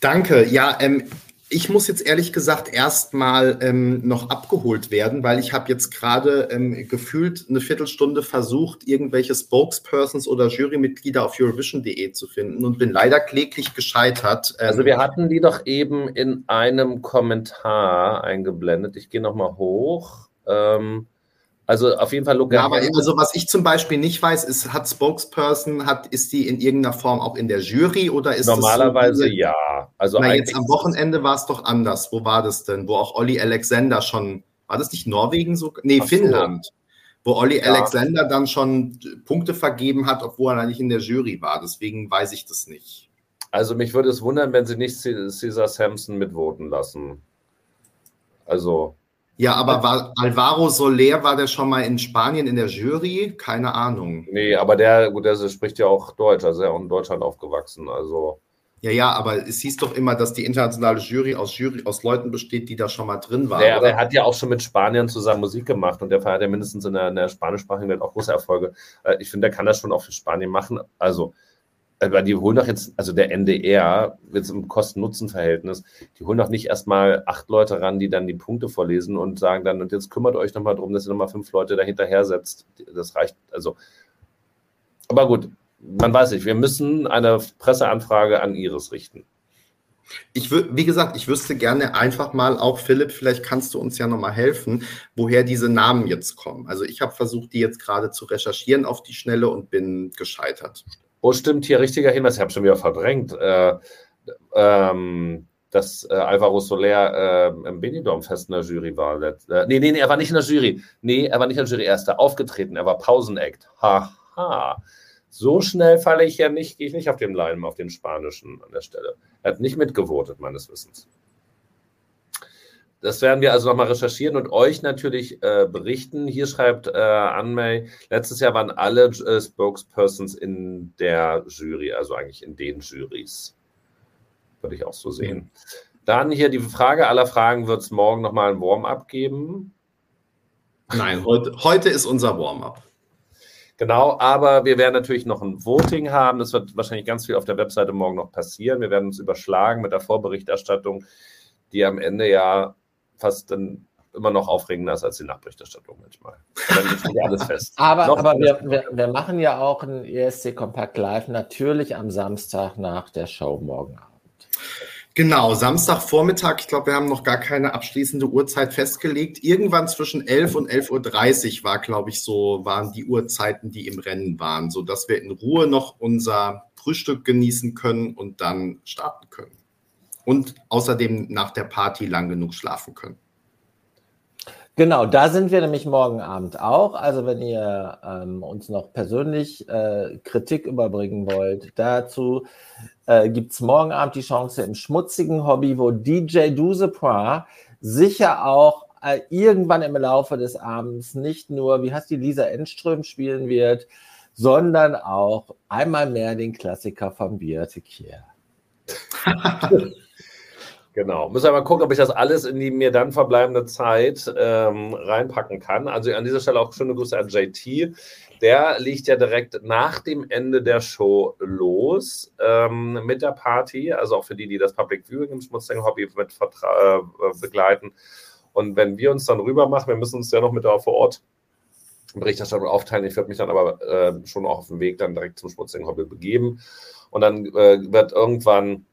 Danke. Ja, ähm, ich muss jetzt ehrlich gesagt erstmal ähm, noch abgeholt werden, weil ich habe jetzt gerade ähm, gefühlt eine Viertelstunde versucht, irgendwelche Spokespersons oder Jurymitglieder auf Eurovision.de zu finden und bin leider kläglich gescheitert. Ähm, also wir hatten die doch eben in einem Kommentar eingeblendet. Ich gehe nochmal hoch. Ähm, also auf jeden Fall Luca. Ja, aber also was ich zum Beispiel nicht weiß, ist, hat Spokesperson, hat, ist die in irgendeiner Form auch in der Jury oder ist Normalerweise so, ja. Also na, jetzt am Wochenende war es doch anders. Wo war das denn? Wo auch Olli Alexander schon, war das nicht Norwegen so? Nee, Ach Finnland. So. Wo Olli ja. Alexander dann schon Punkte vergeben hat, obwohl er nicht in der Jury war. Deswegen weiß ich das nicht. Also mich würde es wundern, wenn sie nicht Cesar Sampson mitvoten lassen. Also ja, aber war Alvaro Soler, war der schon mal in Spanien in der Jury? Keine Ahnung. Nee, aber der, gut, der spricht ja auch Deutsch, also er ist auch in Deutschland aufgewachsen, also. Ja, ja, aber es hieß doch immer, dass die internationale Jury aus, Jury aus Leuten besteht, die da schon mal drin waren. Ja, aber er hat ja auch schon mit Spaniern zusammen Musik gemacht und der hat ja mindestens in der, in der spanischsprachigen Welt auch große Erfolge. Äh, ich finde, der kann das schon auch für Spanien machen. Also, aber die holen doch jetzt, also der NDR, jetzt im Kosten-Nutzen-Verhältnis, die holen doch nicht erstmal acht Leute ran, die dann die Punkte vorlesen und sagen dann, und jetzt kümmert euch nochmal darum, dass ihr nochmal fünf Leute dahinterher setzt. Das reicht, also. Aber gut, man weiß nicht, wir müssen eine Presseanfrage an Iris richten. Ich wie gesagt, ich wüsste gerne einfach mal auch, Philipp, vielleicht kannst du uns ja nochmal helfen, woher diese Namen jetzt kommen. Also ich habe versucht, die jetzt gerade zu recherchieren auf die Schnelle und bin gescheitert. Oh, stimmt, hier richtiger Hinweis, ich habe schon wieder verdrängt, äh, ähm, dass äh, Alvaro Soler äh, im Benidorm-Fest in der Jury war. Äh, nee, nee, nee, er war nicht in der Jury. Nee, er war nicht in der Jury, er ist da aufgetreten, er war Pausenakt. Haha. So schnell falle ich ja nicht, gehe ich nicht auf den Leim, auf den Spanischen an der Stelle. Er hat nicht mitgevotet, meines Wissens. Das werden wir also nochmal recherchieren und euch natürlich äh, berichten. Hier schreibt äh, Anmei, letztes Jahr waren alle äh, Spokespersons in der Jury, also eigentlich in den Juries. Würde ich auch so sehen. Mhm. Dann hier die Frage aller Fragen, wird es morgen nochmal ein Warm-up geben? Nein, heute, heute ist unser Warm-up. Genau, aber wir werden natürlich noch ein Voting haben. Das wird wahrscheinlich ganz viel auf der Webseite morgen noch passieren. Wir werden uns überschlagen mit der Vorberichterstattung, die am Ende ja fast dann immer noch aufregender ist als die Nachberichterstattung manchmal. Dann ist ja alles fest. aber aber wir, wir, wir, machen ja auch ein ESC Kompakt Live natürlich am Samstag nach der Show morgen Abend. Genau, Samstagvormittag. Ich glaube, wir haben noch gar keine abschließende Uhrzeit festgelegt. Irgendwann zwischen 11 und 11.30 Uhr war, glaube ich, so, waren die Uhrzeiten, die im Rennen waren, sodass wir in Ruhe noch unser Frühstück genießen können und dann starten können und außerdem nach der Party lang genug schlafen können. Genau, da sind wir nämlich morgen Abend auch. Also wenn ihr ähm, uns noch persönlich äh, Kritik überbringen wollt, dazu äh, gibt es morgen Abend die Chance im schmutzigen Hobby, wo DJ Dusepra sicher auch äh, irgendwann im Laufe des Abends nicht nur, wie heißt die Lisa Enström spielen wird, sondern auch einmal mehr den Klassiker von Beate Kier. Genau. Müssen wir mal gucken, ob ich das alles in die mir dann verbleibende Zeit ähm, reinpacken kann. Also an dieser Stelle auch schöne Grüße an JT. Der liegt ja direkt nach dem Ende der Show los ähm, mit der Party. Also auch für die, die das Public Viewing im Schmutzing Hobby mit äh, begleiten. Und wenn wir uns dann rüber machen, wir müssen uns ja noch mit da vor Ort Berichterstattung aufteilen. Ich werde mich dann aber äh, schon auch auf dem Weg dann direkt zum Schmutzing Hobby begeben. Und dann äh, wird irgendwann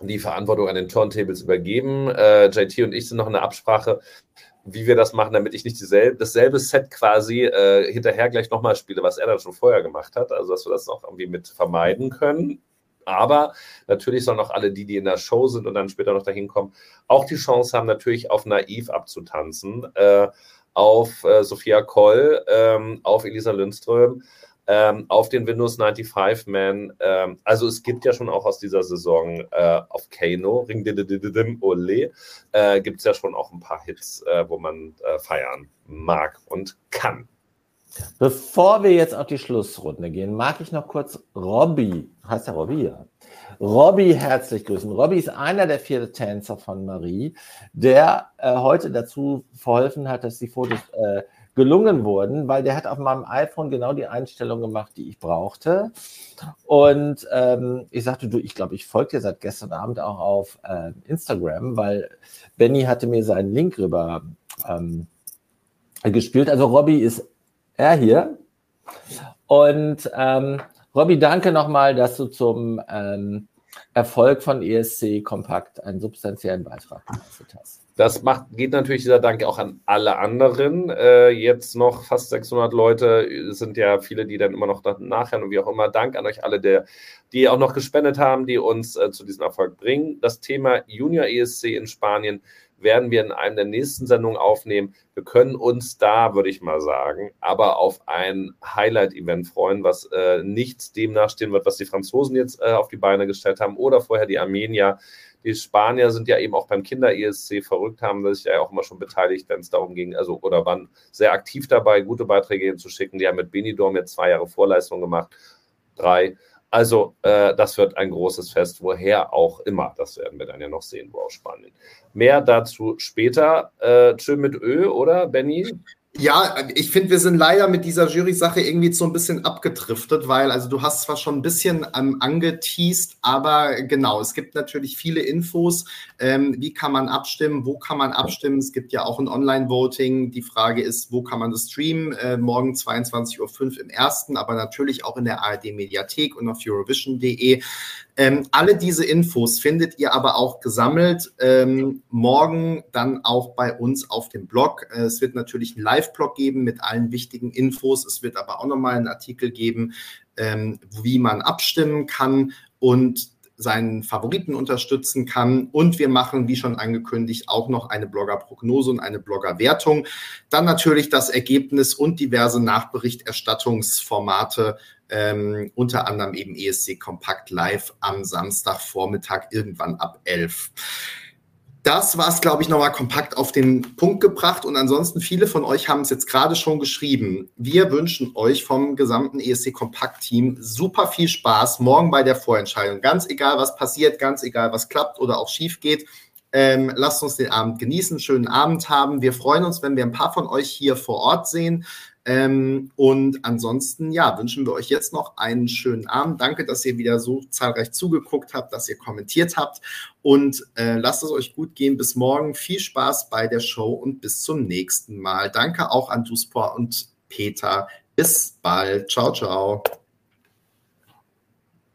die Verantwortung an den Turntables übergeben. Äh, JT und ich sind noch in der Absprache, wie wir das machen, damit ich nicht dieselbe, dasselbe Set quasi äh, hinterher gleich nochmal spiele, was er dann schon vorher gemacht hat. Also, dass wir das noch irgendwie mit vermeiden können. Aber natürlich sollen auch alle die, die in der Show sind und dann später noch dahin kommen, auch die Chance haben, natürlich auf Naiv abzutanzen. Äh, auf äh, Sophia Koll, ähm, auf Elisa Lindström, ähm, auf den Windows 95 Man. Ähm, also es gibt ja schon auch aus dieser Saison äh, auf Kano, Ring Didim Ole, äh, gibt es ja schon auch ein paar Hits, äh, wo man äh, feiern mag und kann. Bevor wir jetzt auf die Schlussrunde gehen, mag ich noch kurz Robby, heißt der Robby, ja. Robby herzlich grüßen. Robby ist einer der vier Tänzer von Marie, der äh, heute dazu verholfen hat, dass die Fotos äh, gelungen wurden, weil der hat auf meinem iPhone genau die Einstellung gemacht, die ich brauchte. Und ähm, ich sagte, du, ich glaube, ich folge dir seit gestern Abend auch auf äh, Instagram, weil Benny hatte mir seinen Link rüber ähm, gespielt. Also Robby ist er hier. Und ähm, Robby, danke nochmal, dass du zum ähm, Erfolg von ESC Kompakt einen substanziellen Beitrag geleistet hast. Das macht, geht natürlich dieser Dank auch an alle anderen. Äh, jetzt noch fast 600 Leute, sind ja viele, die dann immer noch nachher und wie auch immer. Dank an euch alle, der, die auch noch gespendet haben, die uns äh, zu diesem Erfolg bringen. Das Thema Junior ESC in Spanien werden wir in einem der nächsten Sendungen aufnehmen. Wir können uns da, würde ich mal sagen, aber auf ein Highlight-Event freuen, was äh, nichts dem nachstehen wird, was die Franzosen jetzt äh, auf die Beine gestellt haben oder vorher die Armenier. Die Spanier sind ja eben auch beim Kinder-ESC verrückt, haben sich ja auch immer schon beteiligt, wenn es darum ging, also oder waren sehr aktiv dabei, gute Beiträge hinzuschicken. Die haben mit Benidorm jetzt zwei Jahre Vorleistung gemacht, drei. Also äh, das wird ein großes Fest, woher auch immer. Das werden wir dann ja noch sehen, wo aus Spanien. Mehr dazu später. Äh, tschö mit Ö, oder, Benny? Ja, ich finde, wir sind leider mit dieser Jury-Sache irgendwie so ein bisschen abgedriftet, weil, also du hast zwar schon ein bisschen ähm, angeteased, aber genau, es gibt natürlich viele Infos. Ähm, wie kann man abstimmen? Wo kann man abstimmen? Es gibt ja auch ein Online-Voting. Die Frage ist, wo kann man das streamen? Äh, morgen 22.05 Uhr im ersten, aber natürlich auch in der ARD-Mediathek und auf Eurovision.de. Ähm, alle diese Infos findet ihr aber auch gesammelt ähm, morgen dann auch bei uns auf dem Blog. Äh, es wird natürlich einen Live-Blog geben mit allen wichtigen Infos. Es wird aber auch nochmal einen Artikel geben, ähm, wie man abstimmen kann und seinen Favoriten unterstützen kann. Und wir machen, wie schon angekündigt, auch noch eine Blogger-Prognose und eine Blogger-Wertung. Dann natürlich das Ergebnis und diverse Nachberichterstattungsformate ähm, unter anderem eben ESC Kompakt Live am Samstagvormittag irgendwann ab 11. Das war es, glaube ich, nochmal kompakt auf den Punkt gebracht. Und ansonsten, viele von euch haben es jetzt gerade schon geschrieben. Wir wünschen euch vom gesamten ESC Kompakt-Team super viel Spaß morgen bei der Vorentscheidung. Ganz egal, was passiert, ganz egal, was klappt oder auch schief geht. Ähm, lasst uns den Abend genießen, schönen Abend haben. Wir freuen uns, wenn wir ein paar von euch hier vor Ort sehen. Ähm, und ansonsten, ja, wünschen wir euch jetzt noch einen schönen Abend. Danke, dass ihr wieder so zahlreich zugeguckt habt, dass ihr kommentiert habt. Und äh, lasst es euch gut gehen. Bis morgen. Viel Spaß bei der Show und bis zum nächsten Mal. Danke auch an Duspor und Peter. Bis bald. Ciao, ciao.